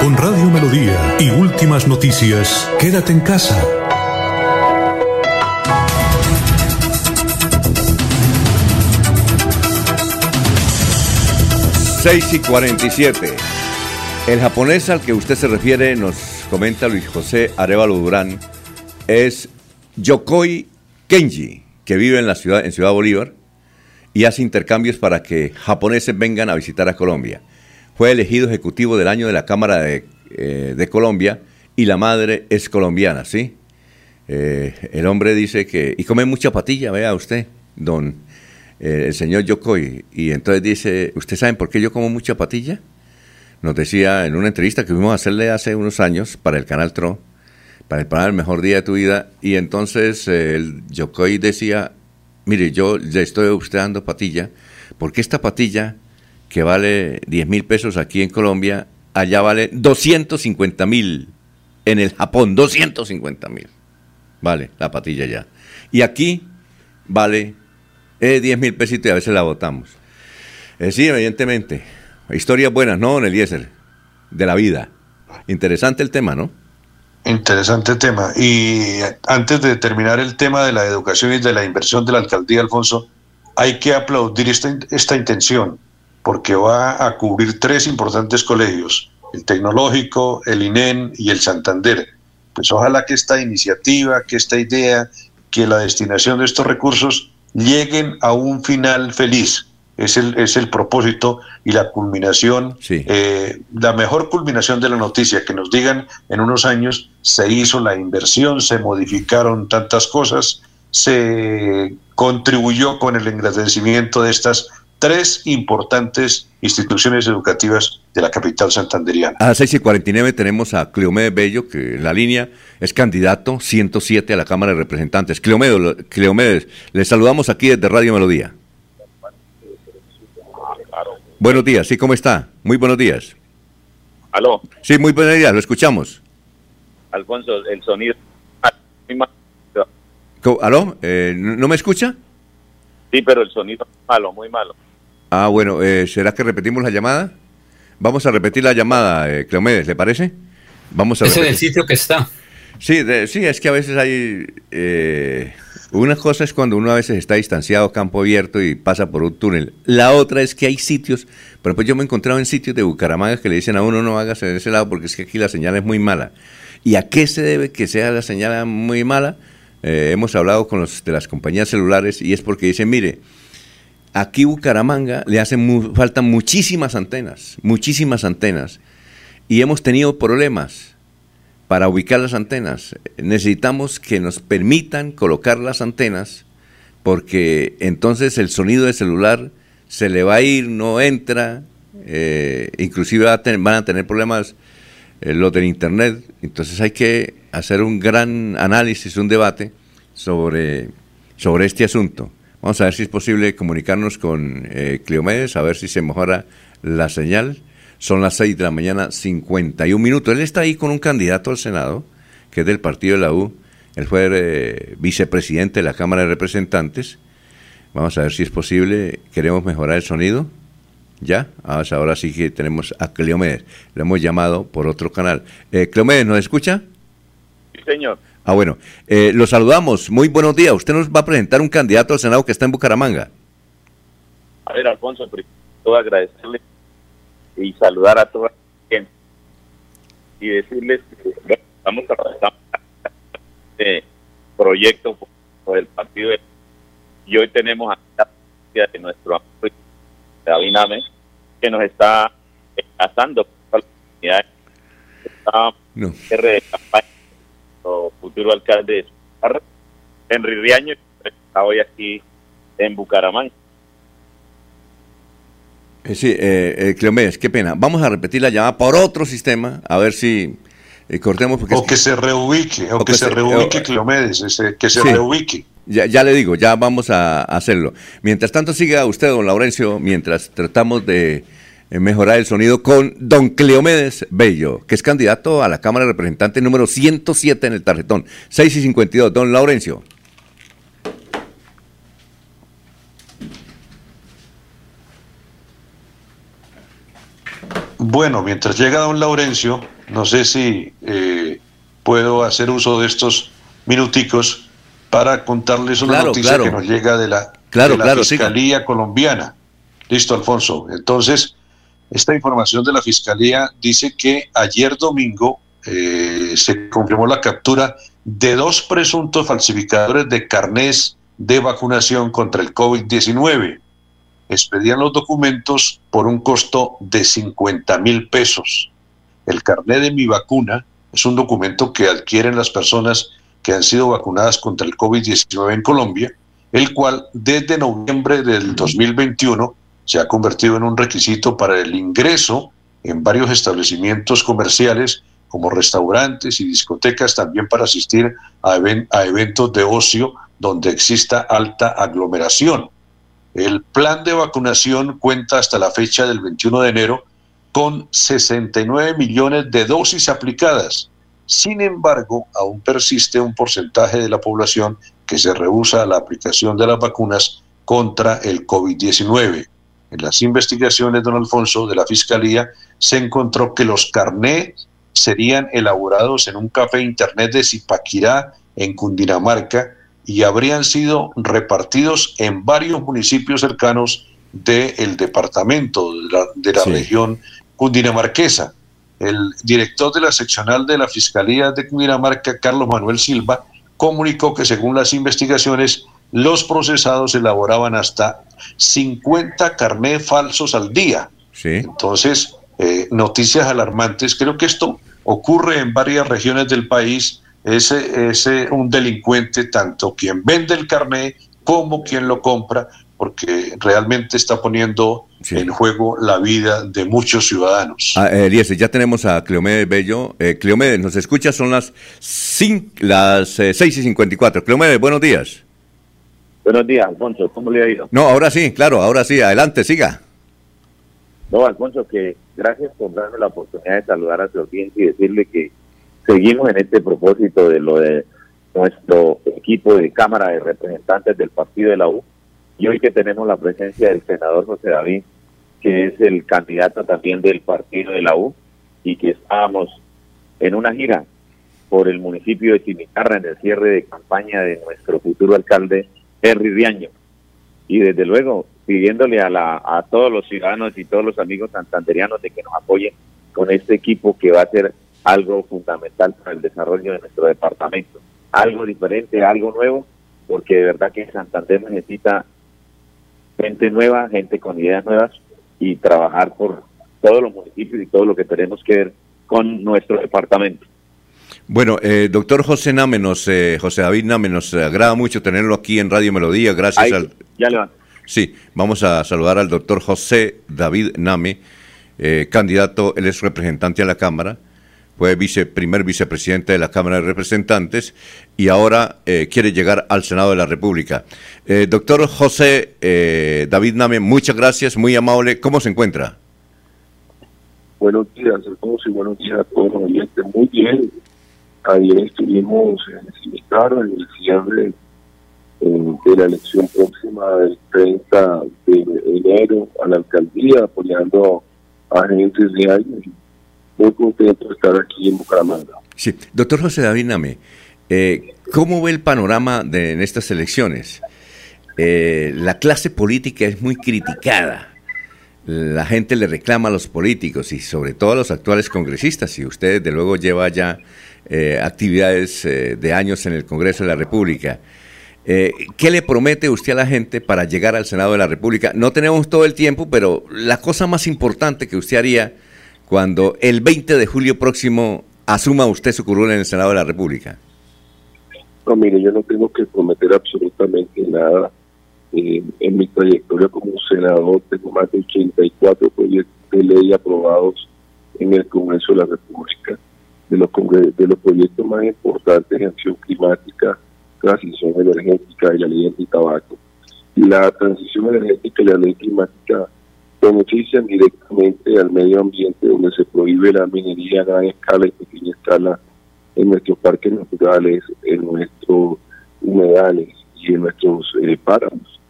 Con Radio Melodía y últimas noticias, quédate en casa. Seis y 47. El japonés al que usted se refiere, nos comenta Luis José Arevalo Durán, es Yokoi Kenji, que vive en la ciudad, en Ciudad Bolívar y hace intercambios para que japoneses vengan a visitar a Colombia. Fue elegido ejecutivo del año de la Cámara de, eh, Colombia y la madre es colombiana, ¿sí? Eh, el hombre dice que... Y come mucha patilla, vea usted, don eh, el señor Yokoi. Y entonces dice, ¿usted saben por qué yo como mucha patilla? Nos decía en una entrevista que fuimos hacerle hace unos años para el canal TRO, para el El Mejor Día de tu Vida. Y entonces eh, el Yokoi decía, mire, yo le estoy usted dando patilla, porque esta patilla que vale 10 mil pesos aquí en Colombia, allá vale 250 mil en el Japón, 250 mil. Vale, la patilla ya. Y aquí vale eh, 10 mil pesitos y a veces la votamos. Eh, sí, evidentemente. Historias buenas, ¿no, Eliezer? De la vida. Interesante el tema, ¿no? Interesante tema. Y antes de terminar el tema de la educación y de la inversión de la alcaldía, Alfonso, hay que aplaudir esta, esta intención, porque va a cubrir tres importantes colegios, el Tecnológico, el INEN y el Santander. Pues ojalá que esta iniciativa, que esta idea, que la destinación de estos recursos lleguen a un final feliz. Es el, es el propósito y la culminación, eh, la mejor culminación de la noticia, que nos digan en unos años se hizo la inversión, se modificaron tantas cosas, se contribuyó con el engrandecimiento de estas tres importantes instituciones educativas de la capital santanderiana. A las 6 y 49 tenemos a Cleomedes Bello, que en la línea es candidato 107 a la Cámara de Representantes. Cleomedes, Cleomedes le saludamos aquí desde Radio Melodía. Buenos días, sí, ¿cómo está? Muy buenos días. Aló. Sí, muy buenos días, lo escuchamos. Alfonso, el sonido. muy malo. ¿Aló? Eh, ¿No me escucha? Sí, pero el sonido es malo, muy malo. Ah, bueno, eh, ¿será que repetimos la llamada? Vamos a repetir la llamada, eh, Cleomedes, ¿le parece? Vamos a Es en el sitio que está. Sí, de- sí, es que a veces hay... Eh, una cosa es cuando uno a veces está distanciado, campo abierto y pasa por un túnel. La otra es que hay sitios, por ejemplo, yo me he encontrado en sitios de Bucaramanga que le dicen a uno no hagas en ese lado porque es que aquí la señal es muy mala. ¿Y a qué se debe que sea la señal muy mala? Eh, hemos hablado con los de las compañías celulares y es porque dicen, mire, aquí Bucaramanga le hacen mu- faltan muchísimas antenas, muchísimas antenas. Y hemos tenido problemas para ubicar las antenas. Necesitamos que nos permitan colocar las antenas porque entonces el sonido del celular se le va a ir, no entra, eh, inclusive va a tener- van a tener problemas eh, los del Internet. Entonces hay que hacer un gran análisis, un debate sobre, sobre este asunto. Vamos a ver si es posible comunicarnos con eh, Cleomedes, a ver si se mejora la señal. Son las 6 de la mañana, 51 minutos. Él está ahí con un candidato al Senado, que es del partido de la U. Él fue eh, vicepresidente de la Cámara de Representantes. Vamos a ver si es posible. Queremos mejorar el sonido. ¿Ya? Ah, ahora sí que tenemos a Cleomedes. Lo hemos llamado por otro canal. Eh, Cleomedes, ¿nos escucha? Sí, señor. Ah, bueno. Eh, lo saludamos. Muy buenos días. Usted nos va a presentar un candidato al Senado que está en Bucaramanga. A ver, Alfonso, primero agradecerle y saludar a toda la gente y decirles que bueno, estamos trabajando este proyecto por el partido de- y hoy tenemos a la presencia de nuestro amigo David Name, que nos está casando con la oportunidad está No. de campaña nuestro futuro alcalde de Zucarra, Henry Riaño que está hoy aquí en Bucaramanga Eh, sí, eh, eh, Cleomedes, qué pena. Vamos a repetir la llamada por otro sistema, a ver si eh, cortemos. Porque O es- que se reubique, o, O que, que se se- reubique o- Cleomedes, ese- que se Sí. reubique. Ya, ya le digo, ya vamos a hacerlo. Mientras tanto, siga usted, don Laurencio, mientras tratamos de eh, mejorar el sonido con don Cleomedes Bello, que es candidato a la Cámara de Representantes número 107 en el tarjetón. 6 y 52, don Laurencio. Bueno, mientras llega don Laurencio, no sé si eh, puedo hacer uso de estos minuticos para contarles una Claro, noticia claro. que nos llega de la, Claro, de la siga. Fiscalía colombiana. Listo, Alfonso. Entonces, esta información de la Fiscalía dice que ayer domingo eh, se confirmó la captura de dos presuntos falsificadores de carnés de vacunación contra el COVID-19 expedían los documentos por un costo de 50 mil pesos. El carnet de mi vacuna es un documento que adquieren las personas que han sido vacunadas contra el COVID-19 en Colombia, el cual desde noviembre del 2021 se ha convertido en un requisito para el ingreso en varios establecimientos comerciales como restaurantes y discotecas, también para asistir a, even- a eventos de ocio donde exista alta aglomeración. El plan de vacunación cuenta hasta la fecha del 21 de enero con 69 millones de dosis aplicadas. Sin embargo, aún persiste un porcentaje de la población que se rehúsa a la aplicación de las vacunas contra el COVID-19. En las investigaciones, don Alfonso, de la Fiscalía, se encontró que los carnés serían elaborados en un café internet de Zipaquirá, en Cundinamarca, y habrían sido repartidos en varios municipios cercanos del departamento, de la, de la Sí. región cundinamarquesa. El director de la seccional de la Fiscalía de Cundinamarca, Carlos Manuel Silva, comunicó que según las investigaciones, los procesados elaboraban hasta 50 carnés falsos al día. Sí. Entonces, eh, noticias alarmantes. Creo que esto ocurre en varias regiones del país. Es, eh, es eh, un delincuente, tanto quien vende el carné como quien lo compra, porque realmente está poniendo en juego la vida de muchos ciudadanos. Ah, eh, Eliezer, ya tenemos a Cleomedes Bello. Eh, Cleomedes, ¿nos escucha? Son las, cin- las eh, 6 y 54. Cleomedes, buenos días. Buenos días Alfonso ¿cómo le ha ido? No, ahora sí, claro, ahora sí. Adelante, siga. No, Alfonso, que gracias por darme la oportunidad de saludar a su audiencia y decirle que seguimos en este propósito de lo de nuestro equipo de Cámara de Representantes del Partido de la U. Y hoy que tenemos la presencia del senador José David, que es el candidato también del Partido de la U, y que estábamos en una gira por el municipio de Chimicarra en el cierre de campaña de nuestro futuro alcalde Henry Riaño y desde luego pidiéndole a, la, a todos los ciudadanos y todos los amigos santanderianos de que nos apoyen con este equipo que va a ser algo fundamental para el desarrollo de nuestro departamento. Algo diferente, algo nuevo, porque de verdad que Santander necesita gente nueva, gente con ideas nuevas y trabajar por todos los municipios y todo lo que tenemos que ver con nuestro departamento. Bueno, eh, doctor José Name, nos, eh, José David Name, nos agrada mucho tenerlo aquí en Radio Melodía. Gracias Ahí, al. ya levanto. Sí, vamos a saludar al doctor José David Name, eh, candidato, él es representante a la Cámara, fue vice, primer vicepresidente de la Cámara de Representantes y ahora eh, quiere llegar al Senado de la República. Eh, doctor José eh, David Name, muchas gracias, muy amable. ¿Cómo se encuentra? Buenos días a todos y buenos días a todos los oyentes. Muy bien. Ayer estuvimos en en el cierre de la elección próxima del 30 de enero a la alcaldía, apoyando a agentes de años. Muy contento de estar aquí en Bucaramanga. Sí, doctor José David Name, eh, ¿cómo ve el panorama de, en estas elecciones? Eh, la clase política es muy criticada. La gente le reclama a los políticos y sobre todo a los actuales congresistas. Y usted, desde luego, lleva ya eh, actividades eh, de años en el Congreso de la República. Eh, ¿Qué le promete usted a la gente para llegar al Senado de la República? No tenemos todo el tiempo, pero la cosa más importante que usted haría cuando el 20 de julio próximo asuma usted su curul en el Senado de la República. No, mire, yo no tengo que prometer absolutamente nada. Eh, en mi trayectoria como senador tengo más de 84 proyectos de ley aprobados en el Congreso de la República. De los, de los proyectos más importantes en acción climática, transición energética y la ley anti-tabaco. La transición energética y la ley climática benefician directamente al medio ambiente donde se prohíbe la minería a gran escala y pequeña escala en nuestros parques naturales, en nuestros humedales y en nuestros eh, páramos.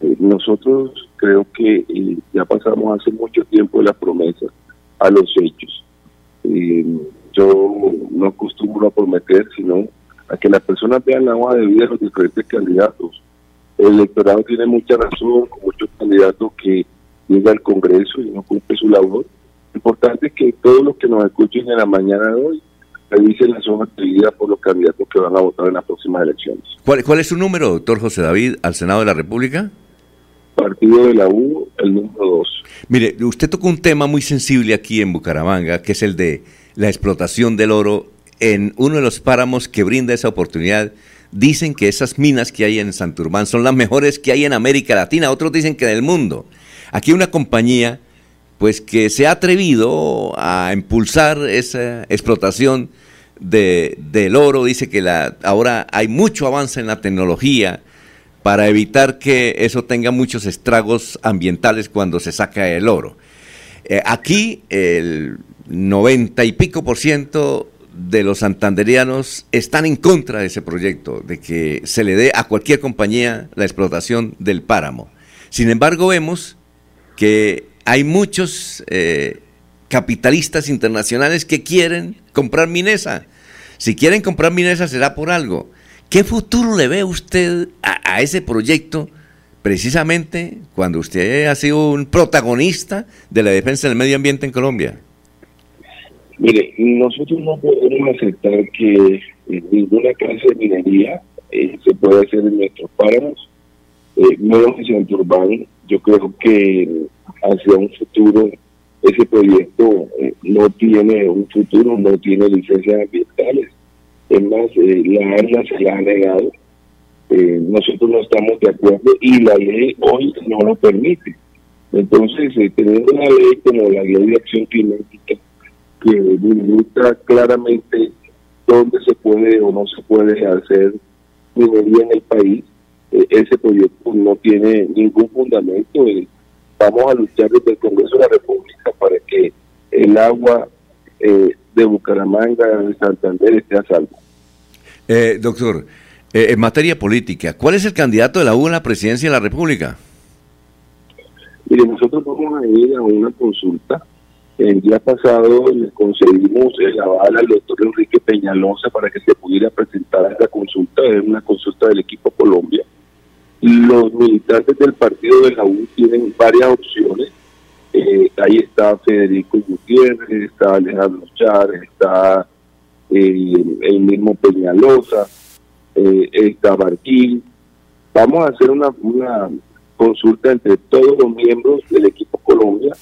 Eh, nosotros creo que eh, ya pasamos hace mucho tiempo de las promesas a los hechos. Yo no acostumbro a prometer, sino a que las personas vean la hoja de vida de los diferentes candidatos. El electorado tiene mucha razón, con muchos candidatos que llega al Congreso y no cumple su labor. Lo importante es que todos los que nos escuchen en la mañana de hoy revisen las hojas de vida por los candidatos que van a votar en las próximas elecciones. ¿Cuál, cuál es su número, doctor José David, al Senado de la República? Partido de la U, el número 2. Mire, usted tocó un tema muy sensible aquí en Bucaramanga, que es el de la explotación del oro en uno de los páramos que brinda esa oportunidad. Dicen que esas minas que hay en Santurbán son las mejores que hay en América Latina, otros dicen que en el mundo. Aquí hay una compañía pues que se ha atrevido a impulsar esa explotación de, del oro, dice que la, ahora hay mucho avance en la tecnología para evitar que eso tenga muchos estragos ambientales cuando se saca el oro. Eh, aquí el 90 y pico por ciento de los santanderianos están en contra de ese proyecto, de que se le dé a cualquier compañía la explotación del páramo. Sin embargo, vemos que hay muchos eh, capitalistas internacionales que quieren comprar Minesa. Si quieren comprar Minesa será por algo. ¿Qué futuro le ve usted a, a ese proyecto precisamente cuando usted ha sido un protagonista de la defensa del medio ambiente en Colombia? Mire, nosotros no podemos aceptar que eh, ninguna clase de minería eh, se pueda hacer en nuestros páramos, eh, menos en Santurbán. Yo creo que hacia un futuro ese proyecto eh, no tiene un futuro, no tiene licencias ambientales. Es más, la ARLA se la ha negado. Eh, nosotros no estamos de acuerdo y la ley hoy no lo permite. Entonces, teniendo una ley como la ley de acción climática que limita claramente dónde se puede o no se puede hacer minería en el país, eh, ese proyecto no tiene ningún fundamento. eh, vamos a luchar desde el Congreso de la República para que el agua eh, de Bucaramanga, de Santander, esté a salvo. Eh, doctor, eh, en materia política, ¿cuál es el candidato de la U a la presidencia de la República? Mire, nosotros vamos a ir a una consulta. El día pasado le conseguimos el aval al doctor Enrique Peñalosa para que se pudiera presentar a esta consulta. Es una consulta del equipo Colombia. Los militantes del partido de la U tienen varias opciones. Eh, ahí está Federico Gutiérrez, está Alejandro Chávez, está eh, el mismo Peñalosa, eh, está Barquín. Vamos a hacer una consulta entre todos los miembros del equipo Colombia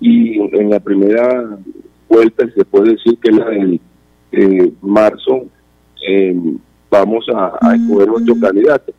y en la primera vuelta, se puede decir que es la del eh, marzo, eh, vamos a, a escoger nuestro candidato.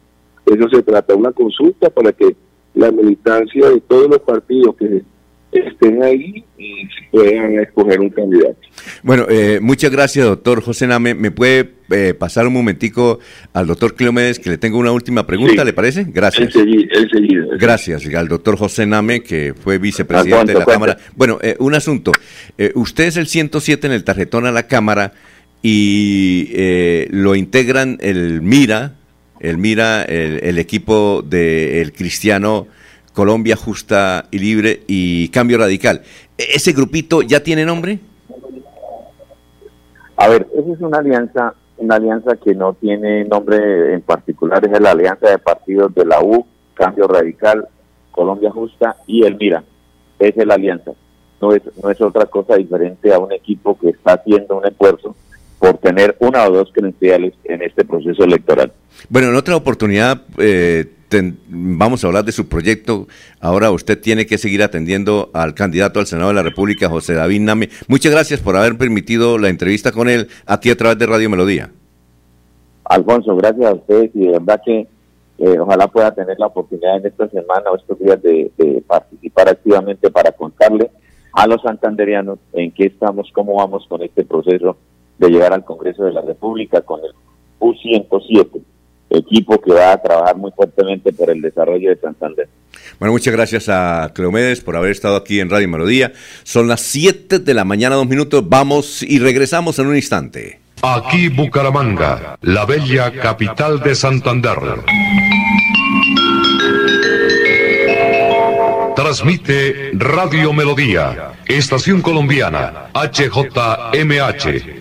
Eso se trata de una consulta para que la militancia de todos los partidos que estén ahí y puedan escoger un candidato. Bueno, eh, muchas gracias, doctor José Name. ¿Me puede eh, pasar un momentico al doctor Cleomedes que le tengo una última pregunta, Sí. ¿le parece? Gracias. Enseguida, enseguida. Gracias al doctor José Name, que fue vicepresidente de la. Cámara. Bueno, eh, un asunto. Eh, usted es el 107 en el tarjetón a la Cámara y eh, lo integran el Mira, el Mira, el, el equipo del Cristiano Colombia Justa y Libre y Cambio Radical. ¿E- ¿Ese grupito ya tiene nombre? A ver, esa es una alianza, una alianza que no tiene nombre en particular, es la alianza de partidos de la U, Cambio Radical, Colombia Justa y el Mira. Esa es la alianza. No es, no es otra cosa diferente a un equipo que está haciendo un esfuerzo por tener una o dos credenciales en este proceso electoral. Bueno, en otra oportunidad eh, vamos a hablar de su proyecto. Ahora usted tiene que seguir atendiendo al candidato al Senado de la República, José David Name. Muchas gracias por haber permitido la entrevista con él aquí a través de Radio Melodía. Alfonso, gracias a ustedes y de verdad que eh, ojalá pueda tener la oportunidad en esta semana o estos días de participar activamente para contarle a los santanderianos en qué estamos, cómo vamos con este proceso de llegar al Congreso de la República con el U107, equipo que va a trabajar muy fuertemente por el desarrollo de Santander. Bueno, muchas gracias a Cleomedes por haber estado aquí en Radio Melodía. Son las 7 de la mañana, dos minutos. Vamos y regresamos en un instante. Aquí Bucaramanga, la bella capital de Santander. Transmite Radio Melodía, Estación Colombiana, HJMH,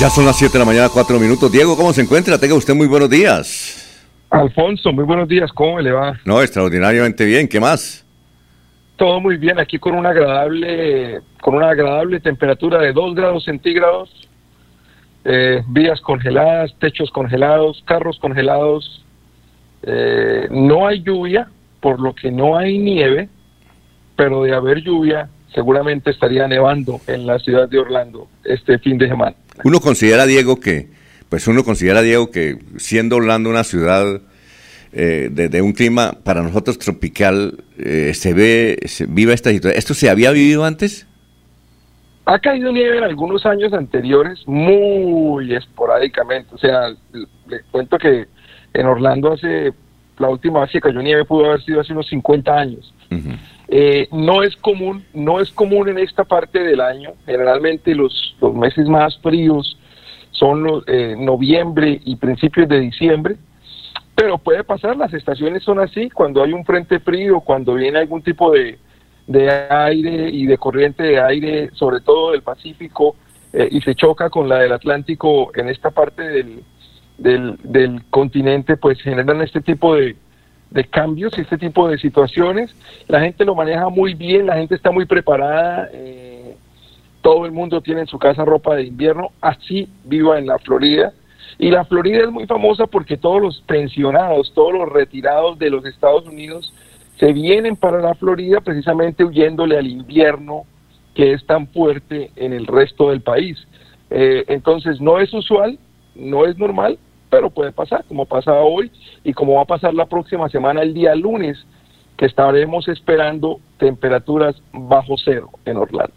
Ya son las 7 de la mañana, 4 minutos. Diego, ¿cómo se encuentra? Tenga usted muy buenos días. Alfonso, muy buenos días, ¿cómo le va? No, extraordinariamente bien. ¿Qué más? Todo muy bien, aquí con una agradable, con una agradable temperatura de 2 grados centígrados, eh, vías congeladas, techos congelados, carros congelados, eh, no hay lluvia, por lo que no hay nieve, pero de haber lluvia seguramente estaría nevando en la ciudad de Orlando este fin de semana. Uno considera, Diego, que, pues uno considera, Diego, que siendo Orlando una ciudad eh, de, de un clima para nosotros tropical, eh, se ve, se viva esta situación. ¿Esto se había vivido antes? Ha caído nieve en algunos años anteriores, muy esporádicamente. O sea, le le cuento que en Orlando hace, la última vez que cayó nieve pudo haber sido hace unos 50 años. Eh, no es común, no es común en esta parte del año. Generalmente los, meses más fríos son los eh, noviembre y principios de diciembre. Pero puede pasar, las estaciones son así, cuando hay un frente frío, cuando viene algún tipo de, de aire y de corriente de aire, sobre todo del Pacífico, eh, y se choca con la del Atlántico en esta parte del, del, del continente, pues generan este tipo de, de cambios y este tipo de situaciones. La gente lo maneja muy bien, la gente está muy preparada. eh, todo el mundo tiene en su casa ropa de invierno, así viva en la Florida. Y la Florida es muy famosa porque todos los pensionados, todos los retirados de los Estados Unidos se vienen para la Florida precisamente huyéndole al invierno que es tan fuerte en el resto del país. Eh, entonces no es usual, no es normal, pero puede pasar, como pasa hoy y como va a pasar la próxima semana, el día lunes, que estaremos esperando temperaturas bajo cero en Orlando.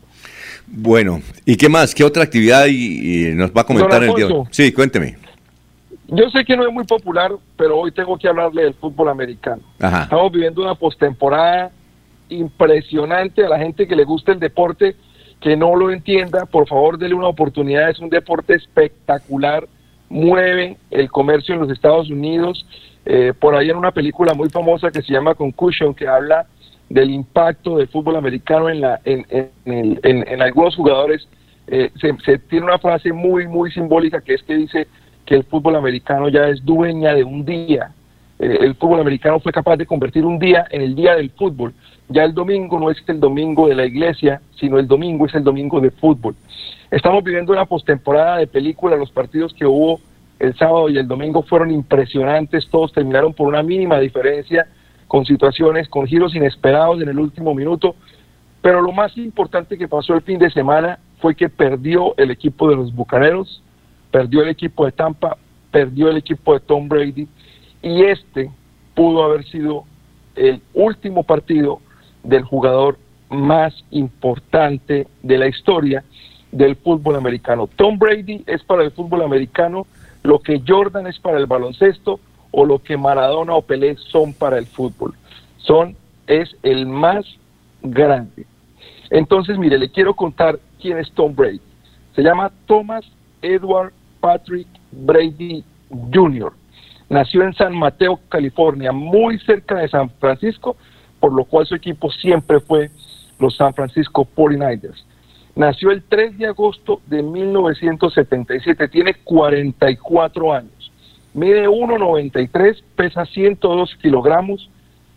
Bueno, ¿y qué más? ¿Qué otra actividad y, y nos va a comentar Don el día? hoy? Sí, cuénteme. Yo sé que no es muy popular, pero hoy tengo que hablarle del fútbol americano. Ajá. Estamos viviendo una postemporada impresionante a la gente que le gusta el deporte, que no lo entienda, por favor dele una oportunidad, es un deporte espectacular, mueve el comercio en los Estados Unidos. Eh, por ahí en una película muy famosa que se llama Concussion, que habla del impacto del fútbol americano en, la, en, en, en- en- algunos jugadores, eh, se, se tiene una frase muy, muy simbólica que es que dice que el fútbol americano ya es dueña de un día. Eh, el fútbol americano fue capaz de convertir un día en el día del fútbol. Ya el domingo no es el domingo de la iglesia, sino el domingo es el domingo de fútbol. Estamos viviendo una postemporada de película, los partidos que hubo el sábado y el domingo fueron impresionantes, todos terminaron por una mínima diferencia, con situaciones, con giros inesperados en el último minuto, pero lo más importante que pasó el fin de semana fue que perdió el equipo de los Bucaneros, perdió el equipo de Tampa, perdió el equipo de Tom Brady, y este pudo haber sido el último partido del jugador más importante de la historia del fútbol americano. Tom Brady es para el fútbol americano lo que Jordan es para el baloncesto o lo que Maradona o Pelé son para el fútbol. Son es el más grande. Entonces, mire, le quiero contar quién es Tom Brady. Se llama Thomas Edward Patrick Brady Jr. Nació en San Mateo, California, muy cerca de San Francisco, por lo cual su equipo siempre fue los San Francisco 49ers. Nació el 3 de agosto de 1977, tiene 44 años, mide 1,93, pesa 102 kilogramos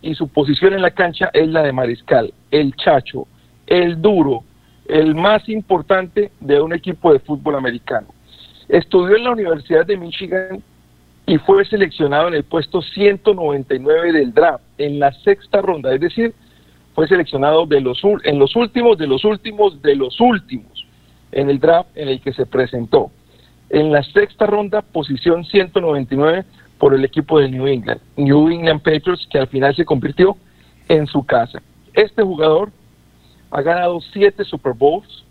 y su posición en la cancha es la de mariscal, el chacho, el duro, el más importante de un equipo de fútbol americano. Estudió en la Universidad de Michigan y fue seleccionado en el puesto 199 del draft, en la sexta ronda, es decir, fue seleccionado de los, en los últimos, de los últimos, de los últimos, en el draft en el que se presentó. En la sexta ronda, posición 199 por el equipo de New England, New England Patriots, que al final se convirtió en su casa. Este jugador ha ganado siete Super Bowls,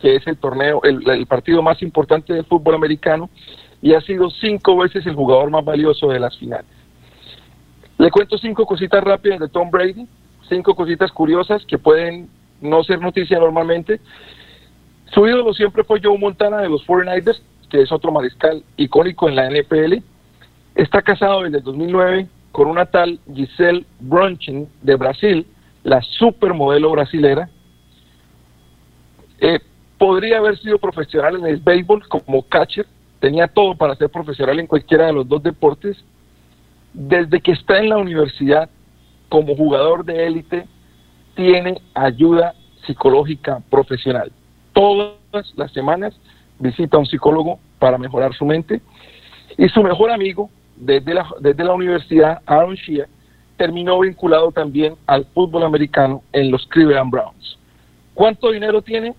que es el torneo, el partido más importante del fútbol americano, y ha sido cinco veces el jugador más valioso de las finales. Le cuento cinco cositas rápidas de Tom Brady, cinco cositas curiosas que pueden no ser noticia normalmente. Su ídolo siempre fue Joe Montana de los 49ers, que es otro mariscal icónico en la NFL. Está casado desde el 2009 con una tal Giselle Bronchin de Brasil, la supermodelo brasilera. Eh, podría haber sido profesional en el béisbol como catcher, tenía todo para ser profesional en cualquiera de los dos deportes. Desde que está en la universidad como jugador de élite, tiene ayuda psicológica profesional. Todas las semanas visita a un psicólogo para mejorar su mente. Y su mejor amigo desde la, desde la universidad, Aaron Shea, terminó vinculado también al fútbol americano en los Cleveland Browns. ¿Cuánto dinero tiene?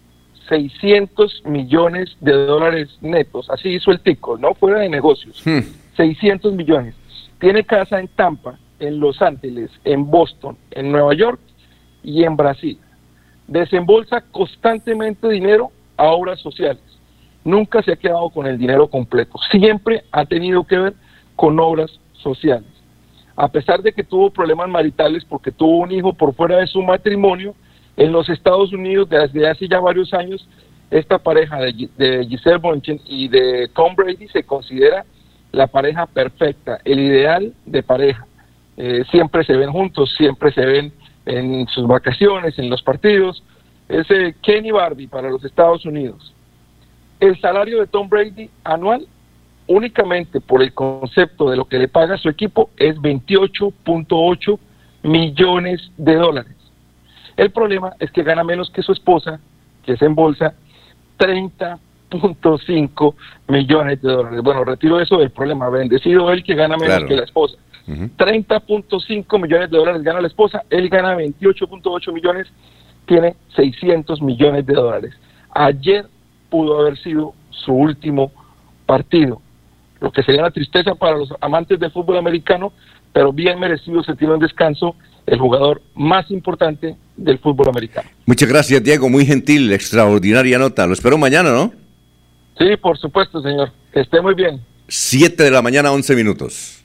600 millones de dólares netos. Así hizo el tico, no fuera de negocios. 600 millones. Tiene casa en Tampa, en Los Ángeles, en Boston, en Nueva York y en Brasil. Desembolsa constantemente dinero a obras sociales. Nunca se ha quedado con el dinero completo. Siempre ha tenido que ver con obras sociales. A pesar de que tuvo problemas maritales porque tuvo un hijo por fuera de su matrimonio, en los Estados Unidos desde hace ya varios años, esta pareja de, Gi- de Giselle Bündchen y de Tom Brady se considera la pareja perfecta, el ideal de pareja. Eh, siempre se ven juntos, siempre se ven en sus vacaciones, en los partidos. Es eh, Kenny Barbie para los Estados Unidos. El salario de Tom Brady anual, únicamente por el concepto de lo que le paga su equipo es 28.8 millones de dólares. El problema es que gana menos que su esposa, que es en bolsa 30.5 millones de dólares. Bueno, retiro eso del problema. Bendecido él que gana menos Claro. que la esposa. 30.5 millones de dólares gana la esposa, él gana 28.8 millones, tiene 600 millones de dólares. Ayer pudo haber sido su último partido, lo que sería una tristeza para los amantes del fútbol americano, pero bien merecido se tiene un descanso el jugador más importante del fútbol americano. Muchas gracias, Diego. Muy gentil, extraordinaria nota. Lo espero mañana, ¿no? Sí, por supuesto, señor. Que esté muy bien. 7 de la mañana, 11 minutos.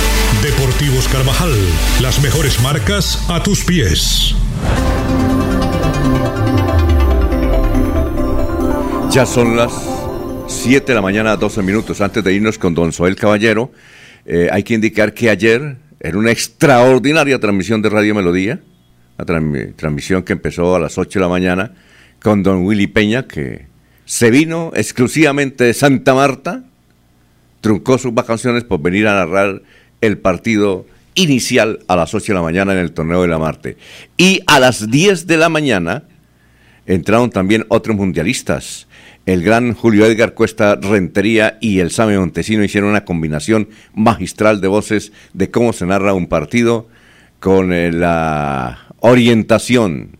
Deportivos Carvajal, las mejores marcas a tus pies. Ya son las 7 de la mañana, 12 minutos. Antes de irnos con don Soel Caballero, eh, hay que indicar que ayer, en una extraordinaria transmisión de Radio Melodía, tran- transmisión que empezó a las 8 de la mañana, con don Willy Peña, que se vino exclusivamente de Santa Marta, truncó sus vacaciones por venir a narrar el partido inicial a las 8 de la mañana en el torneo de la Marte. Y a las 10 de la mañana entraron también otros mundialistas. El gran Julio Edgar Cuesta Rentería y el Same Montesino hicieron una combinación magistral de voces de cómo se narra un partido con eh, la orientación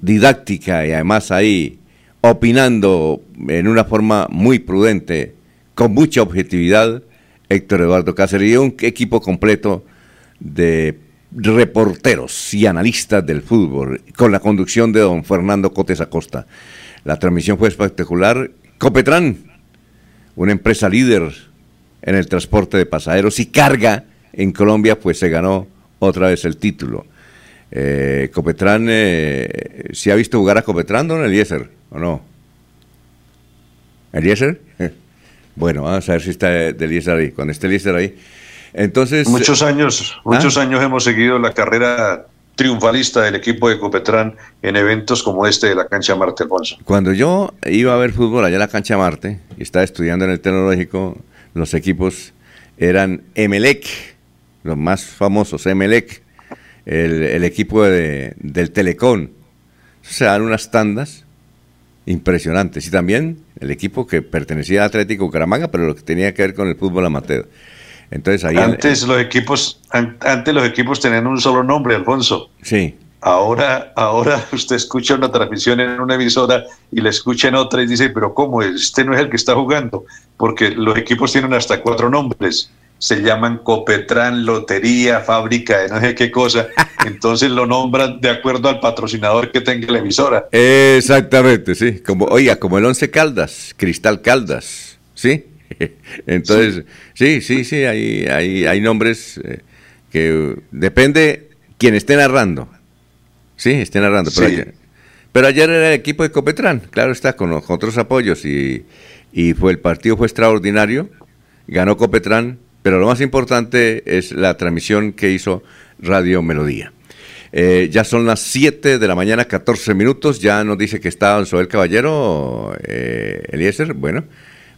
didáctica y además ahí opinando en una forma muy prudente, con mucha objetividad, Héctor Eduardo Cáceres y un equipo completo de reporteros y analistas del fútbol, con la conducción de don Fernando Cotes Acosta. La transmisión fue espectacular. Copetrán, una empresa líder en el transporte de pasajeros y carga en Colombia, pues se ganó otra vez el título. Eh, Copetrán, eh, ¿se ha visto jugar a Copetrán, don Eliezer, o no? ¿Eliezer? Bueno, vamos a ver si está Eliezer ahí. Cuando esté Eliezer ahí. Entonces. Muchos años, muchos ¿Ah? años hemos seguido la carrera triunfalista del equipo de Copetrán en eventos como este de la cancha Marte Alfonso. Cuando yo iba a ver fútbol allá en la cancha Marte y estaba estudiando en el tecnológico, los equipos eran Emelec, los más famosos, Emelec, el, el equipo de- del Telecom. Se dan unas tandas impresionantes. Y también el equipo que pertenecía a Atlético Bucaramanga, pero lo que tenía que ver con el fútbol amateur. Entonces ahí... Antes los equipos, an- antes los equipos tenían un solo nombre, Alfonso. sí, Ahora, ahora usted escucha una transmisión en una emisora y la escucha en otra y dice, pero ¿cómo? Este no es el que está jugando, porque los equipos tienen hasta cuatro nombres. Se llaman Copetrán, Lotería, Fábrica de no sé qué cosa. Entonces lo nombran de acuerdo al patrocinador que tenga la emisora. Exactamente, sí. Como, oiga, como el Once Caldas, Cristal Caldas, ¿sí? Entonces, sí, sí, sí, hay, hay, hay nombres eh, que depende quien esté narrando. Sí, esté narrando. Pero, Sí. ayer, pero ayer era el equipo de Copetrán, claro está, con, con otros apoyos y, y fue el partido fue extraordinario, ganó Copetrán, pero lo más importante es la transmisión que hizo Radio Melodía. Eh, ya son las 7 de la mañana, 14 minutos. Ya nos dice que está don Soel Caballero, eh, Eliezer. Bueno,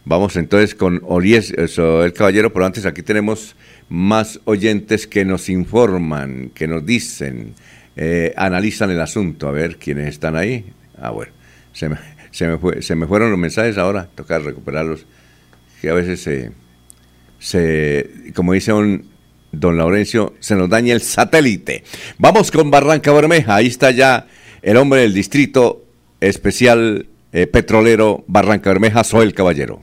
vamos entonces con eh, Soel Caballero, pero antes aquí tenemos más oyentes que nos informan, que nos dicen, eh, analizan el asunto. A ver quiénes están ahí. Ah, bueno, se me, se me, fue- se me fueron los mensajes ahora, toca recuperarlos, que a veces se, se como dice un don Laurencio, se nos daña el satélite. Vamos con Barranca Bermeja, ahí está ya el hombre del distrito especial eh, petrolero Barranca Bermeja, Soel Caballero.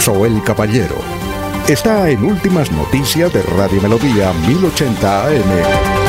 Soel Caballero está en Últimas Noticias de Radio Melodía 1080 AM.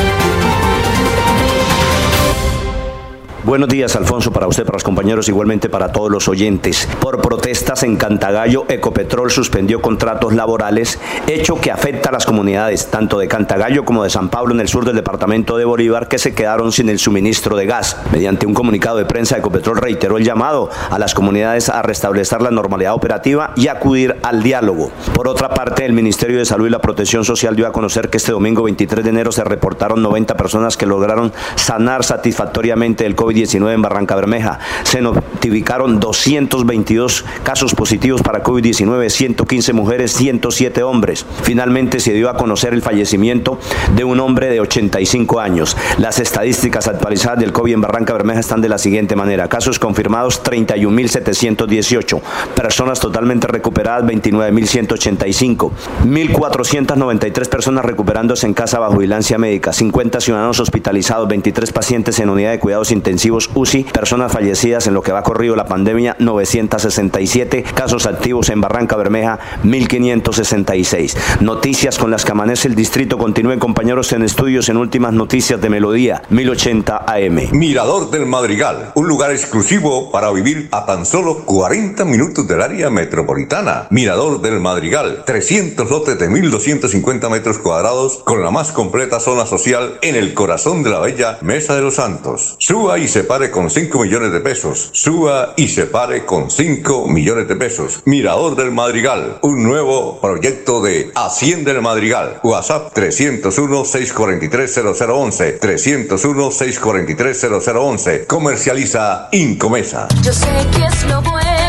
Buenos días, Alfonso, para usted, para los compañeros, igualmente para todos los oyentes. Por protestas en Cantagallo, Ecopetrol suspendió contratos laborales, hecho que afecta a las comunidades tanto de Cantagallo como de San Pablo en el sur del departamento de Bolívar que se quedaron sin el suministro de gas. Mediante un comunicado de prensa, Ecopetrol reiteró el llamado a las comunidades a restablecer la normalidad operativa y acudir al diálogo. Por otra parte, el Ministerio de Salud y la Protección Social dio a conocer que este domingo 23 de enero se reportaron 90 personas que lograron sanar satisfactoriamente el COVID-19 en Barranca Bermeja. Se notificaron 222 casos positivos para COVID-19, 115 mujeres, 107 hombres. Finalmente se dio a conocer el fallecimiento de un hombre de 85 años. Las estadísticas actualizadas del COVID en Barranca Bermeja están de la siguiente manera. Casos confirmados 31.718. Personas totalmente recuperadas 29.185. 1.493 personas recuperándose en casa bajo vigilancia médica. 50 ciudadanos hospitalizados, 23 pacientes en unidad de cuidados intensivos UCI. Personas fallecidas en lo que va corrido la pandemia 967. Casos activos en Barranca Bermeja 1.566. Noticias con las que amanece el distrito. Continúen compañeros en estudios en últimas noticias de Melodía 1080 AM. Mirador del Madrigal, un lugar exclusivo para vivir a tan solo 40 minutos del área metropolitana. Mirador del Madrigal, 300 lotes de 1.250 metros cuadrados con la más completa zona social en el corazón de la bella Mesa de los Santos. Suba y se pare con 5 millones de pesos. Suba y se pare con 5 millones de pesos. Mirador del Madrigal, un nuevo proyecto de Hacienda del Madrigal. WhatsApp 301-643-0011. 301-643-0011. Comercializa Incomesa. Yo sé que es lo bueno.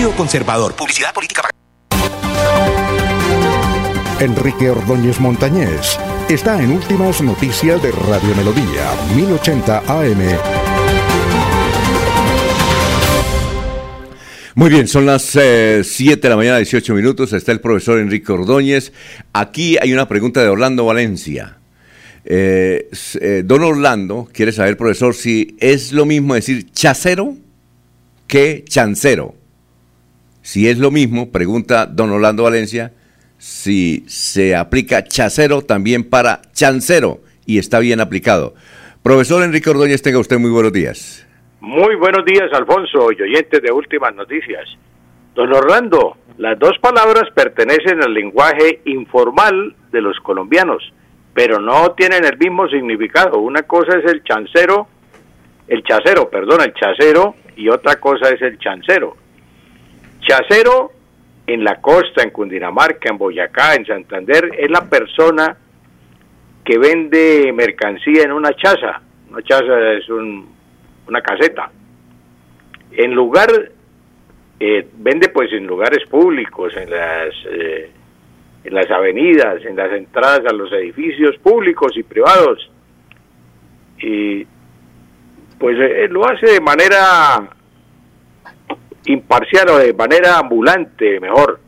Partido Conservador. Publicidad política pagada. Enrique Ordóñez Montañés está en Últimas Noticias de Radio Melodía, 1080 AM. Muy bien, son las 7 de la mañana, 18 minutos. Está el profesor Enrique Ordóñez. Aquí hay una pregunta de Orlando Valencia. Eh, eh, don Orlando quiere saber, profesor, si es lo mismo decir chacero que chancero. Si es lo mismo, pregunta don Orlando Valencia, si se aplica chacero también para chancero y está bien aplicado. Profesor Enrique Ordóñez, tenga usted muy buenos días. Muy buenos días, Alfonso y oyentes de Últimas Noticias. Don Orlando, las dos palabras pertenecen al lenguaje informal de los colombianos, pero no tienen el mismo significado. Una cosa es el chancero, el chacero, perdón, el chacero, y otra cosa es el chancero. Chacero en la costa, en Cundinamarca, en Boyacá, en Santander, es la persona que vende mercancía en una chaza. Una chaza es un, una caseta. En lugar, eh, vende pues en lugares públicos, en las, eh, en las avenidas, en las entradas a los edificios públicos y privados. Y pues eh, lo hace de manera imparcial o de manera ambulante, mejor.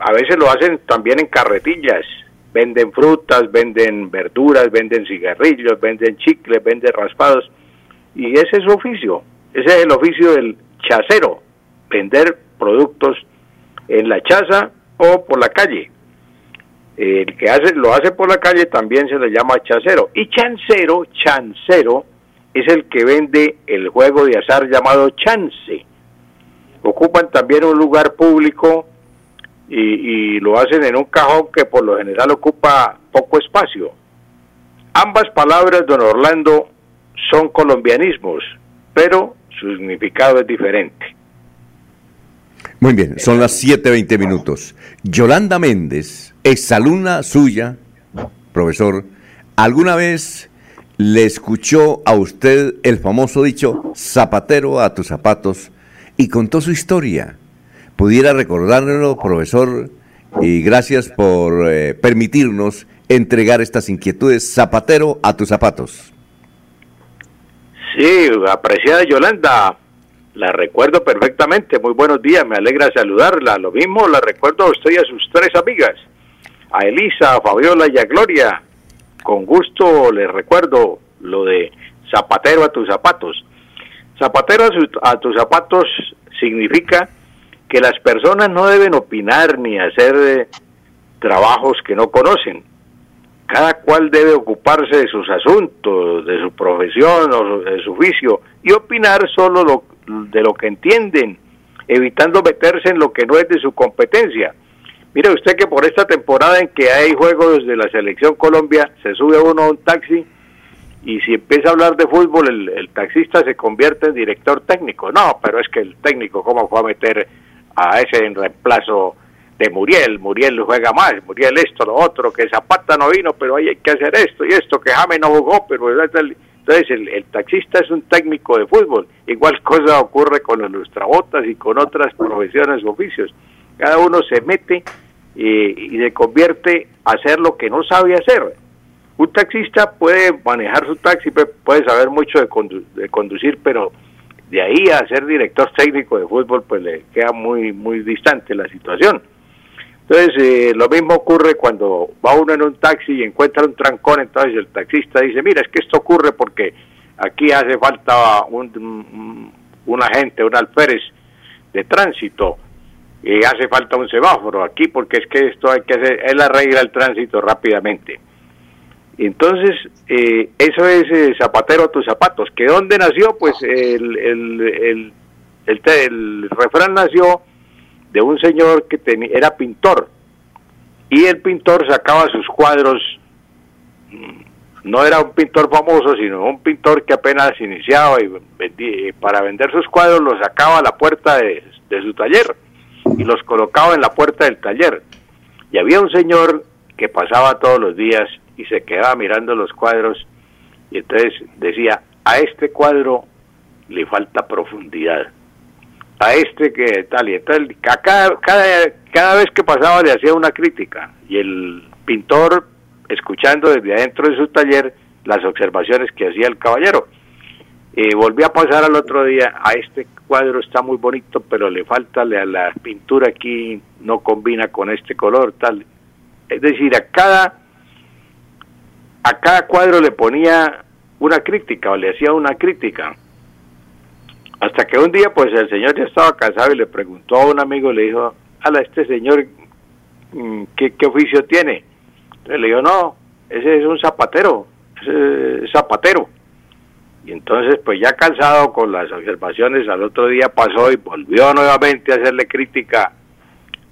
A veces lo hacen también en carretillas. Venden frutas, venden verduras, venden cigarrillos, venden chicles, venden raspados. Y ese es su oficio. Ese es el oficio del chacero. Vender productos en la chaza o por la calle. El que hace, lo hace por la calle también se le llama chacero. Y chancero, chancero, es el que vende el juego de azar llamado chance. Ocupan también un lugar público y, lo hacen en un cajón que por lo general ocupa poco espacio. Ambas palabras, don Orlando, son colombianismos, pero su significado es diferente. Muy bien, son las 7.20 minutos. Yolanda Méndez, exalumna suya, profesor, ¿alguna vez le escuchó a usted el famoso dicho zapatero a tus zapatos y contó su historia? ¿Pudiera recordárnoslo, profesor? Y gracias por eh, permitirnos entregar estas inquietudes. Zapatero a tus zapatos. Sí, apreciada Yolanda, La recuerdo perfectamente. Muy buenos días, me alegra saludarla. Lo mismo la recuerdo a usted y a sus tres amigas, a Elisa, a Fabiola y a Gloria. Con gusto les recuerdo lo de zapatero a tus zapatos. Zapatero a, tus zapatos significa que las personas no deben opinar ni hacer eh, trabajos que no conocen. Cada cual debe ocuparse de sus asuntos, de su profesión o de su oficio y opinar solo lo- de lo que entienden, evitando meterse en lo que no es de su competencia. Mire usted que por esta temporada en que hay juegos de la selección Colombia, se sube uno a un taxi y si empieza a hablar de fútbol, el, taxista se convierte en director técnico. No, pero es que el técnico, ¿cómo fue a meter a ese en reemplazo de Muriel? Muriel juega más, Muriel esto, lo otro, que Zapata no vino, pero hay que hacer esto y esto, que James no jugó, pero... Entonces el, taxista es un técnico de fútbol. Igual cosa ocurre con los lustrabotas y con otras profesiones o oficios. Cada uno se mete eh, y se convierte a hacer lo que no sabe hacer. Un taxista puede manejar su taxi, puede saber mucho de, condu- de conducir, pero de ahí a ser director técnico de fútbol, pues le queda muy, muy distante la situación. Entonces, eh, lo mismo ocurre cuando va uno en un taxi y encuentra un trancón, entonces el taxista dice, mira, es que esto ocurre porque aquí hace falta un, un- agente, un alférez de tránsito, y hace falta un semáforo aquí porque es que esto hay que hacer, él arregla el tránsito rápidamente. Entonces, eh, eso es eh, zapatero a tus zapatos. ¿Que dónde nació? Pues el, el, el, el, refrán nació de un señor que tenía, era pintor. Y el pintor sacaba sus cuadros, mm, no era un pintor famoso, sino un pintor que apenas iniciaba y para vender sus cuadros los sacaba a la puerta de, de su taller y los colocaba en la puerta del taller. Y había un señor que pasaba todos los días y se quedaba mirando los cuadros y entonces decía, a este cuadro le falta profundidad, a este que tal y tal. Cada, cada, cada vez que pasaba le hacía una crítica y el pintor, escuchando desde adentro de su taller las observaciones que hacía el caballero, eh, volví a pasar al otro día, a este cuadro está muy bonito, pero le falta la, la pintura aquí, no combina con este color, tal. Es decir, a cada, a cada cuadro le ponía una crítica o le hacía una crítica. Hasta que un día, pues el señor ya estaba cansado y le preguntó a un amigo, le dijo, ala, este señor, mm, ¿qué, qué oficio tiene? Entonces le dijo, no, ese es un zapatero, ese es zapatero. Y entonces, pues ya cansado con las observaciones, al otro día pasó y volvió nuevamente a hacerle crítica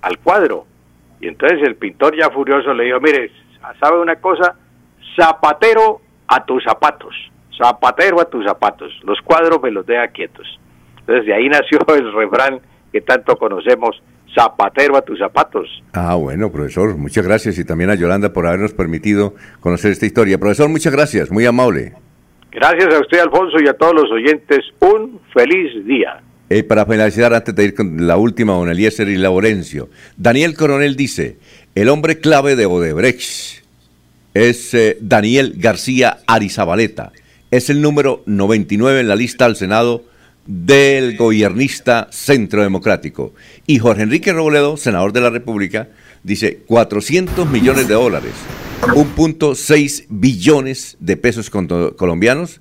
al cuadro. Y entonces el pintor ya furioso le dijo, mire, ¿sabe una cosa? Zapatero a tus zapatos, zapatero a tus zapatos, los cuadros me los deja quietos. Entonces de ahí nació el refrán que tanto conocemos, zapatero a tus zapatos. Ah, bueno, profesor, muchas gracias y también a Yolanda por habernos permitido conocer esta historia. Profesor, muchas gracias, muy amable. Gracias a usted, Alfonso, y a todos los oyentes, un feliz día. Eh, para finalizar, antes de ir con la última, don Eliezer y Laurencio, Daniel Coronel dice, el hombre clave de Odebrecht es eh, Daniel García Arizabaleta. Es el número 99 en la lista al Senado del gobiernista Centro Democrático. Y Jorge Enrique Robledo, senador de la República, dice 400 millones de dólares, 1.6 billones de pesos colombianos,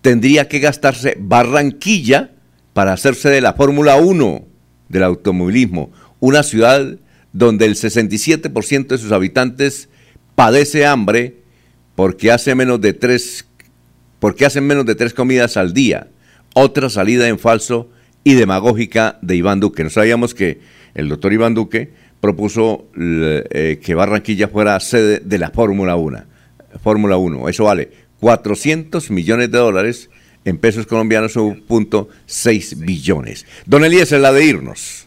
tendría que gastarse Barranquilla para hacerse de la Fórmula 1 del automovilismo, una ciudad donde el 67% de sus habitantes padece hambre porque hace menos de tres porque hacen menos de tres comidas al día. Otra salida en falso y demagógica de Iván Duque. No sabíamos que el doctor Iván Duque propuso eh, que Barranquilla fuera sede de la Fórmula 1. Fórmula 1. Eso vale 400 millones de dólares en pesos colombianos, 1.6 billones. Don Elías, la de irnos.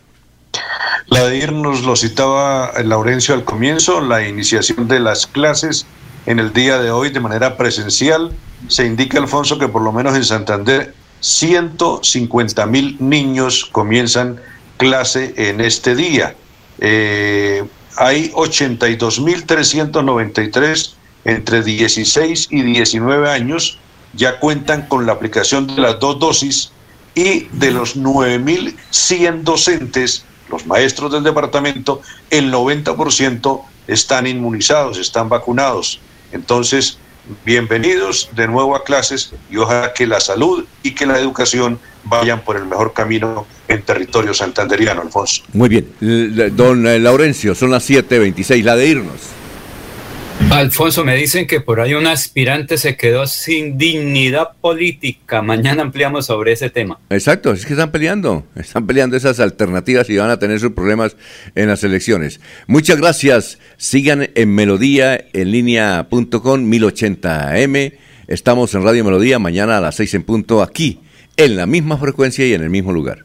La de irnos lo citaba Laurencio al comienzo, la iniciación de las clases en el día de hoy de manera presencial. Se indica, Alfonso, que por lo menos en Santander 150 mil niños comienzan clase en este día. Eh, hay 82.393 entre 16 y 19 años, ya cuentan con la aplicación de las dos dosis y de los 9.100 docentes, los maestros del departamento, el 90% están inmunizados, están vacunados. Entonces, bienvenidos de nuevo a clases y ojalá que la salud y que la educación vayan por el mejor camino en territorio santanderiano, Alfonso. Muy bien. Don eh, Laurencio, son las 7.26, la de irnos. Alfonso, me dicen que por ahí un aspirante se quedó sin dignidad política. Mañana ampliamos sobre ese tema. Exacto, es que están peleando, están peleando esas alternativas y van a tener sus problemas en las elecciones. Muchas gracias, sigan en melodía en línea.com 1080m, estamos en Radio Melodía mañana a las 6 en punto aquí, en la misma frecuencia y en el mismo lugar.